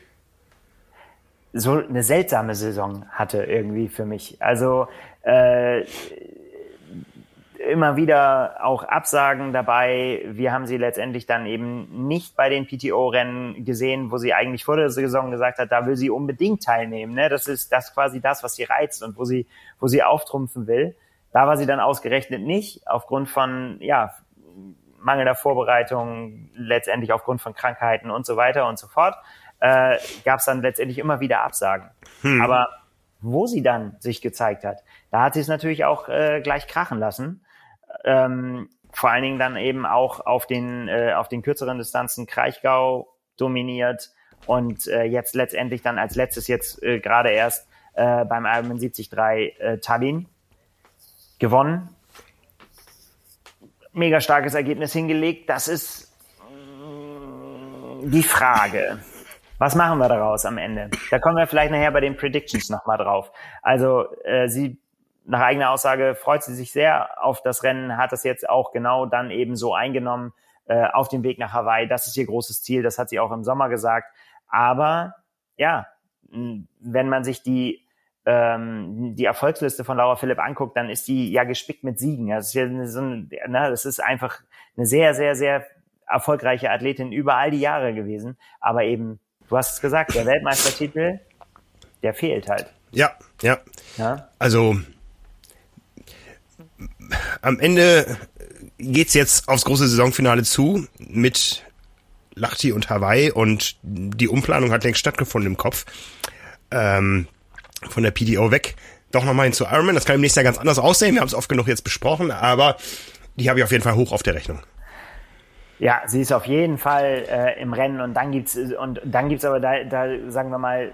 so eine seltsame Saison hatte irgendwie für mich. Also äh, immer wieder auch Absagen dabei. Wir haben sie letztendlich dann eben nicht bei den PTO-Rennen gesehen, wo sie eigentlich vor der Saison gesagt hat, da will sie unbedingt teilnehmen. Ne? Das ist das quasi das, was sie reizt und wo sie, wo sie auftrumpfen will. Da war sie dann ausgerechnet nicht, aufgrund von ja, mangelnder Vorbereitung, letztendlich aufgrund von Krankheiten und so weiter und so fort äh, gab es dann letztendlich immer wieder Absagen. Hm. Aber wo sie dann sich gezeigt hat, da hat sie es natürlich auch äh, gleich krachen lassen. Ähm, vor allen Dingen dann eben auch auf den, äh, auf den kürzeren Distanzen Kraichgau dominiert und äh, jetzt letztendlich dann als letztes jetzt äh, gerade erst äh, beim Ironman 73 äh, Tallinn gewonnen. Mega starkes Ergebnis hingelegt. Das ist mh, mm, die Frage. Was machen wir daraus am Ende? Da kommen wir vielleicht nachher bei den Predictions nochmal drauf. Also äh, sie nach eigener Aussage freut sie sich sehr auf das Rennen, hat das jetzt auch genau dann eben so eingenommen äh, auf dem Weg nach Hawaii. Das ist ihr großes Ziel, das hat sie auch im Sommer gesagt. Aber ja, wenn man sich die ähm, die Erfolgsliste von Laura Philipp anguckt, dann ist die ja gespickt mit Siegen. Das ist, ja so ein, na, das ist einfach eine sehr, sehr, sehr erfolgreiche Athletin über all die Jahre gewesen, aber eben du hast es gesagt, der Weltmeistertitel, der fehlt halt. Ja, ja. ja? Also am Ende geht's jetzt aufs große Saisonfinale zu mit Lachti und Hawaii und die Umplanung hat längst stattgefunden im Kopf. Ähm, von der PDO weg. Doch nochmal hin zu Ironman. Das kann im nächsten Jahr ganz anders aussehen. Wir haben es oft genug jetzt besprochen, aber die habe ich auf jeden Fall hoch auf der Rechnung. Ja, sie ist auf jeden Fall äh, im Rennen und dann gibt's und dann gibt's aber da, da sagen wir mal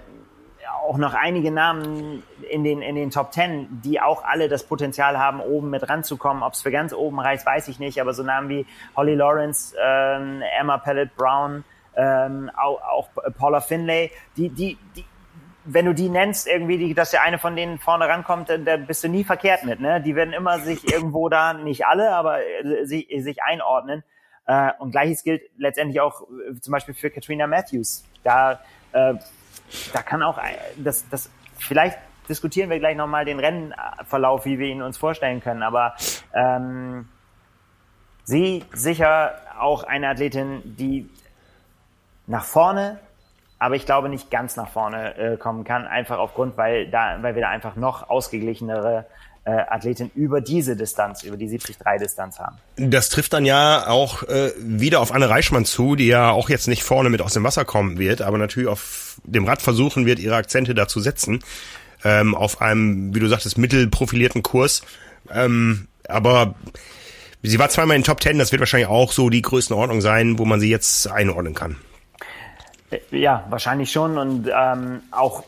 auch noch einige Namen in den in den Top Ten, die auch alle das Potenzial haben, oben mit ranzukommen. Ob es für ganz oben reicht, weiß ich nicht. Aber so Namen wie Holly Lawrence, ähm, Emma Pellet Brown, ähm, auch, auch Paula Finlay, die die die wenn du die nennst, irgendwie, die, dass der eine von denen vorne rankommt, dann, da bist du nie verkehrt mit. Ne? Die werden immer sich irgendwo da, nicht alle, aber äh, sich, sich einordnen. Äh, und gleiches gilt letztendlich auch äh, zum Beispiel für Katrina Matthews. Da, äh, da kann auch äh, das, das vielleicht diskutieren wir gleich nochmal den Rennverlauf, wie wir ihn uns vorstellen können. Aber ähm, sie sicher auch eine Athletin, die nach vorne, aber ich glaube nicht ganz nach vorne äh, kommen kann, einfach aufgrund, weil da, weil wir da einfach noch ausgeglichenere äh, Athletin über diese Distanz, über die 73-Distanz haben. Das trifft dann ja auch äh, wieder auf Anne Reichmann zu, die ja auch jetzt nicht vorne mit aus dem Wasser kommen wird, aber natürlich auf dem Rad versuchen wird, ihre Akzente da zu setzen. Ähm, auf einem, wie du sagtest, mittelprofilierten Kurs. Ähm, aber sie war zweimal in Top Ten, das wird wahrscheinlich auch so die Größenordnung sein, wo man sie jetzt einordnen kann. Ja, wahrscheinlich schon. Und ähm, auch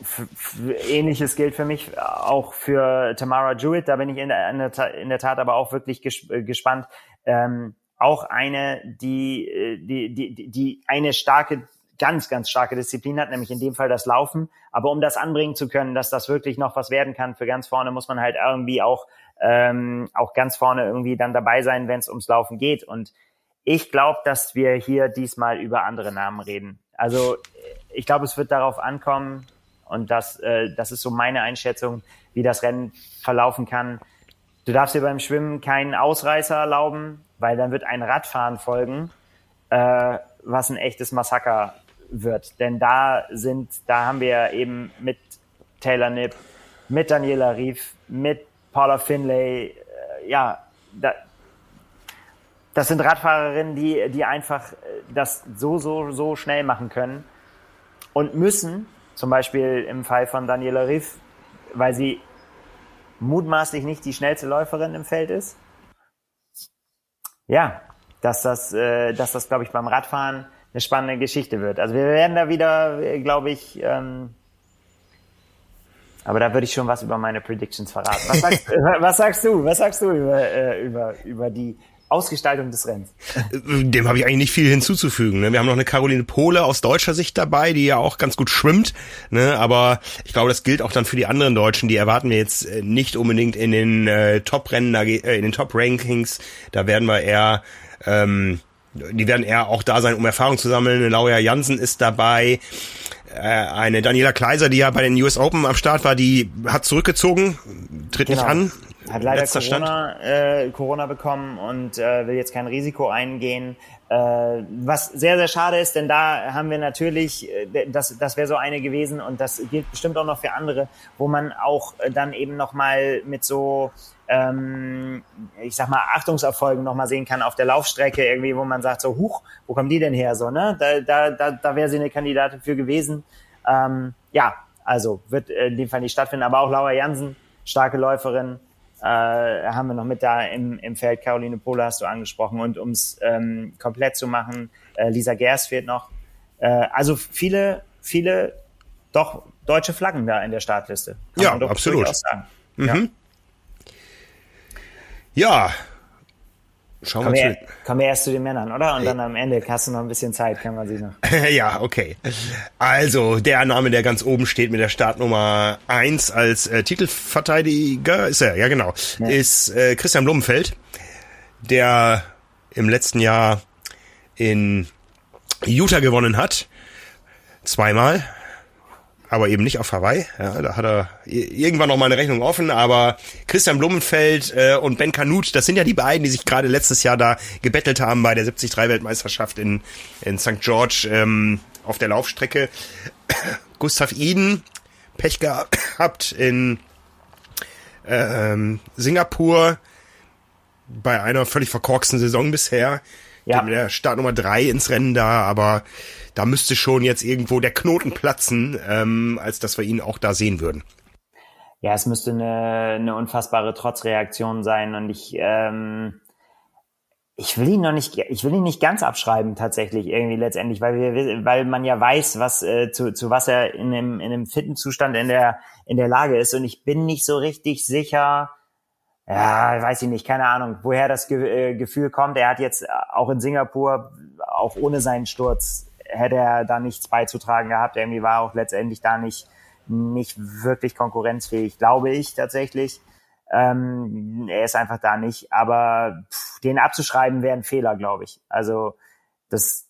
ähnliches gilt für mich auch für Tamara Jewett. Da bin ich in der, in der, in der Tat aber auch wirklich ges äh, gespannt. Ähm, auch eine, die, äh, die, die, die eine starke, ganz, ganz starke Disziplin hat, nämlich in dem Fall das Laufen. Aber um das anbringen zu können, dass das wirklich noch was werden kann für ganz vorne, muss man halt irgendwie auch, ähm, auch ganz vorne irgendwie dann dabei sein, wenn es ums Laufen geht. Und ich glaube, dass wir hier diesmal über andere Namen reden. Also ich glaube, es wird darauf ankommen, Und das, äh, das ist so meine Einschätzung, wie das Rennen verlaufen kann. Du darfst dir beim Schwimmen keinen Ausreißer erlauben, weil dann wird ein Radfahren folgen, äh, was ein echtes Massaker wird. Denn da sind, da haben wir eben mit Taylor Nipp, mit Daniela Rief, mit Paula Finlay, äh, ja, da, das sind Radfahrerinnen, die, die einfach äh, das so, so, so schnell machen können und müssen, zum Beispiel im Fall von Daniela Riff, weil sie mutmaßlich nicht die schnellste Läuferin im Feld ist. Ja, dass das, äh, dass das, glaube ich, beim Radfahren eine spannende Geschichte wird. Also wir werden da wieder, äh, glaube ich, ähm, aber da würde ich schon was über meine Predictions verraten. Was sagst, was sagst du? Was sagst du über, äh, über, über die Ausgestaltung des Rennens. Dem habe ich eigentlich nicht viel hinzuzufügen. Ne? Wir haben noch eine Caroline Pohle aus deutscher Sicht dabei, die ja auch ganz gut schwimmt. Ne? Aber ich glaube, das gilt auch dann für die anderen Deutschen. Die erwarten wir jetzt äh, nicht unbedingt in den äh, Top-Rennen, äh, in den Top-Rankings. Da werden wir eher ähm, die werden eher auch da sein, um Erfahrung zu sammeln. Eine Lauria Jansen ist dabei. Äh, eine Daniela Kleiser, die ja bei den US Open am Start war, die hat zurückgezogen, tritt genau. nicht an. Hat leider Corona, äh, Corona bekommen und äh, will jetzt kein Risiko eingehen. Äh, was sehr, sehr schade ist, denn da haben wir natürlich, äh, das, das wäre so eine gewesen und das gilt bestimmt auch noch für andere, wo man auch äh, dann eben nochmal mit so, ähm, ich sag mal, Achtungserfolgen nochmal sehen kann auf der Laufstrecke irgendwie, wo man sagt so, huch, wo kommen die denn her so, ne? Da, da, da, da wäre sie eine Kandidatin für gewesen. Ähm, ja, also wird in dem Fall nicht stattfinden, aber auch Laura Jansen, starke Läuferin, äh, haben wir noch mit da im, im Feld. Caroline Pohle hast du angesprochen. Und um es ähm, komplett zu machen, äh, Lisa Gers fehlt noch. Äh, also viele, viele doch deutsche Flaggen da in der Startliste. Kann ja, absolut. Mhm. Ja. ja, Schauen kommen, wir, kommen wir erst zu den Männern, oder? Und dann am Ende hast du noch ein bisschen Zeit, kann man sich noch. ja, okay. Also, der Name, der ganz oben steht mit der Startnummer eins als äh, Titelverteidiger, ist er, ja genau, ja. ist äh, Christian Blumenfeld, der im letzten Jahr in Utah gewonnen hat. Zweimal aber eben nicht auf Hawaii. Ja, da hat er irgendwann noch mal eine Rechnung offen. Aber Christian Blumenfeld äh, und Ben Kanut, das sind ja die beiden, die sich gerade letztes Jahr da gebettelt haben bei der 73-Weltmeisterschaft in, in St. George ähm, auf der Laufstrecke. Gustav Iden, Pech gehabt in ähm, Singapur bei einer völlig verkorksten Saison bisher. Ja. Der Startnummer drei ins Rennen da, aber da müsste schon jetzt irgendwo der Knoten platzen, ähm, als dass wir ihn auch da sehen würden. Ja, es müsste eine, eine unfassbare Trotzreaktion sein und ich, ähm, ich will ihn noch nicht, ich will ihn nicht ganz abschreiben tatsächlich irgendwie letztendlich, weil wir, weil man ja weiß, was äh, zu, zu was er in einem, in einem fitten Zustand in der in der Lage ist und ich bin nicht so richtig sicher. Ja, weiß ich nicht, keine Ahnung, woher das Ge äh, Gefühl kommt. Er hat jetzt auch in Singapur, auch ohne seinen Sturz, hätte er da nichts beizutragen gehabt. Irgendwie war auch letztendlich da nicht, nicht wirklich konkurrenzfähig, glaube ich tatsächlich. Ähm, er ist einfach da nicht. Aber pff, den abzuschreiben wäre ein Fehler, glaube ich. Also das,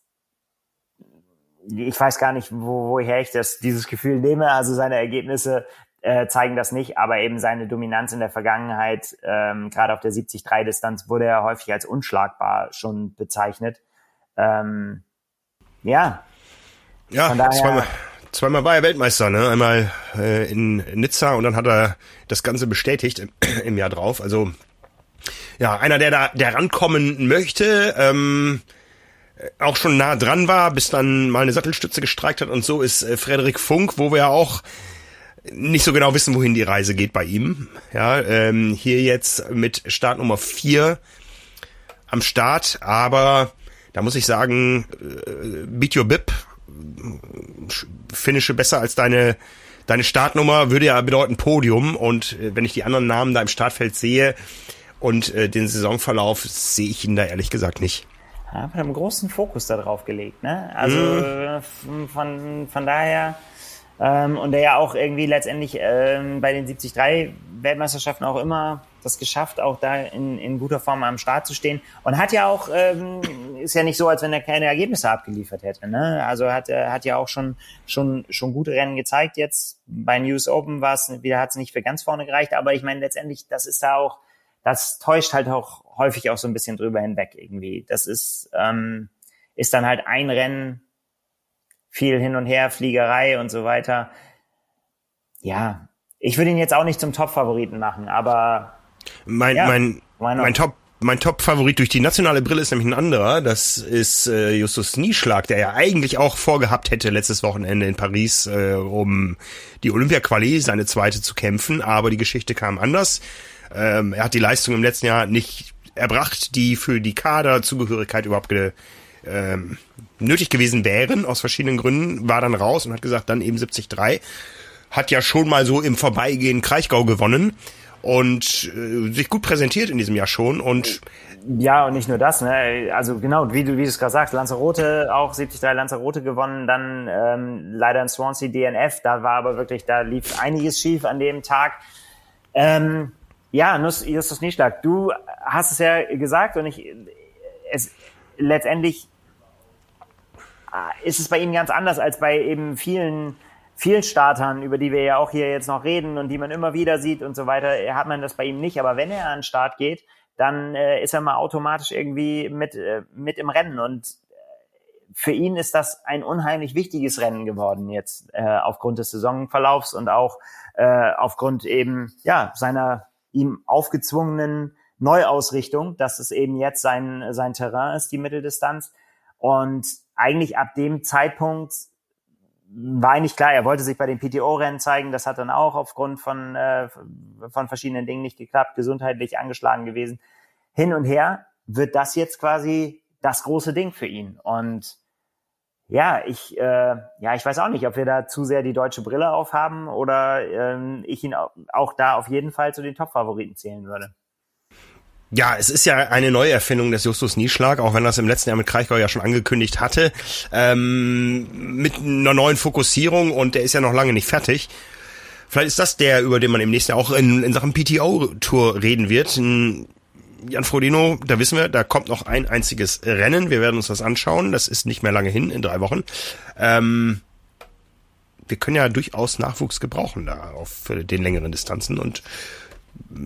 ich weiß gar nicht, wo, woher ich das, dieses Gefühl nehme. Also seine Ergebnisse äh, zeigen das nicht, aber eben seine Dominanz in der Vergangenheit, ähm, gerade auf der 70-3-Distanz, wurde er häufig als unschlagbar schon bezeichnet. Ähm, ja. Ja, daher, zweimal, zweimal war er Weltmeister, ne? Einmal äh, in Nizza und dann hat er das Ganze bestätigt im, im Jahr drauf. Also ja, einer, der da der rankommen möchte, ähm, auch schon nah dran war, bis dann mal eine Sattelstütze gestreikt hat und so ist äh, Frederik Funk, wo wir ja auch nicht so genau wissen, wohin die Reise geht bei ihm. Ja, ähm, hier jetzt mit Startnummer vier am Start, aber da muss ich sagen, äh, Beat Your Bip, finische besser als deine deine Startnummer würde ja bedeuten Podium und äh, wenn ich die anderen Namen da im Startfeld sehe und äh, den Saisonverlauf sehe ich ihn da ehrlich gesagt nicht. Ja, mit einem großen Fokus darauf gelegt, ne? Also mm. von, von daher ähm, und der ja auch irgendwie letztendlich ähm, bei den 73 Weltmeisterschaften auch immer das geschafft, auch da in, in guter Form am Start zu stehen. Und hat ja auch, ähm, ist ja nicht so, als wenn er keine Ergebnisse abgeliefert hätte. Ne? Also hat er hat ja auch schon, schon, schon gute Rennen gezeigt jetzt. Bei News Open war es, wieder hat es nicht für ganz vorne gereicht, aber ich meine, letztendlich, das ist da auch, das täuscht halt auch häufig auch so ein bisschen drüber hinweg irgendwie. Das ist, ähm, ist dann halt ein Rennen, viel hin und her, Fliegerei und so weiter. Ja, ich würde ihn jetzt auch nicht zum Top-Favoriten machen, aber mein, ja, mein, mein Top mein Top-Favorit durch die nationale Brille ist nämlich ein anderer. Das ist äh, Justus Nieschlag, der ja eigentlich auch vorgehabt hätte, letztes Wochenende in Paris, äh, um die Olympia-Quali, seine zweite, zu kämpfen. Aber die Geschichte kam anders. Ähm, er hat die Leistung im letzten Jahr nicht erbracht, die für die Kaderzugehörigkeit überhaupt ge, ähm, nötig gewesen wären, aus verschiedenen Gründen. War dann raus und hat gesagt, dann eben 73. Hat ja schon mal so im Vorbeigehen Kraichgau gewonnen und äh, sich gut präsentiert in diesem Jahr schon und ja, und nicht nur das, ne? Also genau, wie du, wie du es gerade sagst, Lanzarote auch 73 Lanzarote gewonnen, dann ähm, leider in Swansea DNF, da war aber wirklich, da lief einiges schief an dem Tag. Ähm, ja, Justus Nieschlag, du hast es ja gesagt und ich, es letztendlich äh, ist es bei ihm ganz anders als bei eben vielen Vielstartern, über die wir ja auch hier jetzt noch reden und die man immer wieder sieht und so weiter, hat man das bei ihm nicht. Aber wenn er an den Start geht, dann äh, ist er mal automatisch irgendwie mit, äh, mit im Rennen. Und äh, für ihn ist das ein unheimlich wichtiges Rennen geworden jetzt äh, aufgrund des Saisonverlaufs und auch äh, aufgrund eben ja seiner ihm aufgezwungenen Neuausrichtung, dass es eben jetzt sein sein Terrain ist, die Mitteldistanz. Und eigentlich ab dem Zeitpunkt war eigentlich klar, er wollte sich bei den PTO-Rennen zeigen. Das hat dann auch aufgrund von, äh, von verschiedenen Dingen nicht geklappt, gesundheitlich angeschlagen gewesen. Hin und her wird das jetzt quasi das große Ding für ihn. Und ja, ich, äh, ja, ich weiß auch nicht, ob wir da zu sehr die deutsche Brille aufhaben oder ähm, ich ihn auch, auch da auf jeden Fall zu den Top-Favoriten zählen würde. Ja, es ist ja eine Neuerfindung des Justus Nieschlag, auch wenn das im letzten Jahr mit Kraichgau ja schon angekündigt hatte, ähm, mit einer neuen Fokussierung und der ist ja noch lange nicht fertig. Vielleicht ist das der, über den man im nächsten Jahr auch in, in Sachen PTO-Tour reden wird. Jan Frodeno, da wissen wir, da kommt noch ein einziges Rennen. Wir werden uns das anschauen. Das ist nicht mehr lange hin, in drei Wochen. Ähm, wir können ja durchaus Nachwuchs gebrauchen da auf den längeren Distanzen und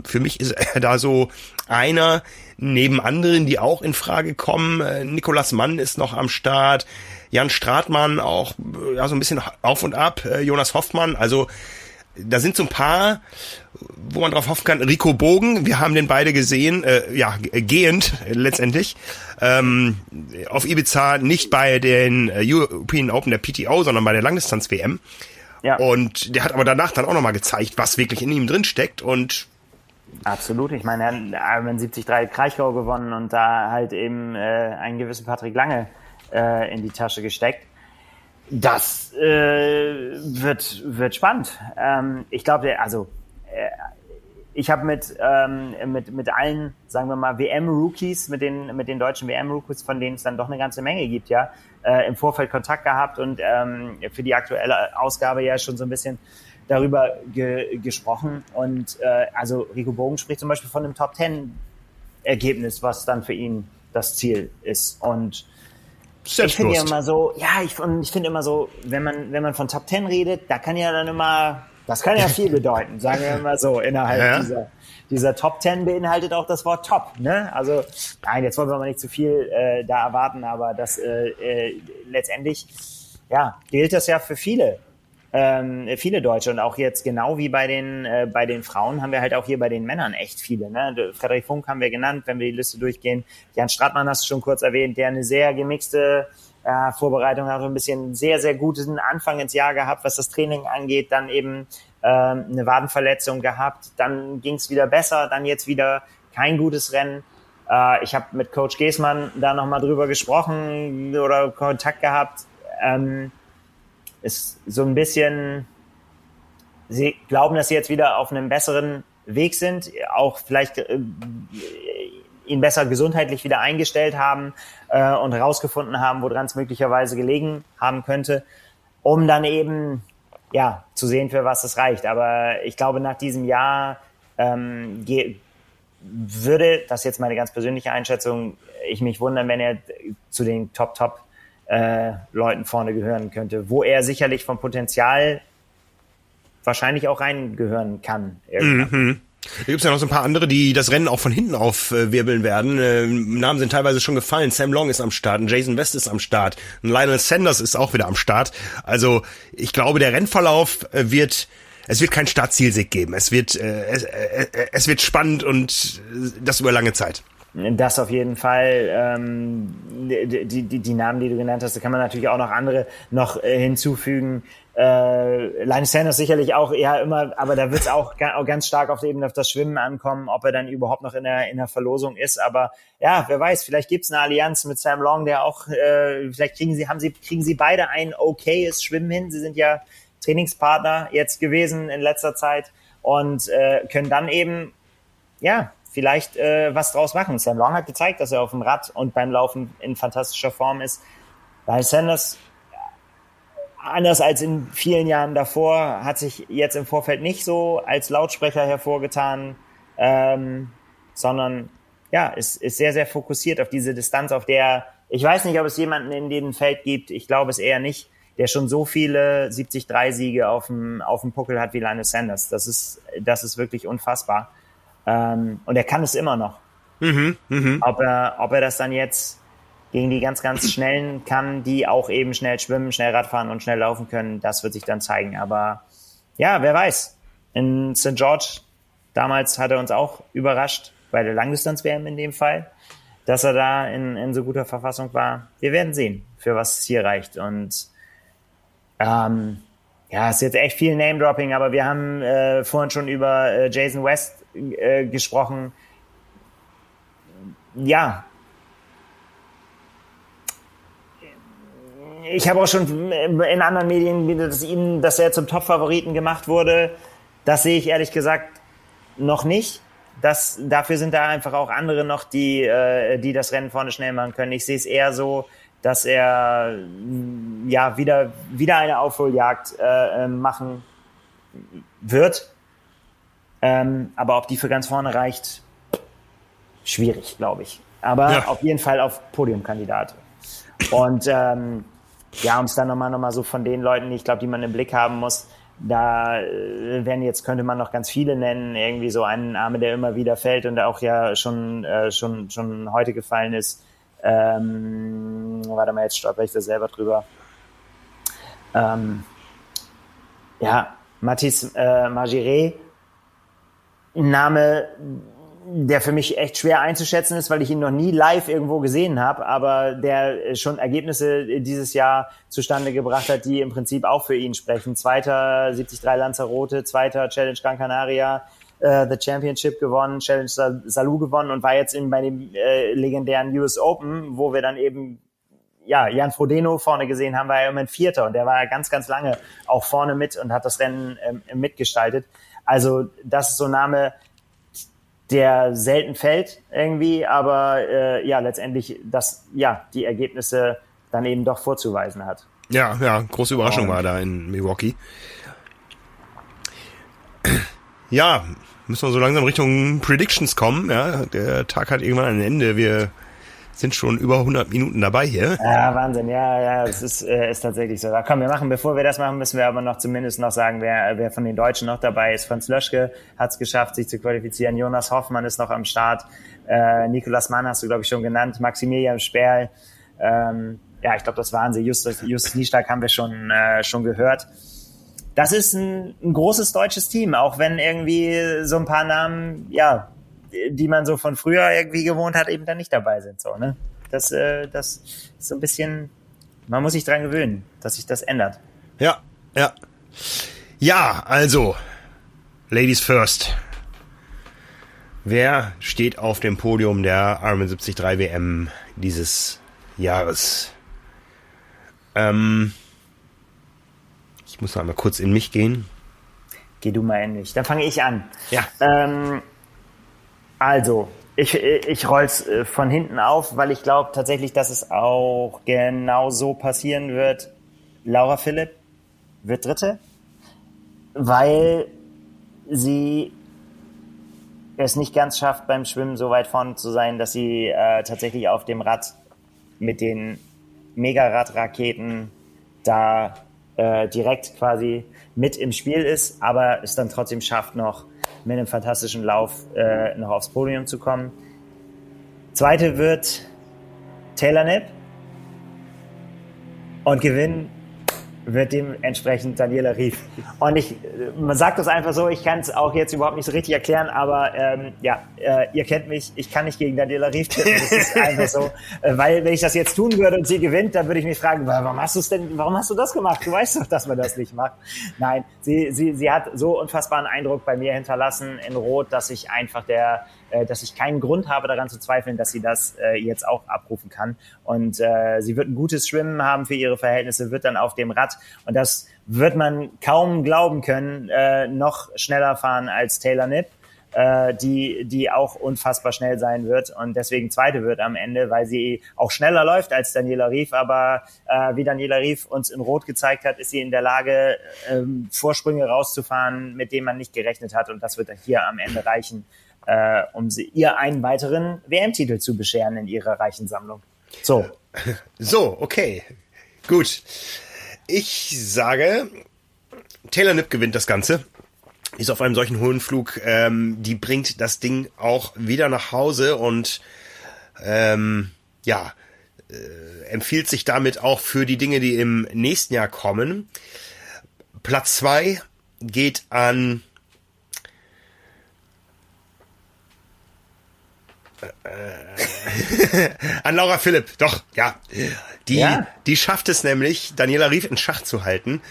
für mich ist er da so einer neben anderen, die auch in Frage kommen. Äh, Nikolas Mann ist noch am Start, Jan Stratmann auch ja so ein bisschen auf und ab, äh, Jonas Hoffmann, also da sind so ein paar, wo man drauf hoffen kann. Rico Bogen, wir haben den beide gesehen, äh, ja, gehend letztendlich. Ähm, auf Ibiza nicht bei den äh, European Open der PTO, sondern bei der Langdistanz-WM. Ja. Und der hat aber danach dann auch nochmal gezeigt, was wirklich in ihm drin steckt. Und Absolut. Ich meine, er mit 73 Kraichgau gewonnen und da halt eben äh, einen gewissen Patrick Lange äh, in die Tasche gesteckt. Das äh, wird, wird spannend. Ähm, ich glaube, also äh, ich habe mit, ähm, mit, mit allen, sagen wir mal, WM-Rookies, mit den, mit den deutschen WM-Rookies, von denen es dann doch eine ganze Menge gibt, ja, äh, im Vorfeld Kontakt gehabt und ähm, für die aktuelle Ausgabe ja schon so ein bisschen darüber ge gesprochen. Und äh, also Rico Bogen spricht zum Beispiel von einem Top Ten Ergebnis, was dann für ihn das Ziel ist. Und ich finde ja immer so, ja, ich, ich finde immer so, wenn man, wenn man von Top Ten redet, da kann ja dann immer, das kann ja viel bedeuten, sagen wir mal so, innerhalb ja. dieser, dieser Top Ten beinhaltet auch das Wort Top, ne? Also, nein, jetzt wollen wir mal nicht zu viel äh, da erwarten, aber das äh, äh, letztendlich, ja, gilt das ja für viele ähm, viele Deutsche und auch jetzt genau wie bei den äh, bei den Frauen haben wir halt auch hier bei den Männern echt viele. Ne? Frederik Funk haben wir genannt, wenn wir die Liste durchgehen. Jan Stratmann hast du schon kurz erwähnt, der eine sehr gemixte äh, Vorbereitung hat, ein bisschen sehr sehr guten Anfang ins Jahr gehabt, was das Training angeht, dann eben ähm, eine Wadenverletzung gehabt, dann ging es wieder besser, dann jetzt wieder kein gutes Rennen. Äh, ich habe mit Coach Geßmann da nochmal drüber gesprochen oder Kontakt gehabt. Ähm, ist so ein bisschen, sie glauben, dass sie jetzt wieder auf einem besseren Weg sind, auch vielleicht äh, ihn besser gesundheitlich wieder eingestellt haben äh, und herausgefunden haben, woran es möglicherweise gelegen haben könnte, um dann eben ja zu sehen, für was es reicht. Aber ich glaube, nach diesem Jahr ähm, würde, das ist jetzt meine ganz persönliche Einschätzung, ich mich wundern, wenn er zu den Top-Top äh, Leuten vorne gehören könnte, wo er sicherlich vom Potenzial wahrscheinlich auch reingehören kann. Mhm. Da gibt es ja noch so ein paar andere, die das Rennen auch von hinten aufwirbeln werden. Äh, Namen sind teilweise schon gefallen. Sam Long ist am Start, Jason West ist am Start, Lionel Sanders ist auch wieder am Start. Also ich glaube, der Rennverlauf äh, wird es wird kein Startzielsieg geben. Es wird äh, es, äh, es wird spannend und das über lange Zeit. Das auf jeden Fall. Ähm, die, die, die Namen, die du genannt hast, da kann man natürlich auch noch andere noch äh, hinzufügen. Äh, Linus Sanders sicherlich auch, ja immer, aber da wird es auch, auch ganz stark auf eben auf das Schwimmen ankommen, ob er dann überhaupt noch in der, in der Verlosung ist. Aber ja, wer weiß, vielleicht gibt's eine Allianz mit Sam Long, der auch, äh, vielleicht kriegen sie, haben sie, kriegen sie beide ein okayes Schwimmen hin. Sie sind ja Trainingspartner jetzt gewesen in letzter Zeit und äh, können dann eben, ja, vielleicht äh, was draus machen. Sam Long hat gezeigt, dass er auf dem Rad und beim Laufen in fantastischer Form ist. Weil Sanders, anders als in vielen Jahren davor, hat sich jetzt im Vorfeld nicht so als Lautsprecher hervorgetan, ähm, sondern ja, ist, ist sehr, sehr fokussiert auf diese Distanz, auf der ich weiß nicht, ob es jemanden in dem Feld gibt, ich glaube es eher nicht, der schon so viele 70-3-Siege auf dem, auf dem Puckel hat wie Linus Sanders. Das ist, das ist wirklich unfassbar. Ähm, und er kann es immer noch. Mhm, mh. ob, er, ob er das dann jetzt gegen die ganz, ganz Schnellen kann, die auch eben schnell schwimmen, schnell Radfahren und schnell laufen können, das wird sich dann zeigen. Aber ja, wer weiß. In St. George damals hat er uns auch überrascht, bei der Langdistanz-WM in dem Fall, dass er da in, in so guter Verfassung war. Wir werden sehen, für was es hier reicht. Und ähm, ja, es ist jetzt echt viel Name-Dropping, aber wir haben äh, vorhin schon über äh, Jason West äh, gesprochen. Ja. Ich habe auch schon in anderen Medien, dass, ihm, dass er zum Top-Favoriten gemacht wurde. Das sehe ich ehrlich gesagt noch nicht. Das, dafür sind da einfach auch andere noch, die, äh, die das Rennen vorne schnell machen können. Ich sehe es eher so, dass er ja wieder, wieder eine Aufholjagd äh, ähm, machen wird. Ähm, aber ob die für ganz vorne reicht, schwierig, glaube ich. Aber ja. auf jeden Fall auf Podiumkandidat. Und ähm, ja, um es dann nochmal noch mal so von den Leuten, ich glaube, die man im Blick haben muss, da äh, werden jetzt könnte man noch ganz viele nennen, irgendwie so einen Name, der immer wieder fällt und auch ja schon äh, schon schon heute gefallen ist. Ähm, warte mal, jetzt stolper ich da selber drüber. Ähm, ja, Mathis äh, Magiré ein Name, der für mich echt schwer einzuschätzen ist, weil ich ihn noch nie live irgendwo gesehen habe, aber der schon Ergebnisse dieses Jahr zustande gebracht hat, die im Prinzip auch für ihn sprechen. Zweiter 73 Lanzarote, zweiter Challenge Gran Canaria, äh, The Championship gewonnen, Challenge Salou gewonnen und war jetzt eben bei dem äh, legendären US Open, wo wir dann eben ja, Jan Frodeno vorne gesehen haben, war er immer ein Vierter und der war ja ganz, ganz lange auch vorne mit und hat das Rennen ähm, mitgestaltet. Also das ist so ein Name, der selten fällt irgendwie, aber äh, ja, letztendlich das, ja, die Ergebnisse dann eben doch vorzuweisen hat. Ja, ja, große Überraschung und, war da in Milwaukee. Ja, müssen wir so langsam Richtung Predictions kommen. Ja, der Tag hat irgendwann ein Ende. Wir sind schon über 100 Minuten dabei hier. Ja, Wahnsinn. Ja, ja, es ist, äh, ist tatsächlich so. komm, wir machen, bevor wir das machen, müssen wir aber noch zumindest noch sagen, wer, wer von den Deutschen noch dabei ist. Franz Löschke hat es geschafft, sich zu qualifizieren. Jonas Hoffmann ist noch am Start. Äh, Nikolas Mann hast du, glaube ich, schon genannt. Maximilian Sperl. Ähm, ja, ich glaube, das waren sie. Justus, Justus Niestark haben wir schon, äh, schon gehört. Das ist ein, ein großes deutsches Team, auch wenn irgendwie so ein paar Namen, ja, die man so von früher irgendwie gewohnt hat, eben dann nicht dabei sind. So, ne? Das, äh, das ist so ein bisschen, man muss sich dran gewöhnen, dass sich das ändert. Ja, ja. Ja, also, Ladies first. Wer steht auf dem Podium der Ironman 73 WM dieses Jahres? Ähm, ich muss noch einmal kurz in mich gehen. Geh du mal in mich. Dann fange ich an. Ja. Ähm, also, ich, ich roll's äh, von hinten auf, weil ich glaube tatsächlich, dass es auch genau so passieren wird. Laura Philipp wird Dritte, weil sie es nicht ganz schafft, beim Schwimmen so weit vorne zu sein, dass sie äh, tatsächlich auf dem Rad mit den Megarad-Raketen da äh, direkt quasi mit im Spiel ist, aber es dann trotzdem schafft, noch mit einem fantastischen Lauf äh, noch aufs Podium zu kommen. Zweite wird Taylor Nipp und gewinnen wird dementsprechend Daniela Rief. Und ich, man sagt das einfach so, ich kann es auch jetzt überhaupt nicht so richtig erklären, aber ähm, ja, äh, ihr kennt mich, ich kann nicht gegen Daniela Rief tippen, das ist einfach so. Äh, weil wenn ich das jetzt tun würde und sie gewinnt, dann würde ich mich fragen, warum hast du es denn, warum hast du das gemacht? Du weißt doch, dass man das nicht macht. Nein, sie, sie, sie hat so unfassbaren Eindruck bei mir hinterlassen in Rot, dass ich einfach der äh, dass ich keinen Grund habe daran zu zweifeln, dass sie das äh, jetzt auch abrufen kann. Und äh, sie wird ein gutes Schwimmen haben für ihre Verhältnisse, wird dann auf dem Rad. Und das wird man kaum glauben können, äh, noch schneller fahren als Taylor Nipp äh, die, die auch unfassbar schnell sein wird. Und deswegen zweite wird am Ende, weil sie auch schneller läuft als Daniela Rief, aber äh, wie Daniela Rief uns in Rot gezeigt hat, ist sie in der Lage, ähm, Vorsprünge rauszufahren, mit denen man nicht gerechnet hat. Und das wird hier am Ende reichen, äh, um sie, ihr einen weiteren WM-Titel zu bescheren in ihrer reichen Sammlung. So. So, okay. Gut. Ich sage, Taylor Nipp gewinnt das Ganze. Ist auf einem solchen hohen Flug. Ähm, die bringt das Ding auch wieder nach Hause und ähm, ja, äh, empfiehlt sich damit auch für die Dinge, die im nächsten Jahr kommen. Platz zwei geht an an Laura Philipp, doch, ja. Die, ja. die schafft es nämlich, Daniela Rief in Schach zu halten.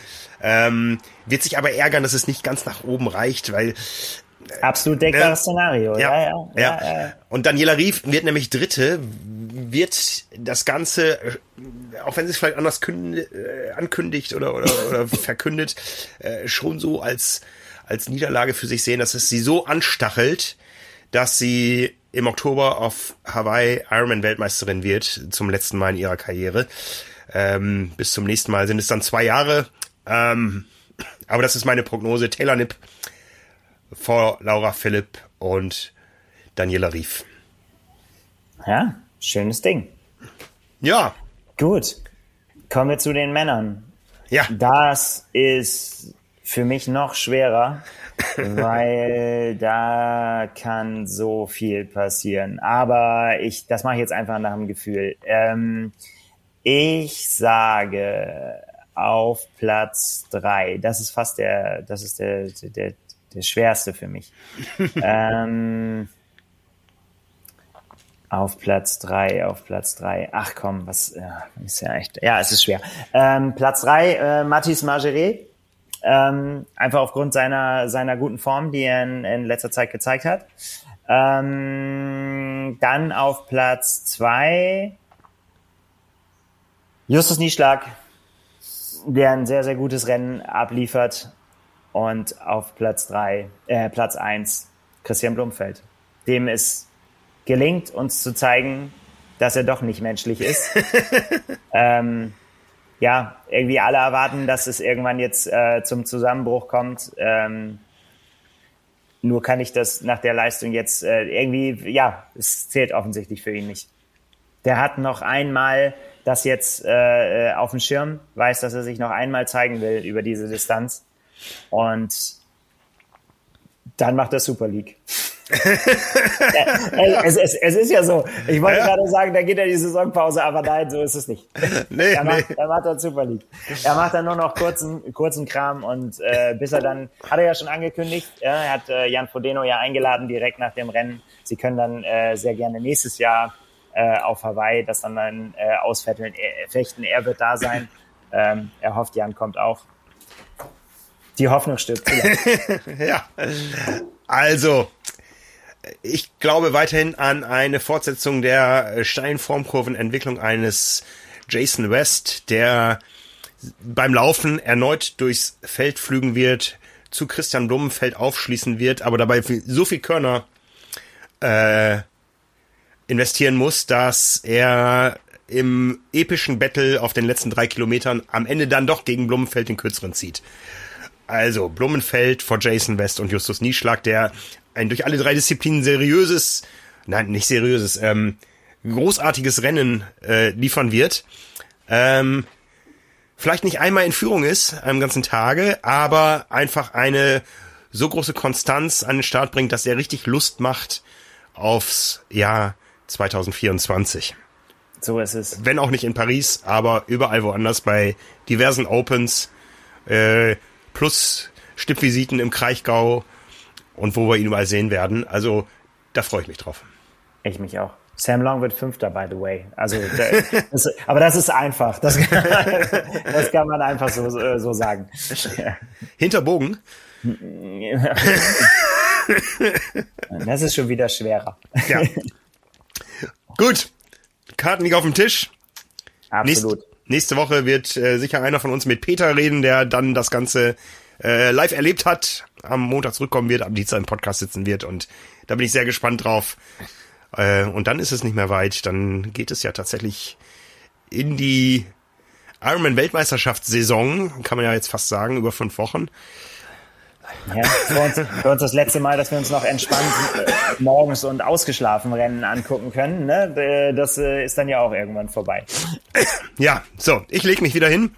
Ähm, wird sich aber ärgern, dass es nicht ganz nach oben reicht, weil äh, Absolut denkbares äh, Szenario. Ja ja, ja, ja, ja. Und Daniela Rief wird nämlich Dritte, wird das Ganze, äh, auch wenn sie es vielleicht anders kündigt, äh, ankündigt oder, oder, oder verkündet, äh, schon so als, als Niederlage für sich sehen, dass es sie so anstachelt, dass sie im Oktober auf Hawaii Ironman-Weltmeisterin wird, zum letzten Mal in ihrer Karriere. Ähm, bis zum nächsten Mal sind es dann zwei Jahre. Ähm, aber das ist meine Prognose. Taylor Nipp vor Laura Philipp und Daniela Rief. Ja, schönes Ding. Ja. Gut. Kommen wir zu den Männern. Ja. Das ist für mich noch schwerer, weil da kann so viel passieren. Aber ich, das mache ich jetzt einfach nach dem Gefühl. Ähm, ich sage auf Platz drei. Das ist fast der, das ist der, der, der schwerste für mich. ähm, auf Platz drei, auf Platz drei. Ach komm, was ja, ist ja echt. Ja, es ist schwer. Ähm, Platz drei, äh, Mathis Margeret ähm, einfach aufgrund seiner, seiner guten Form, die er in, in letzter Zeit gezeigt hat. Ähm, dann auf Platz zwei Justus Nieschlag, der ein sehr, sehr gutes Rennen abliefert. Und auf Platz drei, äh, Platz eins Christian Blumfeld. Dem es gelingt, uns zu zeigen, dass er doch nicht menschlich ist. ähm, ja, irgendwie alle erwarten, dass es irgendwann jetzt äh, zum Zusammenbruch kommt. Ähm, nur kann ich das nach der Leistung jetzt äh, irgendwie, ja, es zählt offensichtlich für ihn nicht. Der hat noch einmal das jetzt äh, auf dem Schirm, weiß, dass er sich noch einmal zeigen will über diese Distanz. Und dann macht er Super League. es, es, es, ist ja so. Ich wollte ja. gerade sagen, da geht ja die Saisonpause, aber nein, so ist es nicht. Nee, er, macht, nee. er macht dann Super League. Er macht dann nur noch kurzen, kurzen Kram und äh, bis er dann, hat er ja schon angekündigt, ja, er hat äh, Jan Frodeno ja eingeladen direkt nach dem Rennen. Sie können dann äh, sehr gerne nächstes Jahr äh, auf Hawaii das dann, dann äh, ausfechten. Er, er wird da sein. Ähm, er hofft, Jan kommt auch. Die Hoffnung stirbt. ja. Also, ich glaube weiterhin an eine Fortsetzung der Steinformkurvenentwicklung eines Jason West, der beim Laufen erneut durchs Feld flügen wird, zu Christian Blumenfeld aufschließen wird, aber dabei so viel Körner äh, investieren muss, dass er im epischen Battle auf den letzten drei Kilometern am Ende dann doch gegen Blumenfeld den kürzeren zieht. Also Blumenfeld vor Jason West und Justus Nieschlag, der ein durch alle drei Disziplinen seriöses, nein, nicht seriöses, ähm, großartiges Rennen äh, liefern wird. Ähm, vielleicht nicht einmal in Führung ist am ganzen Tage, aber einfach eine so große Konstanz an den Start bringt, dass er richtig Lust macht aufs Jahr 2024. So ist es. Wenn auch nicht in Paris, aber überall woanders bei diversen Opens. Äh, plus Stippvisiten im Kraichgau und wo wir ihn überall sehen werden. Also da freue ich mich drauf. Ich mich auch. Sam Long wird Fünfter, by the way. Also, das, aber das ist einfach. Das, das kann man einfach so, so sagen. Hinter Bogen? Das ist schon wieder schwerer. Ja. Gut. Karten liegen auf dem Tisch. Absolut. Nächste, nächste Woche wird äh, sicher einer von uns mit Peter reden, der dann das Ganze äh, live erlebt hat, am Montag zurückkommen wird, am Dienstag im Podcast sitzen wird und da bin ich sehr gespannt drauf. Äh, und dann ist es nicht mehr weit, dann geht es ja tatsächlich in die Ironman Weltmeisterschaftssaison, kann man ja jetzt fast sagen, über fünf Wochen. Ja, für, uns, für uns das letzte Mal, dass wir uns noch entspannt äh, morgens und ausgeschlafen Rennen angucken können. Ne? Das äh, ist dann ja auch irgendwann vorbei. Ja, so, ich lege mich wieder hin.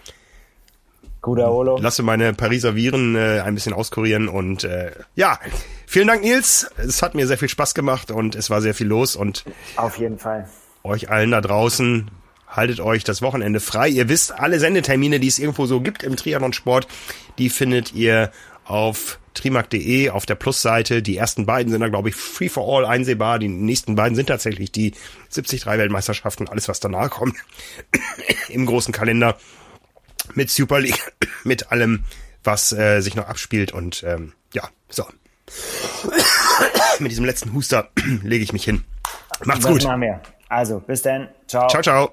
Guter Olo. Lasse meine Pariser Viren äh, ein bisschen auskurieren und äh, ja, vielen Dank Nils. Es hat mir sehr viel Spaß gemacht und es war sehr viel los und auf jeden Fall. Euch allen da draußen haltet euch das Wochenende frei. Ihr wisst, alle Sendetermine, die es irgendwo so gibt im Triathlon-Sport, die findet ihr auf trimark.de auf der Plusseite. Die ersten beiden sind da, glaube ich, free for all einsehbar. Die nächsten beiden sind tatsächlich die 73 Weltmeisterschaften, alles was danach kommt, im großen Kalender mit Super League, mit allem, was äh, sich noch abspielt. Und ähm, ja, so. mit diesem letzten Huster lege ich mich hin. Macht's gut. Also, bis dann. Ciao. Ciao, ciao.